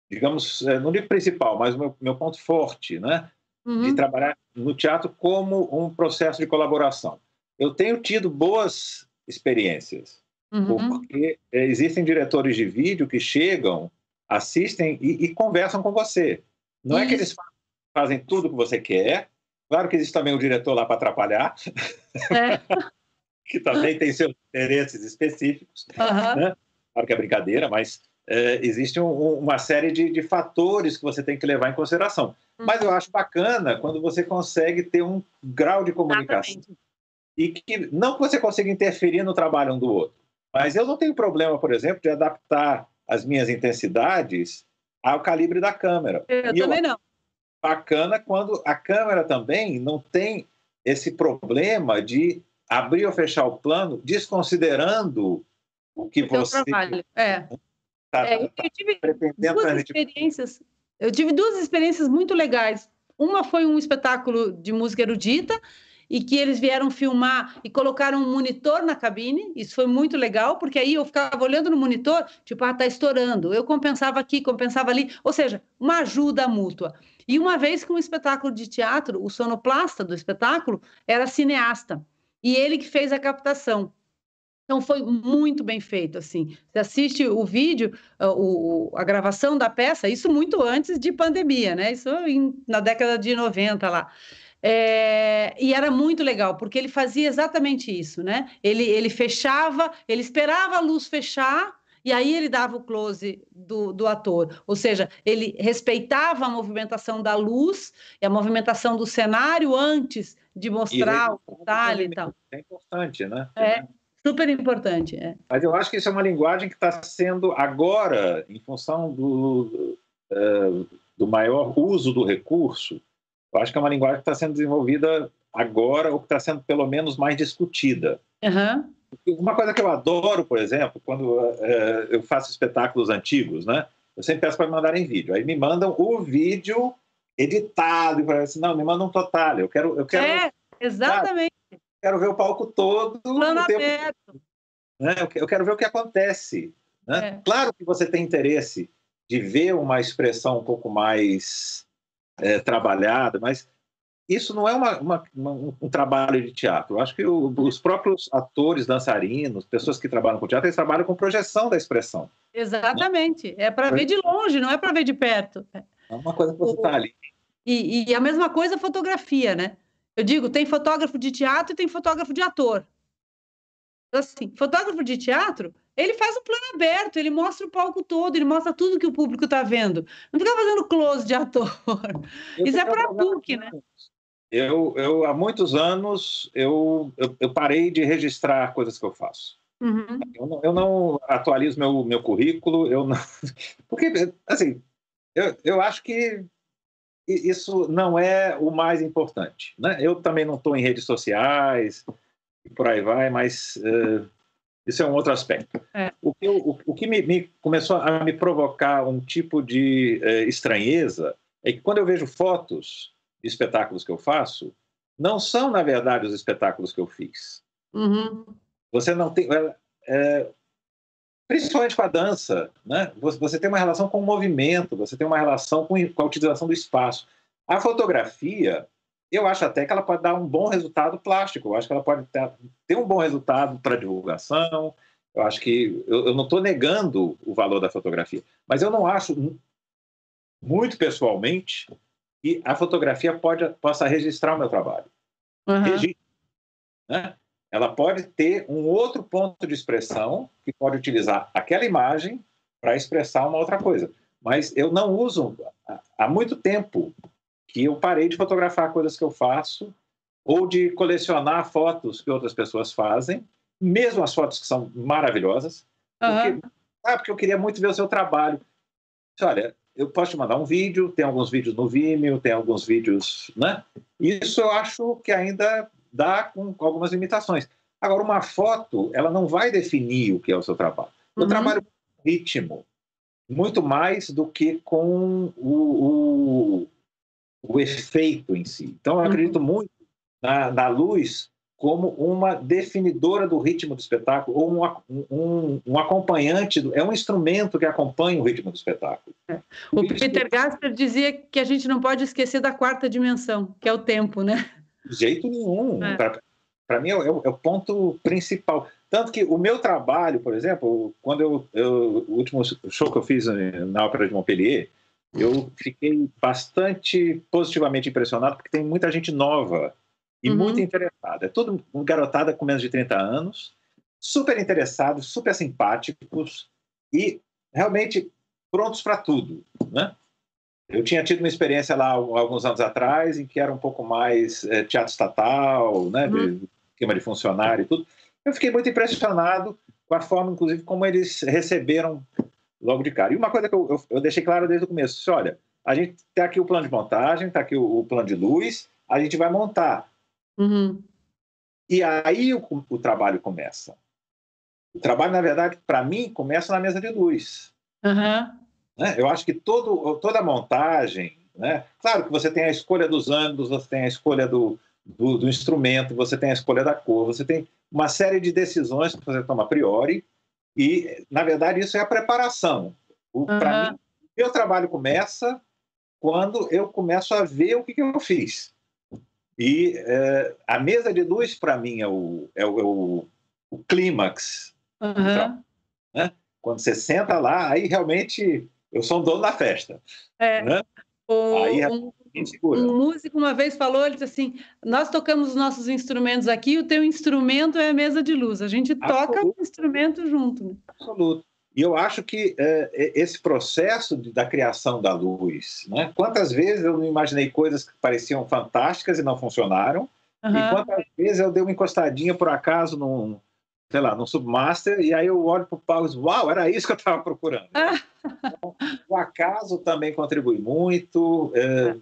digamos, é, não digo principal, mas o meu, meu ponto forte, né? Uhum. De trabalhar no teatro como um processo de colaboração eu tenho tido boas experiências, uhum. porque é, existem diretores de vídeo que chegam, assistem e, e conversam com você. Não Isso. é que eles fazem tudo o que você quer. Claro que existe também o diretor lá para atrapalhar, é. que também tem seus interesses específicos. Uhum. Né? Claro que é brincadeira, mas é, existe um, uma série de, de, fatores que você tem que levar em consideração. Uhum. Mas eu acho bacana quando você consegue ter um grau de comunicação Exatamente e que não que você consiga interferir no trabalho um do outro, mas eu não tenho problema, por exemplo, de adaptar as minhas intensidades ao calibre da câmera. Eu e também eu, não. Bacana quando a câmera também não tem esse problema de abrir ou fechar o plano, desconsiderando o que o você trabalho. É. Tá, é, tá, eu tive duas experiências. Eu tive duas experiências muito legais. Uma foi um espetáculo de música erudita e que eles vieram filmar e colocaram um monitor na cabine. Isso foi muito legal, porque aí eu ficava olhando no monitor, tipo, ah, tá estourando. Eu compensava aqui, compensava ali, ou seja, uma ajuda mútua. E uma vez que um espetáculo de teatro, o sonoplasta do espetáculo era cineasta, e ele que fez a captação. Então foi muito bem feito, assim. Você assiste o vídeo, ah, o, a gravação da peça, isso muito antes de pandemia, né? Isso em, na década de 90 lá. É, e era muito legal, porque ele fazia exatamente isso, né? Ele, ele fechava, ele esperava a luz fechar, e aí ele dava o close do, do ator. Ou seja, ele respeitava a movimentação da luz e a movimentação do cenário antes de mostrar o detalhe e tal. É importante, né? É, super importante. É. Mas eu acho que isso é uma linguagem que está sendo agora, em função do, uh, do maior uso do recurso, eu acho que é uma linguagem que está sendo desenvolvida agora ou que está sendo pelo menos mais discutida. Uhum. Uma coisa que eu adoro, por exemplo, quando uh, eu faço espetáculos antigos, né? Eu sempre peço para me mandarem vídeo. Aí me mandam o vídeo editado e assim, não, me manda um total. Eu quero, eu quero. É, exatamente. Quero ver o palco todo. Plano aberto. Né? Eu quero ver o que acontece. Né? É. Claro que você tem interesse de ver uma expressão um pouco mais é, trabalhada, mas isso não é uma, uma, uma, um trabalho de teatro. Eu acho que o, os próprios atores, dançarinos, pessoas que trabalham com teatro, eles trabalham com projeção da expressão. Exatamente. Né? É para ver de longe, não é para ver de perto. É uma coisa que você está ali. E, e, a mesma coisa a fotografia, né? Eu digo, tem fotógrafo de teatro e tem fotógrafo de ator. Assim, fotógrafo de teatro, ele faz o plano aberto, ele mostra o palco todo, ele mostra tudo que o público está vendo. Não fica fazendo close de ator. Eu Isso é para PUC, né? Eu, eu, há muitos anos, eu, eu, eu, parei de registrar coisas que eu faço. Uhum. Eu, não, eu, não, atualizo meu, meu currículo, eu não... Porque, assim, eu, eu acho que isso não é o mais importante. Né? Eu também não estou em redes sociais e por aí vai, mas uh, isso é um outro aspecto. É. O que, eu, o, o que me, me, começou a me provocar um tipo de uh, estranheza é que quando eu vejo fotos de espetáculos que eu faço, não são, na verdade, os espetáculos que eu fiz. Uhum. Você não tem. É, é principalmente com a dança, né? Você tem uma relação com o movimento, você tem uma relação com a utilização do espaço. A fotografia, eu acho até que ela pode dar um bom resultado plástico. Eu acho que ela pode ter, um bom resultado para divulgação. Eu acho que eu, eu não estou negando o valor da fotografia, mas eu não acho muito pessoalmente que a fotografia pode, possa registrar o meu trabalho. Uhum. Registra, né? Ela pode ter um outro ponto de expressão que pode utilizar aquela imagem para expressar uma outra coisa. Mas eu não uso há muito tempo que eu parei de fotografar coisas que eu faço ou de colecionar fotos que outras pessoas fazem, mesmo as fotos que são maravilhosas, uhum. porque, ah, porque eu queria muito ver o seu trabalho. Olha, eu posso te mandar um vídeo, tem alguns vídeos no Vimeo, tem alguns vídeos, né? Isso eu acho que ainda dá com, com, algumas limitações. Agora, uma foto, ela não vai definir o que é o seu trabalho. Eu uhum. trabalho com ritmo, muito mais do que com o, o, o efeito em si. Então, eu uhum. acredito muito na, na luz como uma definidora do ritmo do espetáculo, ou um, um, um acompanhante, do, é um instrumento que acompanha o ritmo do espetáculo. É. O Peter Gasper dizia que a gente não pode esquecer da quarta dimensão, que é o tempo, né? De jeito nenhum. É. Para mim é, é, é, o ponto principal. Tanto que o meu trabalho, por exemplo, quando eu, eu, o último show que eu fiz na Ópera de Montpellier, eu fiquei bastante positivamente impressionado porque tem muita gente nova e uhum. muito interessada. É todo um garotada com menos de 30 anos, super interessados, super simpáticos e realmente prontos para tudo, né? Eu tinha tido uma experiência lá alguns anos atrás em que era um pouco mais é, teatro estatal, né, uhum. de, esquema de funcionário e tudo. Eu fiquei muito impressionado com a forma, inclusive, como eles receberam logo de cara. E uma coisa que eu, eu, eu deixei claro desde o começo, disse, olha, a gente tem aqui o plano de montagem, está aqui o, o, plano de luz, a gente vai montar. Uhum. E aí o, o trabalho começa. O trabalho, na verdade, para mim, começa na mesa de luz. Uhum. Né? Eu acho que todo, toda a montagem, né? claro que você tem a escolha dos ângulos, você tem a escolha do, do, do, instrumento, você tem a escolha da cor, você tem uma série de decisões que você toma a priori, e, na verdade, isso é a preparação. Uhum. Para mim, o meu trabalho começa quando eu começo a ver o que, que eu fiz. E é, a mesa de luz, para mim, é o, é o, é o, o clímax. Uhum. Né? Quando você senta lá, aí realmente eu sou um dono da festa. É. Né? O, Aí, um, um músico uma vez falou, ele disse assim, nós tocamos os nossos instrumentos aqui, o teu instrumento é a mesa de luz, a gente Absoluto. toca o instrumento junto. Absoluto. E eu acho que é, esse processo de, da criação da luz, né? quantas vezes eu não imaginei coisas que pareciam fantásticas e não funcionaram, uhum. e quantas vezes eu dei uma encostadinha por acaso num, sei lá, num submaster, e aí eu olho para o pau e digo, uau, era isso que eu estava procurando. então, o acaso também contribui muito, é,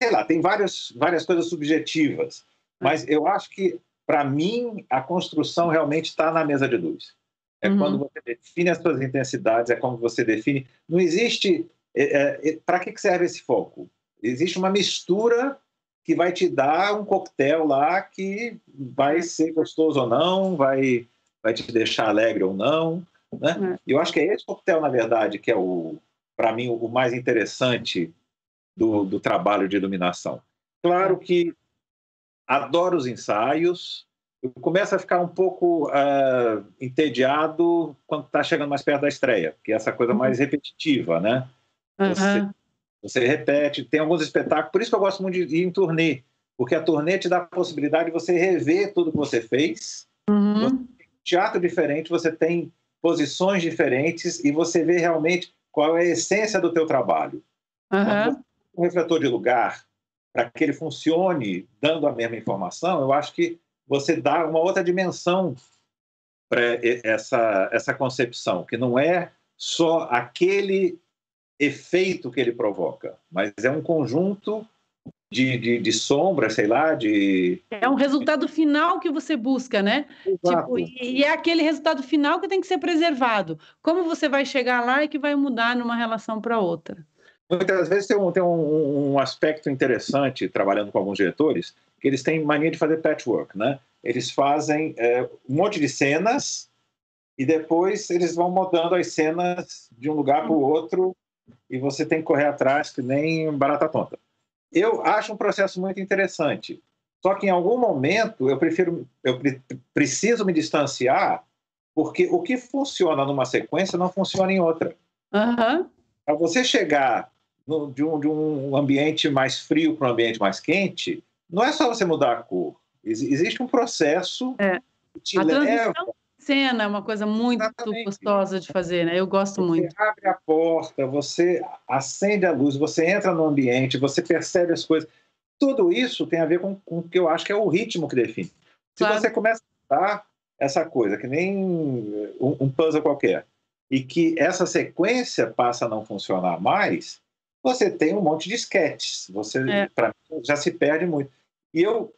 sei lá, tem várias, várias coisas subjetivas, mas eu acho que, para mim, a construção realmente está na mesa de luz. É uhum. quando você define as suas intensidades, é como você define. Não existe. É, é, Para que serve esse foco? Existe uma mistura que vai te dar um coquetel lá que vai ser gostoso ou não, vai, vai te deixar alegre ou não. Né? É. Eu acho que é esse coquetel, na verdade, que é o, para mim, o mais interessante do, do trabalho de iluminação. Claro é. que adoro os ensaios, eu começo a ficar um pouco uh, entediado quando está chegando mais perto da estreia, que é essa coisa uhum. mais repetitiva, né? Uhum. Você, você, repete, tem alguns espetáculos, por isso que eu gosto muito de ir em turnê, porque a turnê te dá a possibilidade de você rever tudo que você fez, uhum. você teatro diferente, você tem posições diferentes e você vê realmente qual é a essência do teu trabalho. Uhum. Um refletor de lugar, para que ele funcione dando a mesma informação, eu acho que você dá uma outra dimensão para essa, essa concepção, que não é só aquele efeito que ele provoca, mas é um conjunto de, de, de sombra, sei lá, de... É um resultado final que você busca, né? Tipo, e, é aquele resultado final que tem que ser preservado. Como você vai chegar lá e que vai mudar numa relação para outra? Muitas vezes tem, um, tem um, um aspecto interessante, trabalhando com alguns diretores, que eles têm mania de fazer patchwork, né? Eles fazem é, um monte de cenas e depois eles vão mudando as cenas de um lugar para o outro e você tem que correr atrás que nem barata tonta. Eu acho um processo muito interessante. Só que em algum momento eu prefiro, eu preciso me distanciar porque o que funciona numa sequência não funciona em outra. Uhum. Para você chegar no, de, um, de um ambiente mais frio para um ambiente mais quente, não é só você mudar a cor. Existe um processo é. que te a leva. Cena é uma coisa muito Exatamente. gostosa de fazer, né? Eu gosto você muito. Você abre a porta, você acende a luz, você entra no ambiente, você percebe as coisas. Tudo isso tem a ver com, com o que eu acho que é o ritmo que define. Se claro. você começa a dar essa coisa, que nem um, um puzzle qualquer, e que essa sequência passa a não funcionar mais, você tem um monte de sketches. Você, é. para mim, já se perde muito. E eu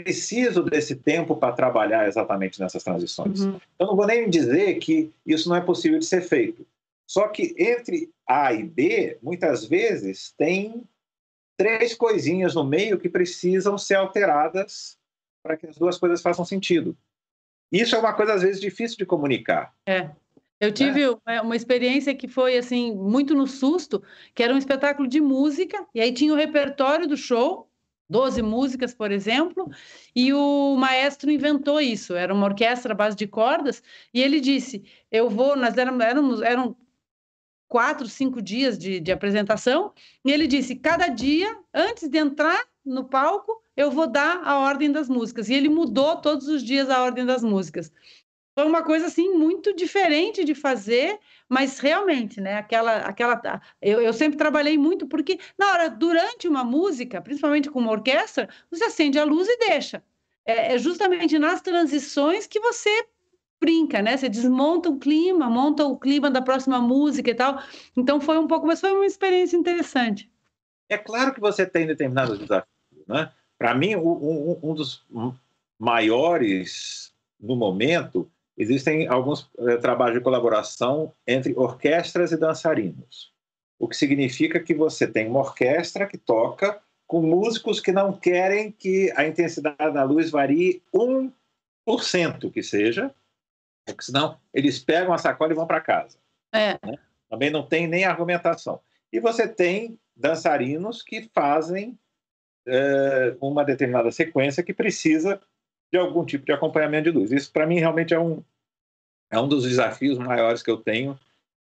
preciso desse tempo para trabalhar exatamente nessas transições. Uhum. Eu não vou nem dizer que isso não é possível de ser feito. Só que entre A e B, muitas vezes, tem três coisinhas no meio que precisam ser alteradas para que as duas coisas façam sentido. Isso é uma coisa, às vezes, difícil de comunicar. É. Eu né? tive é. uma experiência que foi assim muito no susto, que era um espetáculo de música, e aí tinha o repertório do show, 12 músicas, por exemplo, e o maestro inventou isso. Era uma orquestra à base de cordas, e ele disse: Eu vou, nós éramos, eram quatro, cinco dias de, de apresentação, e ele disse: Cada dia, antes de entrar no palco, eu vou dar a ordem das músicas. E ele mudou todos os dias a ordem das músicas foi uma coisa assim muito diferente de fazer, mas realmente, né? Aquela, aquela, eu, eu sempre trabalhei muito porque na hora, durante uma música, principalmente com uma orquestra, você acende a luz e deixa. É, é justamente nas transições que você brinca, né? Você desmonta o clima, monta o clima da próxima música e tal. Então foi um pouco, mas foi uma experiência interessante. É claro que você tem determinados desafios, né? Para mim, um, um dos maiores no momento existem alguns é, trabalhos de colaboração entre orquestras e dançarinos, o que significa que você tem uma orquestra que toca com músicos que não querem que a intensidade da luz varie 1% que seja, porque senão eles pegam a sacola e vão para casa. É. Né? Também não tem nem argumentação. E você tem dançarinos que fazem é, uma determinada sequência que precisa de algum tipo de acompanhamento de luz. Isso, para mim, realmente é um, é um dos desafios maiores que eu tenho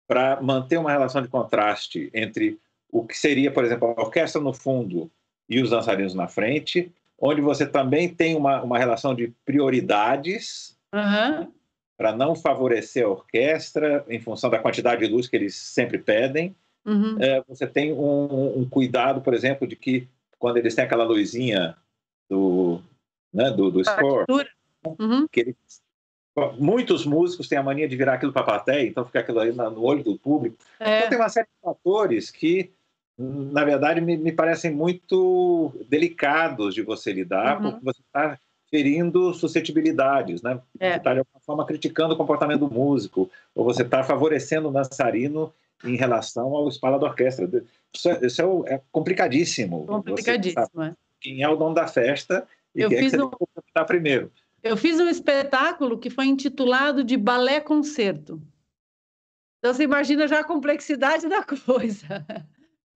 para manter uma relação de contraste entre o que seria, por exemplo, a orquestra no fundo e os dançarinos na frente, onde você também tem uma, uma relação de prioridades uhum. para não favorecer a orquestra em função da quantidade de luz que eles sempre pedem. Uhum. É, você tem um, um, cuidado, por exemplo, de que quando eles têm aquela luzinha do, né, do, do score, uhum. que eles, muitos músicos têm a mania de virar aquilo para a plateia, então fica aquilo aí no olho do público. É. Então tem uma série de fatores que na verdade, me, me, parecem muito delicados de você lidar, uhum. porque você está ferindo suscetibilidades, né? É. Você está, de alguma forma, criticando o comportamento do músico, ou você está favorecendo o dançarino em relação ao espalha da orquestra. Isso, é, isso é, é, complicadíssimo. Complicadíssimo, é. Quem é o dono da festa e Eu quem é que um... você tem que primeiro. Eu fiz um espetáculo que foi intitulado de Balé Concerto. Então, você imagina já a complexidade da coisa.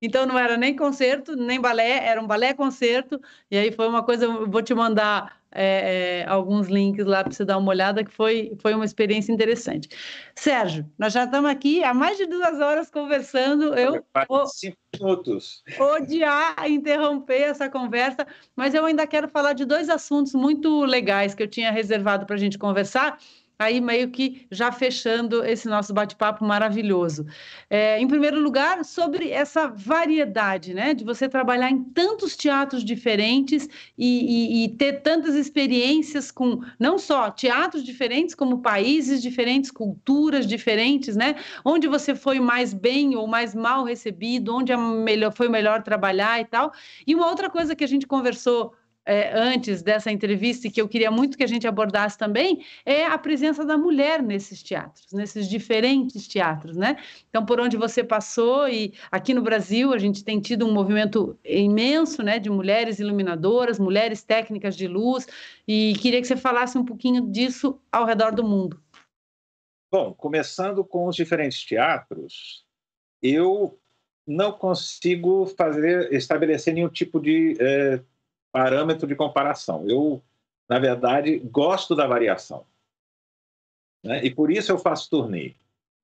Então não era nem concerto, nem balé, era um balé concerto. E aí foi uma coisa, eu vou te mandar é, é, alguns links lá para você dar uma olhada, que foi, foi uma experiência interessante. Sérgio, nós já estamos aqui há mais de duas horas conversando. Eu vou cinco minutos. odiar interromper essa conversa, mas eu ainda quero falar de dois assuntos muito legais que eu tinha reservado para a gente conversar aí meio que já fechando esse nosso bate-papo maravilhoso. É, em primeiro lugar, sobre essa variedade, né, de você trabalhar em tantos teatros diferentes e, e, e, ter tantas experiências com não só teatros diferentes, como países diferentes, culturas diferentes, né, onde você foi mais bem ou mais mal recebido, onde é melhor, foi melhor trabalhar e tal. E uma outra coisa que a gente conversou é, antes dessa entrevista e que eu queria muito que a gente abordasse também é a presença da mulher nesses teatros, nesses diferentes teatros, né? Então, por onde você passou e aqui no Brasil a gente tem tido um movimento imenso, né, de mulheres iluminadoras, mulheres técnicas de luz e queria que você falasse um pouquinho disso ao redor do mundo. Bom, começando com os diferentes teatros, eu não consigo fazer estabelecer nenhum tipo de eh, parâmetro de comparação. Eu, na verdade, gosto da variação. Né? E por isso eu faço turnê.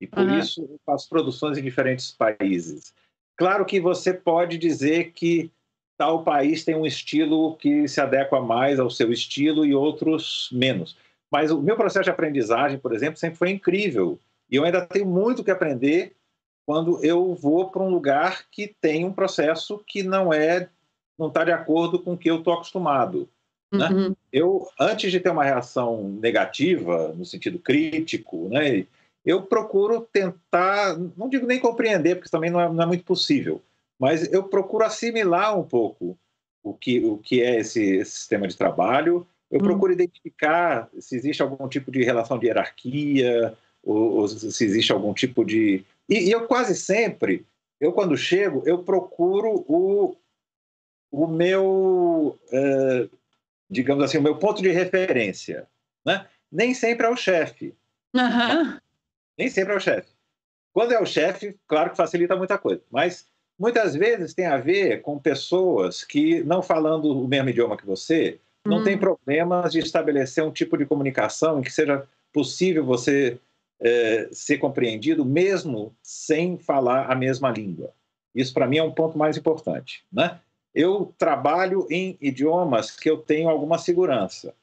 E por uhum. isso eu faço produções em diferentes países. Claro que você pode dizer que tal país tem um estilo que se adequa mais ao seu estilo e outros menos. Mas o meu processo de aprendizagem, por exemplo, sempre foi incrível. E eu ainda tenho muito que aprender quando eu vou para um lugar que tem um processo que não é não está de acordo com o que eu estou acostumado. Né? Uhum. Eu, antes de ter uma reação negativa, no sentido crítico, né, eu procuro tentar, não digo nem compreender, porque também não é, não é muito possível, mas eu procuro assimilar um pouco o que, o que é esse, esse sistema de trabalho, eu uhum. procuro identificar se existe algum tipo de relação de hierarquia, ou, ou se existe algum tipo de. E, e, eu quase sempre, eu quando chego, eu procuro o, o meu, uh, digamos assim, o meu ponto de referência. Né? Nem sempre é o chefe. Uhum. Nem sempre é o chefe. Quando é o chefe, claro que facilita muita coisa, mas muitas vezes tem a ver com pessoas que, não falando o mesmo idioma que você, não tem problemas de estabelecer um tipo de comunicação em que seja possível você é, ser compreendido mesmo sem falar a mesma língua. Isso, para mim, é um ponto mais importante. Né? Eu trabalho em idiomas que eu tenho alguma segurança.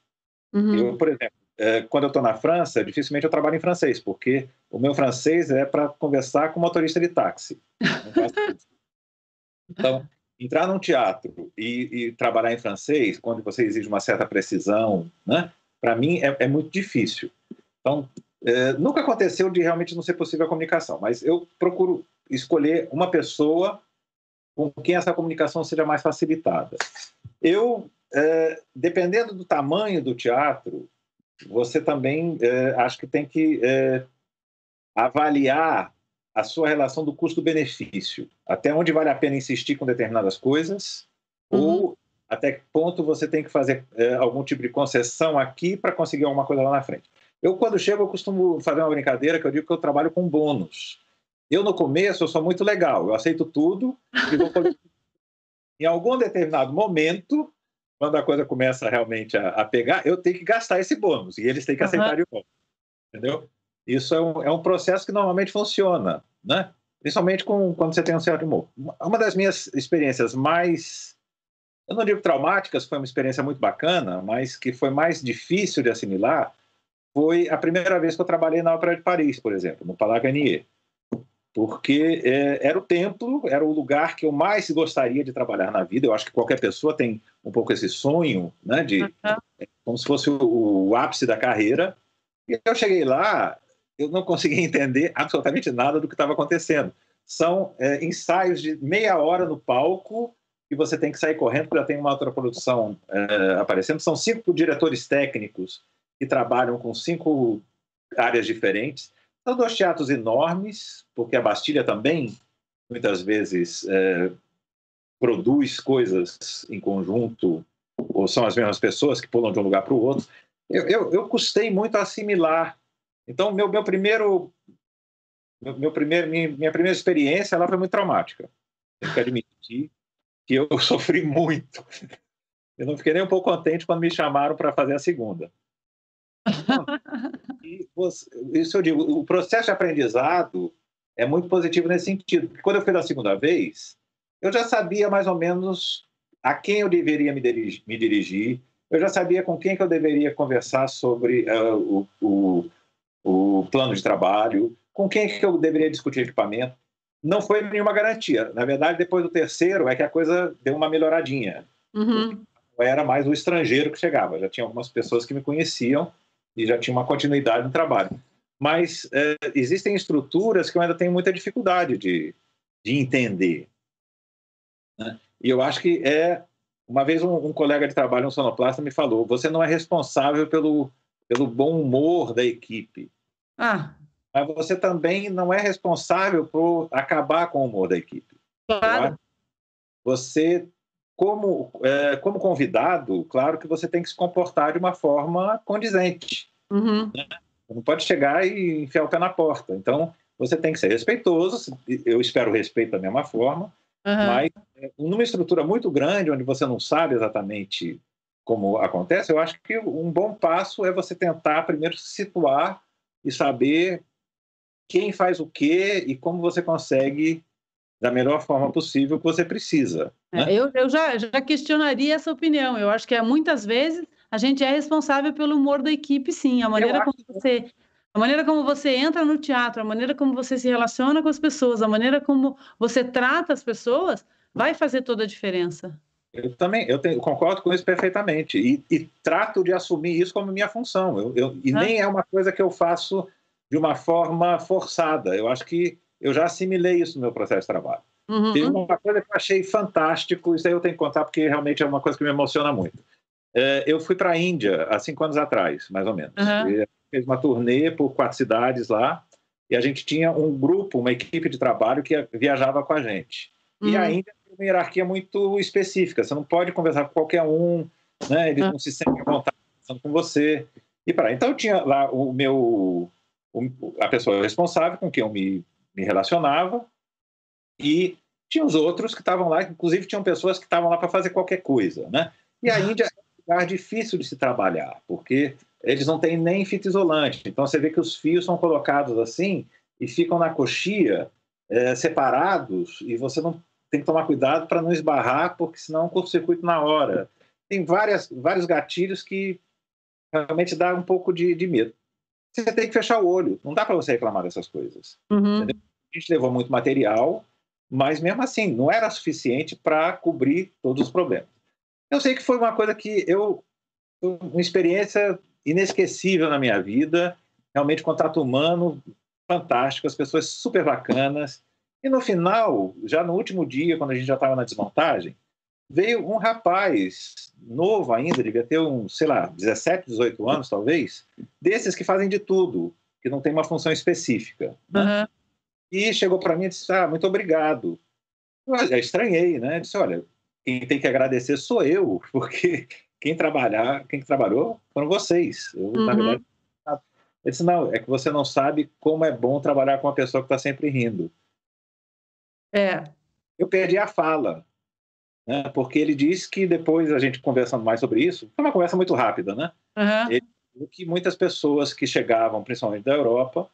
Uhum. Eu, por exemplo, é, quando eu estou na França, dificilmente eu trabalho em francês, porque o meu francês é para conversar com motorista de táxi. então, entrar num teatro e, e, trabalhar em francês, quando você exige uma certa precisão, né, para mim é, é, muito difícil. Então, é, nunca aconteceu de realmente não ser possível a comunicação, mas eu procuro escolher uma pessoa com quem essa comunicação seja mais facilitada. Eu, é, dependendo do tamanho do teatro, você também é, acho que tem que é, avaliar a sua relação do custo-benefício. Até onde vale a pena insistir com determinadas coisas, uhum. ou até que ponto você tem que fazer é, algum tipo de concessão aqui para conseguir alguma coisa lá na frente. Eu, quando chego, eu costumo fazer uma brincadeira que eu digo que eu trabalho com bônus. Eu, no começo, eu sou muito legal, eu aceito tudo e vou em algum determinado momento, quando a coisa começa realmente a, a, pegar, eu tenho que gastar esse bônus e eles têm que aceitar uhum. de volta. Entendeu? Isso é um, é um processo que normalmente funciona, né? principalmente com, quando você tem um certo humor. Uma das minhas experiências mais, eu não digo traumáticas, foi uma experiência muito bacana, mas que foi mais difícil de assimilar, foi a primeira vez que eu trabalhei na Ópera de Paris, por exemplo, no Palais Garnier. Porque é, era o templo, era o lugar que eu mais gostaria de trabalhar na vida. Eu acho que qualquer pessoa tem um pouco esse sonho, né, de uhum. como se fosse o, o ápice da carreira. E eu cheguei lá, eu não conseguia entender absolutamente nada do que estava acontecendo. São é, ensaios de meia hora no palco e você tem que sair correndo porque já tem uma outra produção é, aparecendo. São cinco diretores técnicos que trabalham com cinco áreas diferentes. São dois teatros enormes, porque a Bastilha também, muitas vezes, é, produz coisas em conjunto, ou são as mesmas pessoas que pulam de um lugar para o outro. Eu, eu, eu, custei muito a assimilar. Então, meu, meu primeiro. Meu, meu primeiro, minha, minha, primeira experiência lá foi muito traumática. Tenho que admitir que eu sofri muito. Eu não fiquei nem um pouco contente quando me chamaram para fazer a segunda você, isso eu digo, o processo de aprendizado é muito positivo nesse sentido. Porque quando eu fui da segunda vez, eu já sabia mais ou menos a quem eu deveria me dirigir, me dirigir eu já sabia com quem que eu deveria conversar sobre uh, o, o, o, plano de trabalho, com quem que eu deveria discutir equipamento. Não foi nenhuma garantia. Na verdade, depois do terceiro é que a coisa deu uma melhoradinha. Uhum. Era mais o estrangeiro que chegava. Já tinha algumas pessoas que me conheciam e já tinha uma continuidade no trabalho. Mas é, existem estruturas que eu ainda tenho muita dificuldade de, de entender. Né? E eu acho que é. Uma vez um, um, colega de trabalho, um sonoplasta, me falou: você não é responsável pelo, pelo bom humor da equipe. Ah. Mas você também não é responsável por acabar com o humor da equipe. Claro. Você como, é, como convidado, claro que você tem que se comportar de uma forma condizente. Uhum. Né? Não pode chegar e enfiar o pé na porta. Então, você tem que ser respeitoso. Eu espero respeito da mesma forma, uhum. mas é, numa estrutura muito grande, onde você não sabe exatamente como acontece, eu acho que um bom passo é você tentar primeiro se situar e saber quem faz o quê e como você consegue da melhor forma possível que você precisa. É, né? eu, eu já, já questionaria essa opinião. Eu acho que é, muitas vezes a gente é responsável pelo humor da equipe, sim. A maneira como você a maneira como você entra no teatro, a maneira como você se relaciona com as pessoas, a maneira como você trata as pessoas, vai fazer toda a diferença. Eu também, eu, tenho, concordo com isso perfeitamente e, e, trato de assumir isso como minha função. Eu, eu e ah. nem é uma coisa que eu faço de uma forma forçada. Eu acho que eu já assimilei isso no meu processo de trabalho. Uhum. Tem uma coisa que eu achei fantástico, isso aí eu tenho que contar porque realmente é uma coisa que me emociona muito. É, eu fui para a Índia há cinco anos atrás, mais ou menos. Uhum. Fez uma turnê por quatro cidades lá e a gente tinha um grupo, uma equipe de trabalho que viajava com a gente. Uhum. E a Índia tem uma hierarquia muito específica. Você não pode conversar com qualquer um, né? Eles não se sentem à vontade conversando com você. E para então eu tinha lá o meu a pessoa responsável com quem eu me me relacionava e tinha os outros que estavam lá, inclusive tinham pessoas que estavam lá para fazer qualquer coisa, né? E a Índia é um lugar difícil de se trabalhar, porque eles não têm nem fita isolante. Então você vê que os fios são colocados assim e ficam na coxia é, separados e você não tem que tomar cuidado para não esbarrar, porque senão curto-circuito na hora. Tem várias, vários gatilhos que realmente dá um pouco de, de medo você tem que fechar o olho. Não dá para você reclamar dessas coisas. Uhum. A gente levou muito material, mas mesmo assim não era suficiente para cobrir todos os problemas. Eu sei que foi uma coisa que eu uma experiência inesquecível na minha vida, realmente contato humano fantástico, as pessoas super bacanas. E no final, já no último dia, quando a gente já estava na desmontagem, veio um rapaz novo ainda, devia ter uns, sei lá, 17, 18 anos talvez, desses que fazem de tudo, que não tem uma função específica. Né? E chegou para mim e disse: Ah, muito obrigado. Eu já estranhei, né? Disse: Olha, quem tem que agradecer sou eu, porque quem trabalhar, quem trabalhou foram vocês. Eu, uhum. na verdade, ele disse: Não, é que você não sabe como é bom trabalhar com uma pessoa que está sempre rindo. É. Eu perdi a fala né? porque ele disse que depois a gente conversando mais sobre isso, foi uma conversa muito rápida, né? Uhum. Ele que muitas pessoas que chegavam, principalmente da Europa,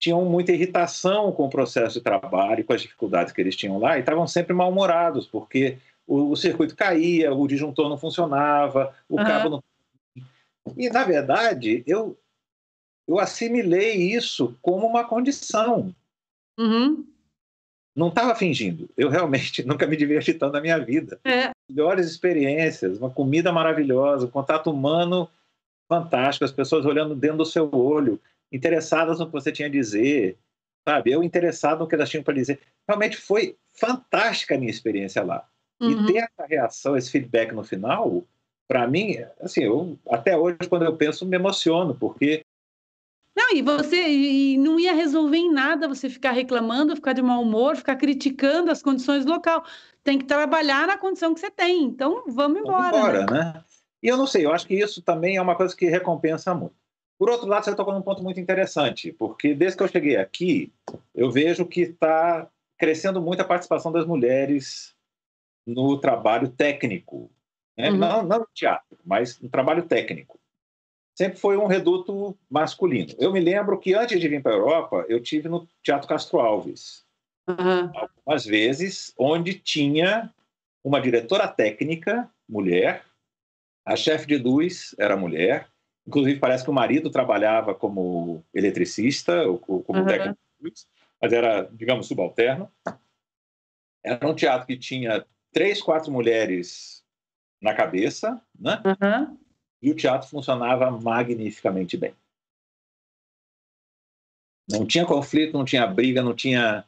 tinham muita irritação com o processo de trabalho, com as dificuldades que eles tinham lá, e estavam sempre mal-humorados, porque o, o, circuito caía, o disjuntor não funcionava, o uhum. cabo não. E, na verdade, eu, eu assimilei isso como uma condição. Uhum. Não estava fingindo. Eu realmente nunca me diverti tanto na minha vida. É. Melhores experiências, uma comida maravilhosa, um contato humano fantástico, as pessoas olhando dentro do seu olho interessadas no que você tinha a dizer, sabe? Eu interessado no que elas tinham para dizer. Realmente foi fantástica a minha experiência lá. Uhum. E ter essa reação, esse feedback no final, para mim, assim, eu até hoje quando eu penso me emociono, porque não, e você e não ia resolver em nada você ficar reclamando, ficar de mau humor, ficar criticando as condições do local. Tem que trabalhar na condição que você tem. Então, vamos embora. Vamos embora, né? né? E eu não sei, eu acho que isso também é uma coisa que recompensa muito. Por outro lado, você tocou num ponto muito interessante, porque desde que eu cheguei aqui, eu vejo que está crescendo muito a participação das mulheres no trabalho técnico. Né? Uhum. Não, não no teatro, mas no trabalho técnico. Sempre foi um reduto masculino. Eu me lembro que antes de vir para a Europa, eu tive no Teatro Castro Alves. Uhum. Algumas vezes, onde tinha uma diretora técnica, mulher, a chefe de luz era mulher, Inclusive, parece que o marido trabalhava como eletricista, ou como uhum. técnico, mas era, digamos, subalterno. Era um teatro que tinha três, quatro mulheres na cabeça, né? Uhum. E o teatro funcionava magnificamente bem. Não tinha conflito, não tinha briga, não tinha.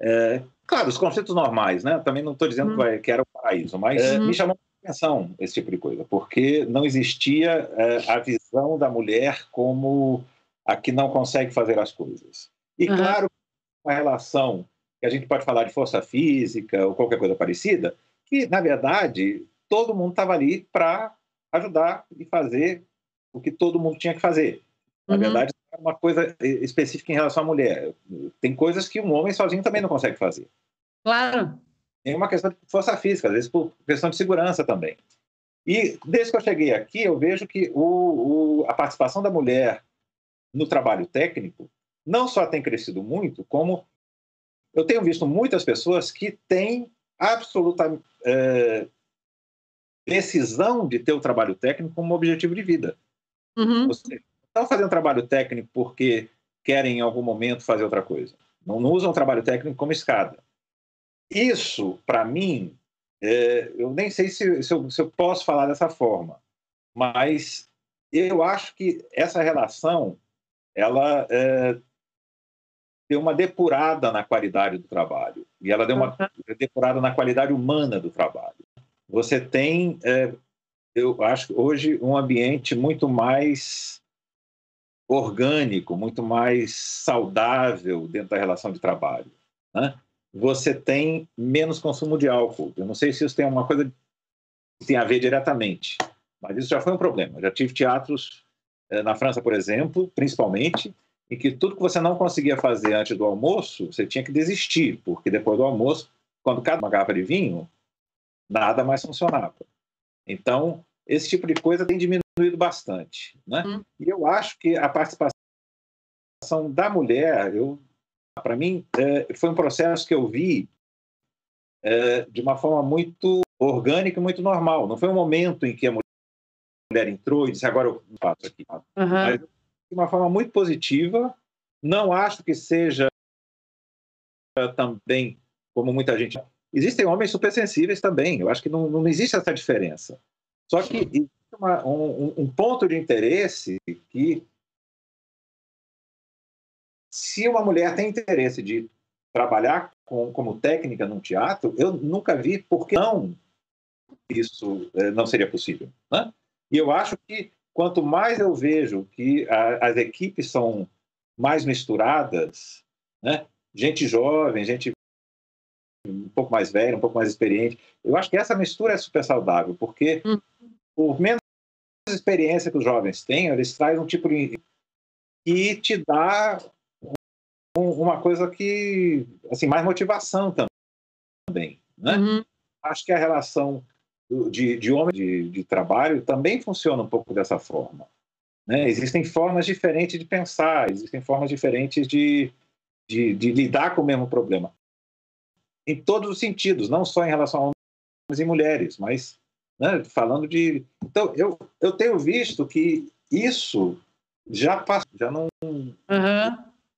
É, claro, os conflitos normais, né? Também não estou dizendo uhum. que era o paraíso, mas uhum. me chamou atenção esse tipo de coisa, porque não existia é, a visão da mulher como a que não consegue fazer as coisas. E uhum. claro, uma relação que a gente pode falar de força física ou qualquer coisa parecida, que na verdade todo mundo estava ali para ajudar e fazer o que todo mundo tinha que fazer. Na uhum. verdade, é uma coisa específica em relação à mulher. Tem coisas que um homem sozinho também não consegue fazer. Claro em uma questão de força física, às vezes por questão de segurança também. E desde que eu cheguei aqui, eu vejo que o, o, a participação da mulher no trabalho técnico não só tem crescido muito, como eu tenho visto muitas pessoas que têm absoluta é, decisão de ter o trabalho técnico como objetivo de vida. Uhum. Você estão fazendo trabalho técnico porque querem em algum momento fazer outra coisa. Não, não usam o trabalho técnico como escada. Isso, para mim, é, eu nem sei se, se, eu, se, eu, posso falar dessa forma, mas eu acho que essa relação ela é, deu uma depurada na qualidade do trabalho e ela deu uma uhum. depurada na qualidade humana do trabalho. Você tem, é, eu acho, hoje um ambiente muito mais orgânico, muito mais saudável dentro da relação de trabalho. Né? Você tem menos consumo de álcool. Eu não sei se isso tem uma coisa que tem a ver diretamente, mas isso já foi um problema. Eu já tive teatros eh, na França, por exemplo, principalmente, em que tudo que você não conseguia fazer antes do almoço, você tinha que desistir, porque depois do almoço, quando cada uma garrafa de vinho, nada mais funcionava. Então, esse tipo de coisa tem diminuído bastante. Né? Hum. E eu acho que a participação da mulher, eu para mim, é, foi um processo que eu vi é, de uma forma muito orgânica e muito normal. Não foi um momento em que a mulher entrou e disse, agora eu faço aqui. Uhum. Mas de uma forma muito positiva. Não acho que seja também, como muita gente... Existem homens supersensíveis também. Eu acho que não, não existe essa diferença. Só que existe uma, um, um ponto de interesse que se uma mulher tem interesse de trabalhar com, como técnica num teatro, eu nunca vi por que não isso eh, não seria possível. Né? E eu acho que quanto mais eu vejo que a, as equipes são mais misturadas, né? gente jovem, gente um pouco mais velha, um pouco mais experiente, eu acho que essa mistura é super saudável, porque uhum. por menos experiência que os jovens têm, eles trazem um tipo de que te dá uma coisa que, assim, mais motivação também, né? Uhum. Acho que a relação de, de homem de, de trabalho também funciona um pouco dessa forma. Né? Existem formas diferentes de pensar, existem formas diferentes de, de, de lidar com o mesmo problema. Em todos os sentidos, não só em relação a homens e mulheres, mas né, falando de. Então, eu, eu tenho visto que isso já passou, já não uhum.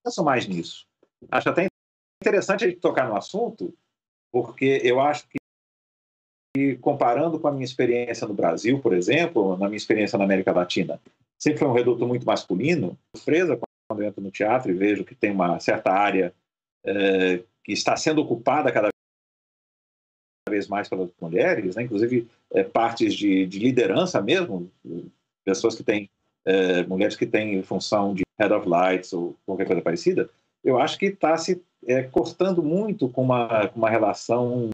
Penso mais nisso. Acho até interessante a gente tocar no assunto, porque eu acho que, comparando com a minha experiência no Brasil, por exemplo, na minha experiência na América Latina, sempre foi um reduto muito masculino. Surpresa quando eu entro no teatro e vejo que tem uma certa área é, que está sendo ocupada cada vez mais pelas mulheres, né? inclusive é, partes de, de, liderança mesmo, pessoas que têm, é, mulheres que têm função de head of lights ou qualquer coisa parecida, eu acho que está se é, cortando muito com uma, com uma relação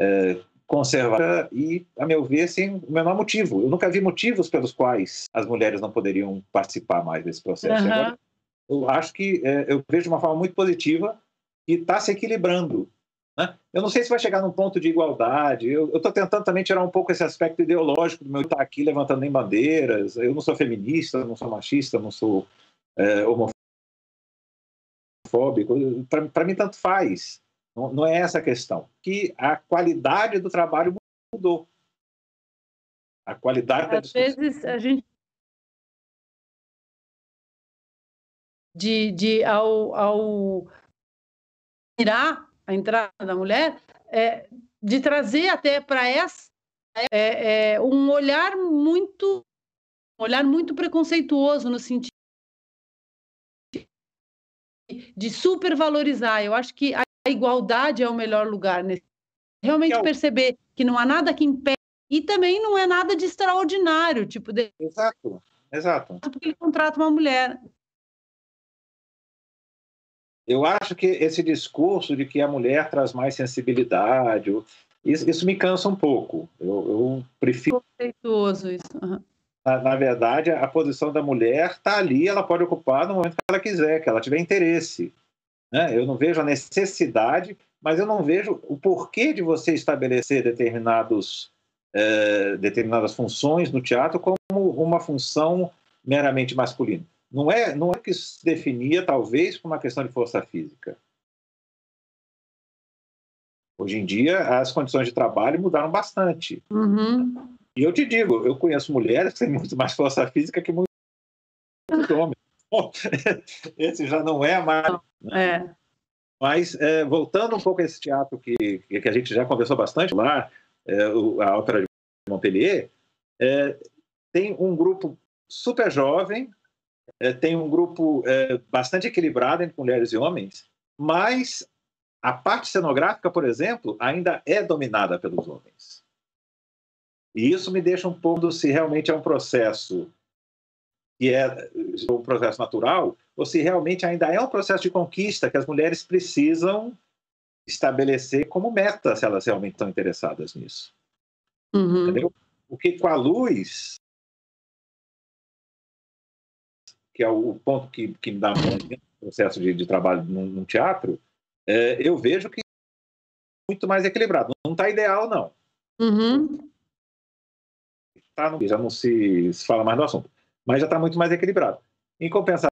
é, conservadora e, a meu ver, sem o menor motivo. Eu nunca vi motivos pelos quais as mulheres não poderiam participar mais desse processo. Uhum. Agora, eu acho que é, eu vejo de uma forma muito positiva que está se equilibrando. Né? Eu não sei se vai chegar num ponto de igualdade. Eu estou tentando também tirar um pouco esse aspecto ideológico do meu estar aqui levantando bandeiras. Eu não sou feminista, não sou machista, não sou é, homofóbico. Para mim, tanto faz. Não, não, é essa a questão. Que a qualidade do trabalho mudou. A qualidade Às da vezes a gente de, de ao, ao tirar a entrada da mulher, é, de trazer até para essa é, é, um olhar muito um olhar muito preconceituoso no sentido de supervalorizar. Eu acho que a igualdade é o melhor lugar nesse realmente é o... perceber que não há nada que impede e também não é nada de extraordinário, tipo de... Exato. Exato. Porque ele contrata uma mulher. Eu acho que esse discurso de que a mulher traz mais sensibilidade, isso, isso me cansa um pouco. Eu, eu prefiro. Conceituoso isso. Uhum. Na, na, verdade, a posição da mulher está ali, ela pode ocupar no momento que ela quiser, que ela tiver interesse. Né? Eu não vejo a necessidade, mas eu não vejo o porquê de você estabelecer determinados, eh, determinadas funções no teatro como uma função meramente masculina. Não é, não é que se definia, talvez, por uma questão de força física. Hoje em dia, as condições de trabalho mudaram bastante. Uhum. E eu te digo, eu conheço mulheres que têm muito mais força física que muitos homens. esse já não é mais. Né? É. Mas, é, voltando um pouco a esse teatro que, que a gente já conversou bastante lá, é, a Ópera de Montpellier, é, tem um grupo super jovem, é, tem um grupo é, bastante equilibrado entre mulheres e homens, mas a parte cenográfica, por exemplo, ainda é dominada pelos homens. E isso me deixa um pouco se realmente é um processo que é um processo natural, ou se realmente ainda é um processo de conquista que as mulheres precisam estabelecer como meta, se elas realmente estão interessadas nisso. Uhum. Entendeu? Porque com a luz, que é o ponto que, que me dá um processo de, de trabalho num, num teatro, é, eu vejo que é muito mais equilibrado. Não está ideal, não. Uhum. Tá no, já não se, se fala mais do assunto mas já está muito mais equilibrado. Em compensação,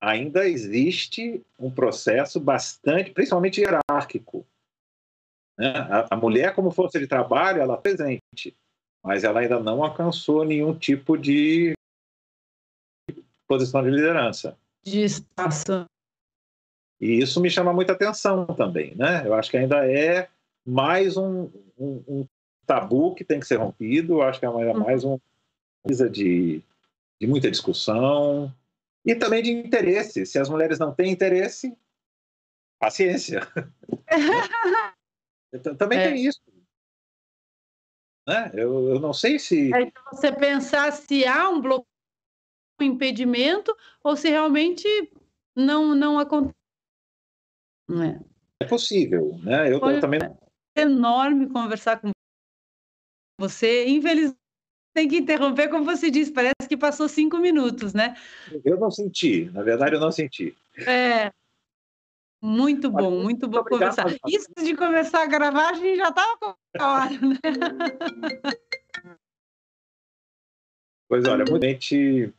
ainda existe um processo bastante, principalmente hierárquico. Né? A, a, mulher, como força de trabalho, ela é presente, mas ela ainda não alcançou nenhum tipo de posição de liderança. De espaço. E isso me chama muita atenção também, né? Eu acho que ainda é mais um, um, um tabu que tem que ser rompido, eu acho que é uhum. mais um, precisa de, de muita discussão e também de interesse. Se as mulheres não têm interesse, paciência. também é. tem isso. Né? Eu, eu não sei se. É você pensar se há um bloqueio, impedimento, ou se realmente não, não acontece. É. é possível, né? Eu, eu também. É enorme conversar com você. Infelizmente, tem que interromper, como você disse, parece que passou cinco minutos, né? Eu não senti, na verdade, eu não senti. É. Muito bom, Olha, muito bom conversar. Isso de começar a gravar, a gente já estava com a hora, né? Pois olha, realmente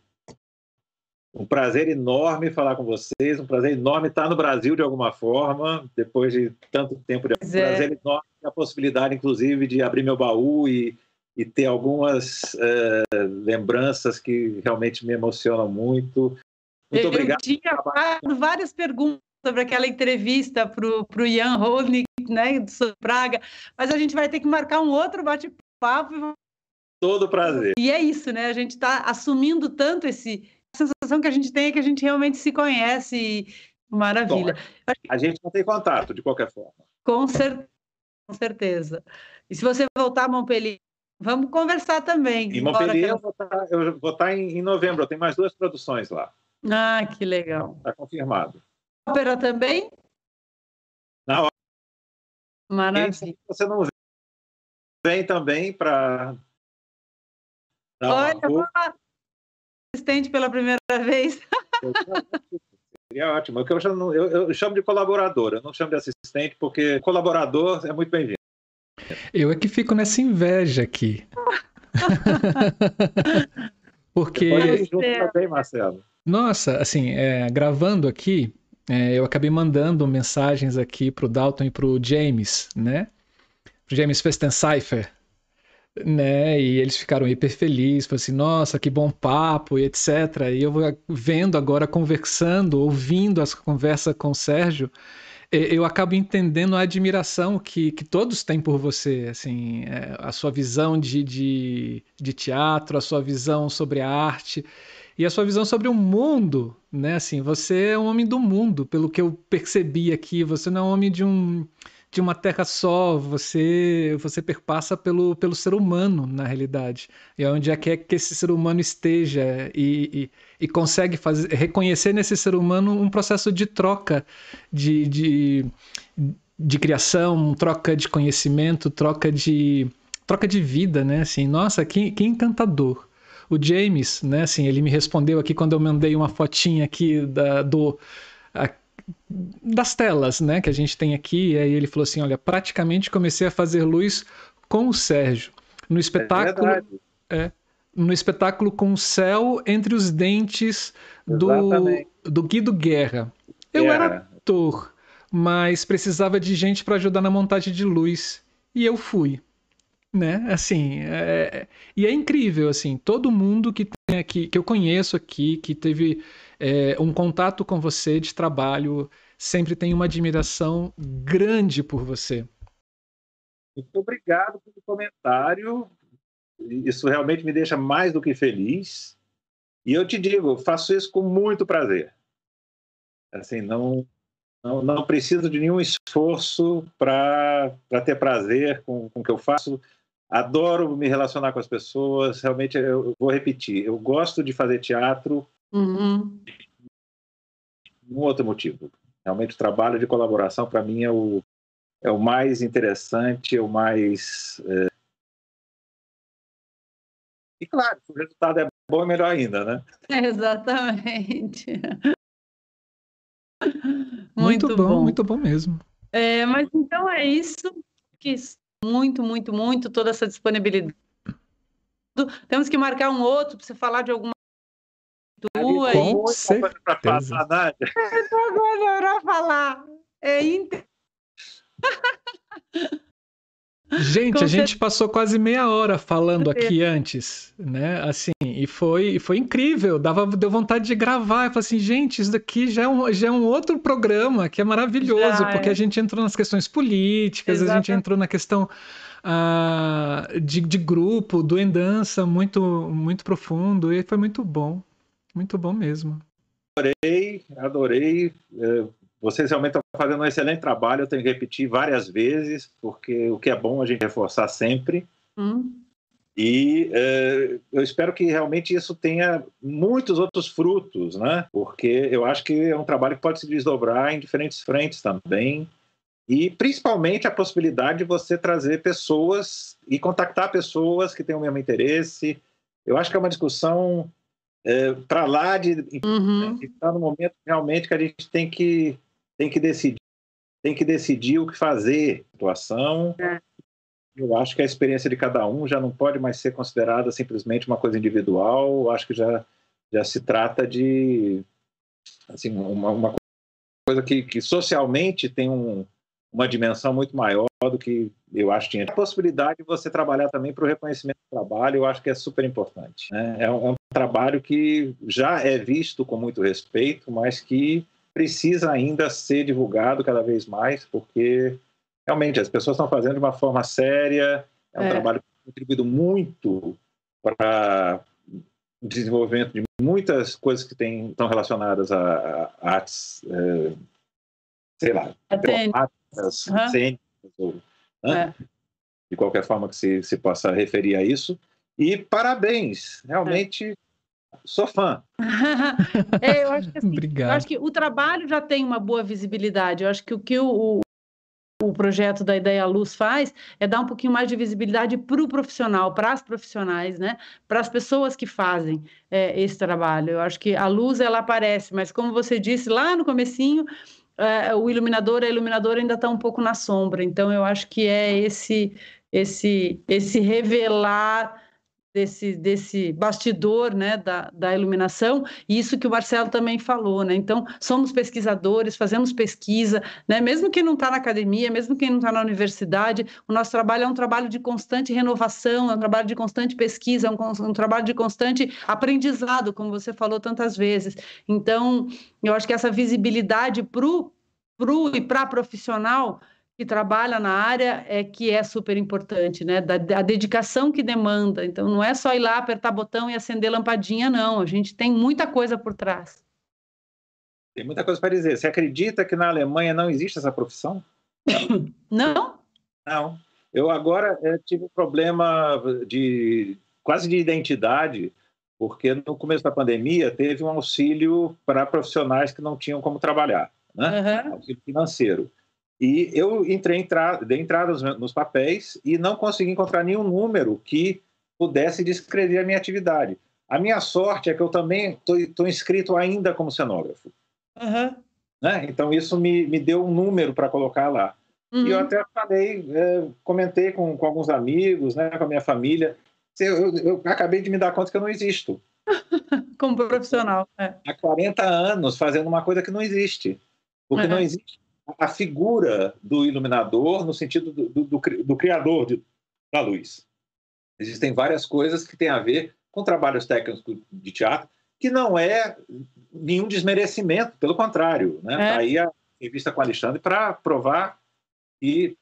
um prazer enorme falar com vocês, um prazer enorme estar no Brasil de alguma forma, depois de tanto tempo. De... Um é. prazer enorme a possibilidade, inclusive, de abrir meu baú e, e ter algumas é, lembranças que realmente me emocionam muito. Muito eu obrigado. Eu tinha várias perguntas sobre aquela entrevista para o Ian Rodnik, né, do Praga, mas a gente vai ter que marcar um outro bate-papo. Todo prazer. E é isso, né? A gente está assumindo tanto esse. Sensação que a gente tem é que a gente realmente se conhece. Maravilha. Bom, a gente não tem contato, de qualquer forma. Com certeza. Com certeza. E se você voltar a Montpellier, vamos conversar também. Em Montpellier, eu vou estar, tá, eu vou estar tá em, em novembro, eu tenho mais duas produções lá. Ah, que legal. Está confirmado. Ópera também? Na hora. Maravilha. Você não vem também para. Olha, vou assistente pela primeira vez. Seria ótimo. Eu chamo, eu, eu chamo de colaborador, eu não chamo de assistente, porque colaborador é muito bem-vindo. Eu é que fico nessa inveja aqui. porque. Também, Marcelo. Nossa, assim, é, gravando aqui, é, eu acabei mandando mensagens aqui pro Dalton e pro James, né? Pro James Festenseifer, né? E eles ficaram hiper felizes, falaram assim, nossa, que bom papo e etc. E eu vendo agora, conversando, ouvindo as conversas com o Sérgio, eu acabo entendendo a admiração que, que todos têm por você, assim, é, a sua visão de, de, de teatro, a sua visão sobre a arte e a sua visão sobre o mundo, né? Assim, você é um homem do mundo, pelo que eu percebi aqui. Você não é um homem de um de uma terra só. Você você perpassa pelo, pelo ser humano na realidade. E é onde é que, é que esse ser humano esteja e, e, e, consegue fazer reconhecer nesse ser humano um processo de troca de, de, de criação, troca de conhecimento, troca de troca de vida, né? Assim, nossa, que, que encantador. O James, né, assim, ele me respondeu aqui quando eu mandei uma fotinha aqui da, do, a, das telas, né, que a gente tem aqui, e aí ele falou assim, olha, praticamente comecei a fazer luz com o Sérgio. No espetáculo... É, é no espetáculo com o céu entre os dentes do, do Guido Guerra. Eu era ator, mas precisava de gente para ajudar na montagem de luz. E eu fui né? Assim, é... e é incrível, assim, todo mundo que tem aqui, que eu conheço aqui, que teve é, um contato com você de trabalho, sempre tem uma admiração grande por você. Muito obrigado pelo comentário. Isso realmente me deixa mais do que feliz. E eu te digo, faço isso com muito prazer. Assim, não não, não preciso de nenhum esforço para ter prazer com, com o que eu faço. Adoro me relacionar com as pessoas. Realmente, eu vou repetir. Eu gosto de fazer teatro. Uhum. Um outro motivo. Realmente, o trabalho de colaboração, para mim, é o, é o mais interessante, é o mais. É... E claro, se o resultado é bom, é melhor ainda, né? exatamente. Muito, muito bom, bom, muito bom mesmo. É, mas então é isso que muito, muito, muito toda essa disponibilidade. Temos que marcar um outro para você falar de alguma tua. Com certeza. Para falar, Nádia. Eu falar. É inter... Gente, a gente passou quase meia hora falando aqui antes, né? Assim, e foi, foi incrível. Dava, deu vontade de gravar. Eu falei assim, gente, isso daqui já é um, já é um outro programa que é maravilhoso, já porque é. a gente entrou nas questões políticas, Exato. a gente entrou na questão uh, de, de grupo, do Endança, muito, muito profundo, e foi muito bom. Muito bom mesmo. Adorei, adorei. É, vocês realmente estão fazendo um excelente trabalho, eu tenho que repetir várias vezes, porque o que é bom a gente reforçar sempre. Hum. E é, eu espero que realmente isso tenha muitos outros frutos, né? Porque eu acho que é um trabalho que pode se desdobrar em diferentes frentes também. E principalmente a possibilidade de você trazer pessoas e contactar pessoas que têm o mesmo interesse. Eu acho que é uma discussão é, para lá de, uhum. estar no momento realmente que a gente tem que tem que decidir, tem que decidir o que fazer, situação. É. eu acho que a experiência de cada um já não pode mais ser considerada simplesmente uma coisa individual. Eu acho que já, já se trata de assim, uma, uma coisa que, que socialmente tem um, uma dimensão muito maior do que eu acho que tinha. A possibilidade de você trabalhar também para o reconhecimento do trabalho, eu acho que é super importante. Né? É, um, é um trabalho que já é visto com muito respeito, mas que precisa ainda ser divulgado cada vez mais, porque realmente as pessoas estão fazendo de uma forma séria, é um é. trabalho que tem contribuído muito para o desenvolvimento de muitas coisas que tem, estão relacionadas a, a artes, é, sei lá, temáticas, uhum. cênicas, ou, né? é. de qualquer forma que se, se possa referir a isso. E parabéns, realmente é. sou fã. é, eu, acho que, assim, eu acho que o trabalho já tem uma boa visibilidade. Eu acho que o que o, o projeto da Ideia Luz faz é dar um pouquinho mais de visibilidade para o profissional, para as profissionais, né? Para as pessoas que fazem é, esse trabalho. Eu acho que a luz ela aparece, mas como você disse lá no comecinho, é, o iluminador, a iluminadora ainda está um pouco na sombra. Então eu acho que é esse esse esse revelar desse, desse bastidor né, da, da iluminação, e isso que o Marcelo também falou, né? Então, somos pesquisadores, fazemos pesquisa, né? Mesmo quem não está na academia, mesmo quem não está na universidade, o nosso trabalho é um trabalho de constante renovação, é um trabalho de constante pesquisa, é um, um trabalho de constante aprendizado, como você falou tantas vezes. Então, eu acho que essa visibilidade para o e para profissional que trabalha na área é que é super importante, né? Da, a dedicação que demanda. Então, não é só ir lá, apertar botão e acender lampadinha, não. A gente tem muita coisa por trás. Tem muita coisa para dizer. Você acredita que na Alemanha não existe essa profissão? Não? Não. Eu agora eu tive um problema de quase de identidade, porque no começo da pandemia teve um auxílio para profissionais que não tinham como trabalhar, né? Uhum. Auxílio financeiro. E eu entrei, entra, dei entrada nos, nos papéis e não consegui encontrar nenhum número que pudesse descrever a minha atividade. A minha sorte é que eu também estou inscrito ainda como cenógrafo. Uhum. Né? Então, isso me, me deu um número para colocar lá. Uhum. E eu até falei, é, comentei com, com alguns amigos, né, com a minha família. Eu, eu, eu acabei de me dar conta que eu não existo. como profissional. É. Há 40 anos fazendo uma coisa que não existe. Porque uhum. não existe a figura do iluminador no sentido do, do, do, do criador de, da luz. Existem várias coisas que têm a ver com trabalhos técnicos de teatro, que não é nenhum desmerecimento, pelo contrário. Né? É. Tá aí a revista com Alexandre para provar que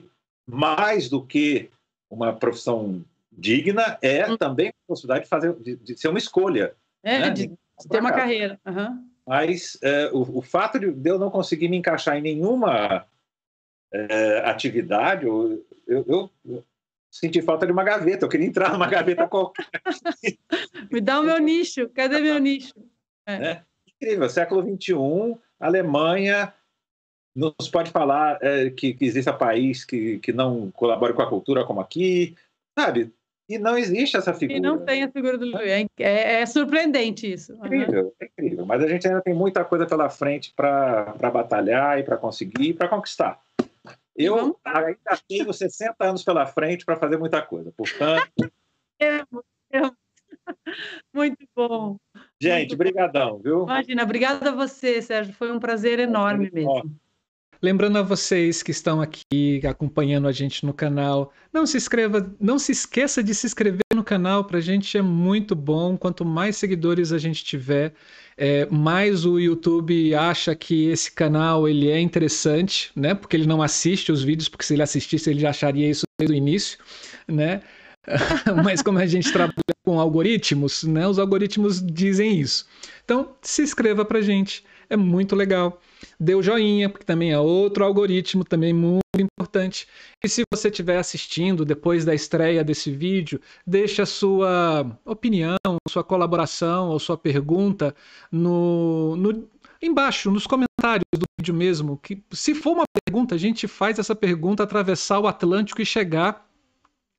mais do que uma profissão digna é hum. também a possibilidade de fazer de, de ser uma escolha. É, né? de, de ter uma carreira. Uhum. Mas é, o, o, fato de eu não conseguir me encaixar em nenhuma é, atividade, eu, eu, eu, senti falta de uma gaveta. Eu queria entrar numa gaveta qualquer. me dá o meu nicho. Cadê meu nicho? É. é. Incrível. Século XXI, Alemanha nos pode falar é, que, que existe um país que, que não colabore com a cultura como aqui, sabe? E não existe essa figura. E não tem a figura do Louis. É, é, é, surpreendente isso. É incrível, uhum. é incrível. Mas a gente ainda tem muita coisa pela frente para batalhar e para conseguir e para conquistar. Eu ainda tenho 60 anos pela frente para fazer muita coisa. Portanto. Muito bom. Gente, brigadão, viu? Imagina, obrigada a você, Sérgio. Foi um prazer enorme mesmo. Lembrando a vocês que estão aqui acompanhando a gente no canal, não se inscreva, não se esqueça de se inscrever no canal, para a gente é muito bom. Quanto mais seguidores a gente tiver, é, mais o YouTube acha que esse canal ele é interessante, né? Porque ele não assiste os vídeos, porque se ele assistisse ele já acharia isso desde o início, né? Mas como a gente trabalha com algoritmos, né? Os algoritmos dizem isso. Então se inscreva para a gente, é muito legal dê o joinha, porque também é outro algoritmo também muito importante. E se você estiver assistindo depois da estreia desse vídeo, deixe a sua opinião, sua colaboração ou sua pergunta no, no embaixo, nos comentários do vídeo mesmo. Que se for uma pergunta, a gente faz essa pergunta atravessar o Atlântico e chegar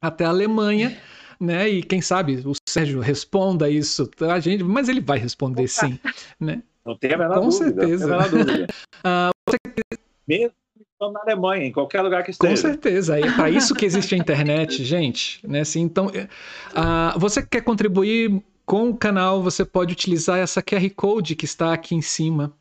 até a Alemanha. Né? E quem sabe o Sérgio responda isso a gente, mas ele vai responder sim, né? Não tem a menor Com dúvida. certeza. Não tem a menor dúvida. uh, você... Mesmo na Alemanha, em qualquer lugar que esteja. Com certeza, é para isso que existe a internet, gente. Né? Assim, então, uh, você que quer contribuir com o canal, você pode utilizar essa QR Code que está aqui em cima.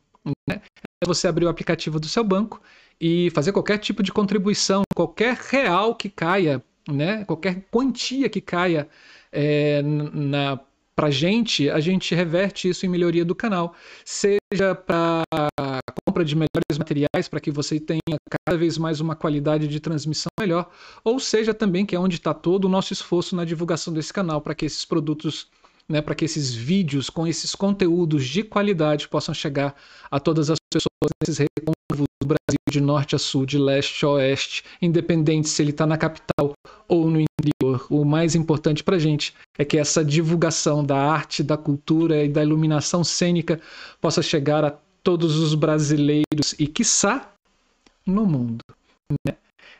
Né? É você abrir o aplicativo do seu banco e fazer qualquer tipo de contribuição, qualquer real que caia, né? qualquer quantia que caia é, na para gente, a gente reverte isso em melhoria do canal, seja para compra de melhores materiais para que você tenha cada vez mais uma qualidade de transmissão melhor, ou seja também que é onde está todo o nosso esforço na divulgação desse canal para que esses produtos né, para que esses vídeos com esses conteúdos de qualidade possam chegar a todas as pessoas nesses do Brasil de norte a sul, de leste a oeste, independente se ele está na capital ou no interior. O mais importante para a gente é que essa divulgação da arte, da cultura e da iluminação cênica possa chegar a todos os brasileiros e, quiçá, no mundo. Né?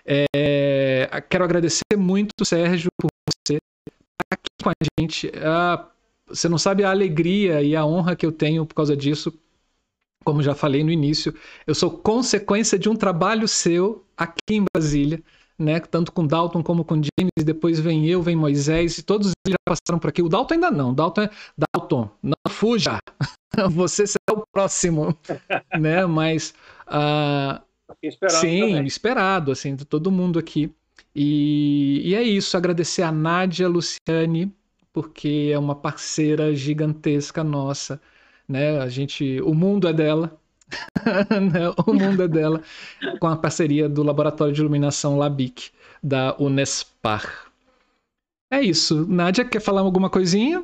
É, quero agradecer muito, Sérgio, por você estar aqui com a gente. Ah, você não sabe a alegria e a honra que eu tenho por causa disso. Como já falei no início, eu sou consequência de um trabalho seu aqui em Brasília, né? Tanto com Dalton como com James, depois vem eu, vem Moisés, e todos eles já passaram por aqui. O Dalton ainda não. Dalton é Dalton, não fuja. Você será o próximo, né? Mas uh, sim, também. esperado, assim, de todo mundo aqui. E, e é isso. Agradecer a Nádia Luciane porque é uma parceira gigantesca nossa, né? A gente, o mundo é dela, né? o mundo é dela, com a parceria do Laboratório de Iluminação Labic da Unespar. É isso. Nádia, quer falar alguma coisinha?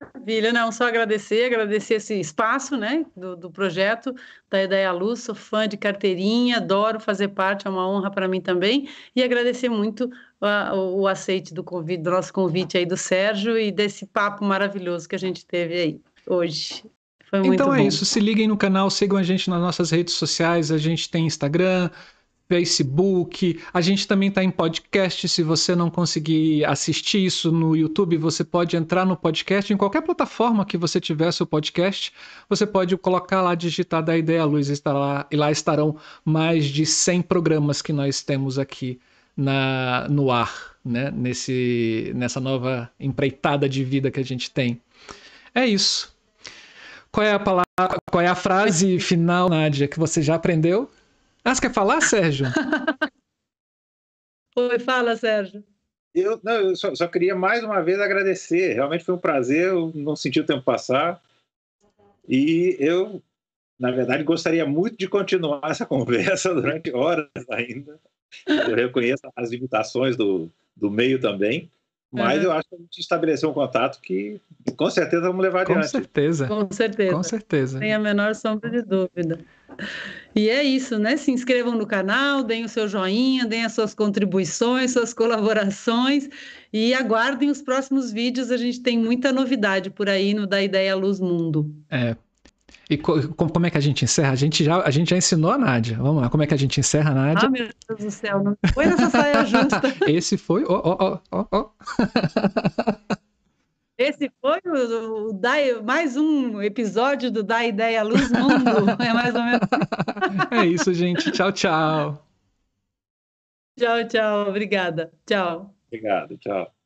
Maravilha, não, só agradecer, agradecer esse espaço, né, do, do projeto da Ideia Luz, sou fã de carteirinha, adoro fazer parte, é uma honra para mim também, e agradecer muito o, o aceite do convite, do nosso convite aí do Sérgio e desse papo maravilhoso que a gente teve aí hoje. Foi muito então é isso, se liguem no canal, sigam a gente nas nossas redes sociais, a gente tem Instagram, Facebook, a gente também está em podcast. Se você não conseguir assistir isso no YouTube, você pode entrar no podcast, em qualquer plataforma que você tiver seu podcast, você pode colocar lá, digitar da Ideia Luz, estará, e lá estarão mais de 100 programas que nós temos aqui na, no ar, né? Nesse, nessa nova empreitada de vida que a gente tem. É isso. Qual é a palavra, qual é a frase final, Nádia, que você já aprendeu? Ah, você quer falar, Sérgio? Oi, fala, Sérgio. Eu, não, eu só, só, queria mais uma vez agradecer. Realmente foi um prazer, eu não senti o tempo passar. E eu, na verdade, gostaria muito de continuar essa conversa durante horas ainda. Eu reconheço as limitações do, do meio também, mas uhum. eu acho que a gente estabeleceu um contato que com certeza vamos levar com adiante. Com certeza. Com certeza. Com certeza. Sem a menor sombra de dúvida. E é isso, né? Se inscrevam no canal, deem o seu joinha, deem as suas contribuições, suas colaborações e aguardem os próximos vídeos. A gente tem muita novidade por aí no Da Ideia Luz Mundo. É, e co como é que a gente encerra? A gente, já, a gente já ensinou a Nádia. Vamos lá, como é que a gente encerra, Nádia? Ah, meu Deus do céu, não foi nessa saia justa. Esse foi. Ó, ó, ó, ó. Esse foi o, o da, mais um episódio do Da Ideia Luz Mundo. É mais ou menos. é isso, gente. Tchau, tchau. Tchau, tchau. Obrigada. Tchau. Obrigado, tchau.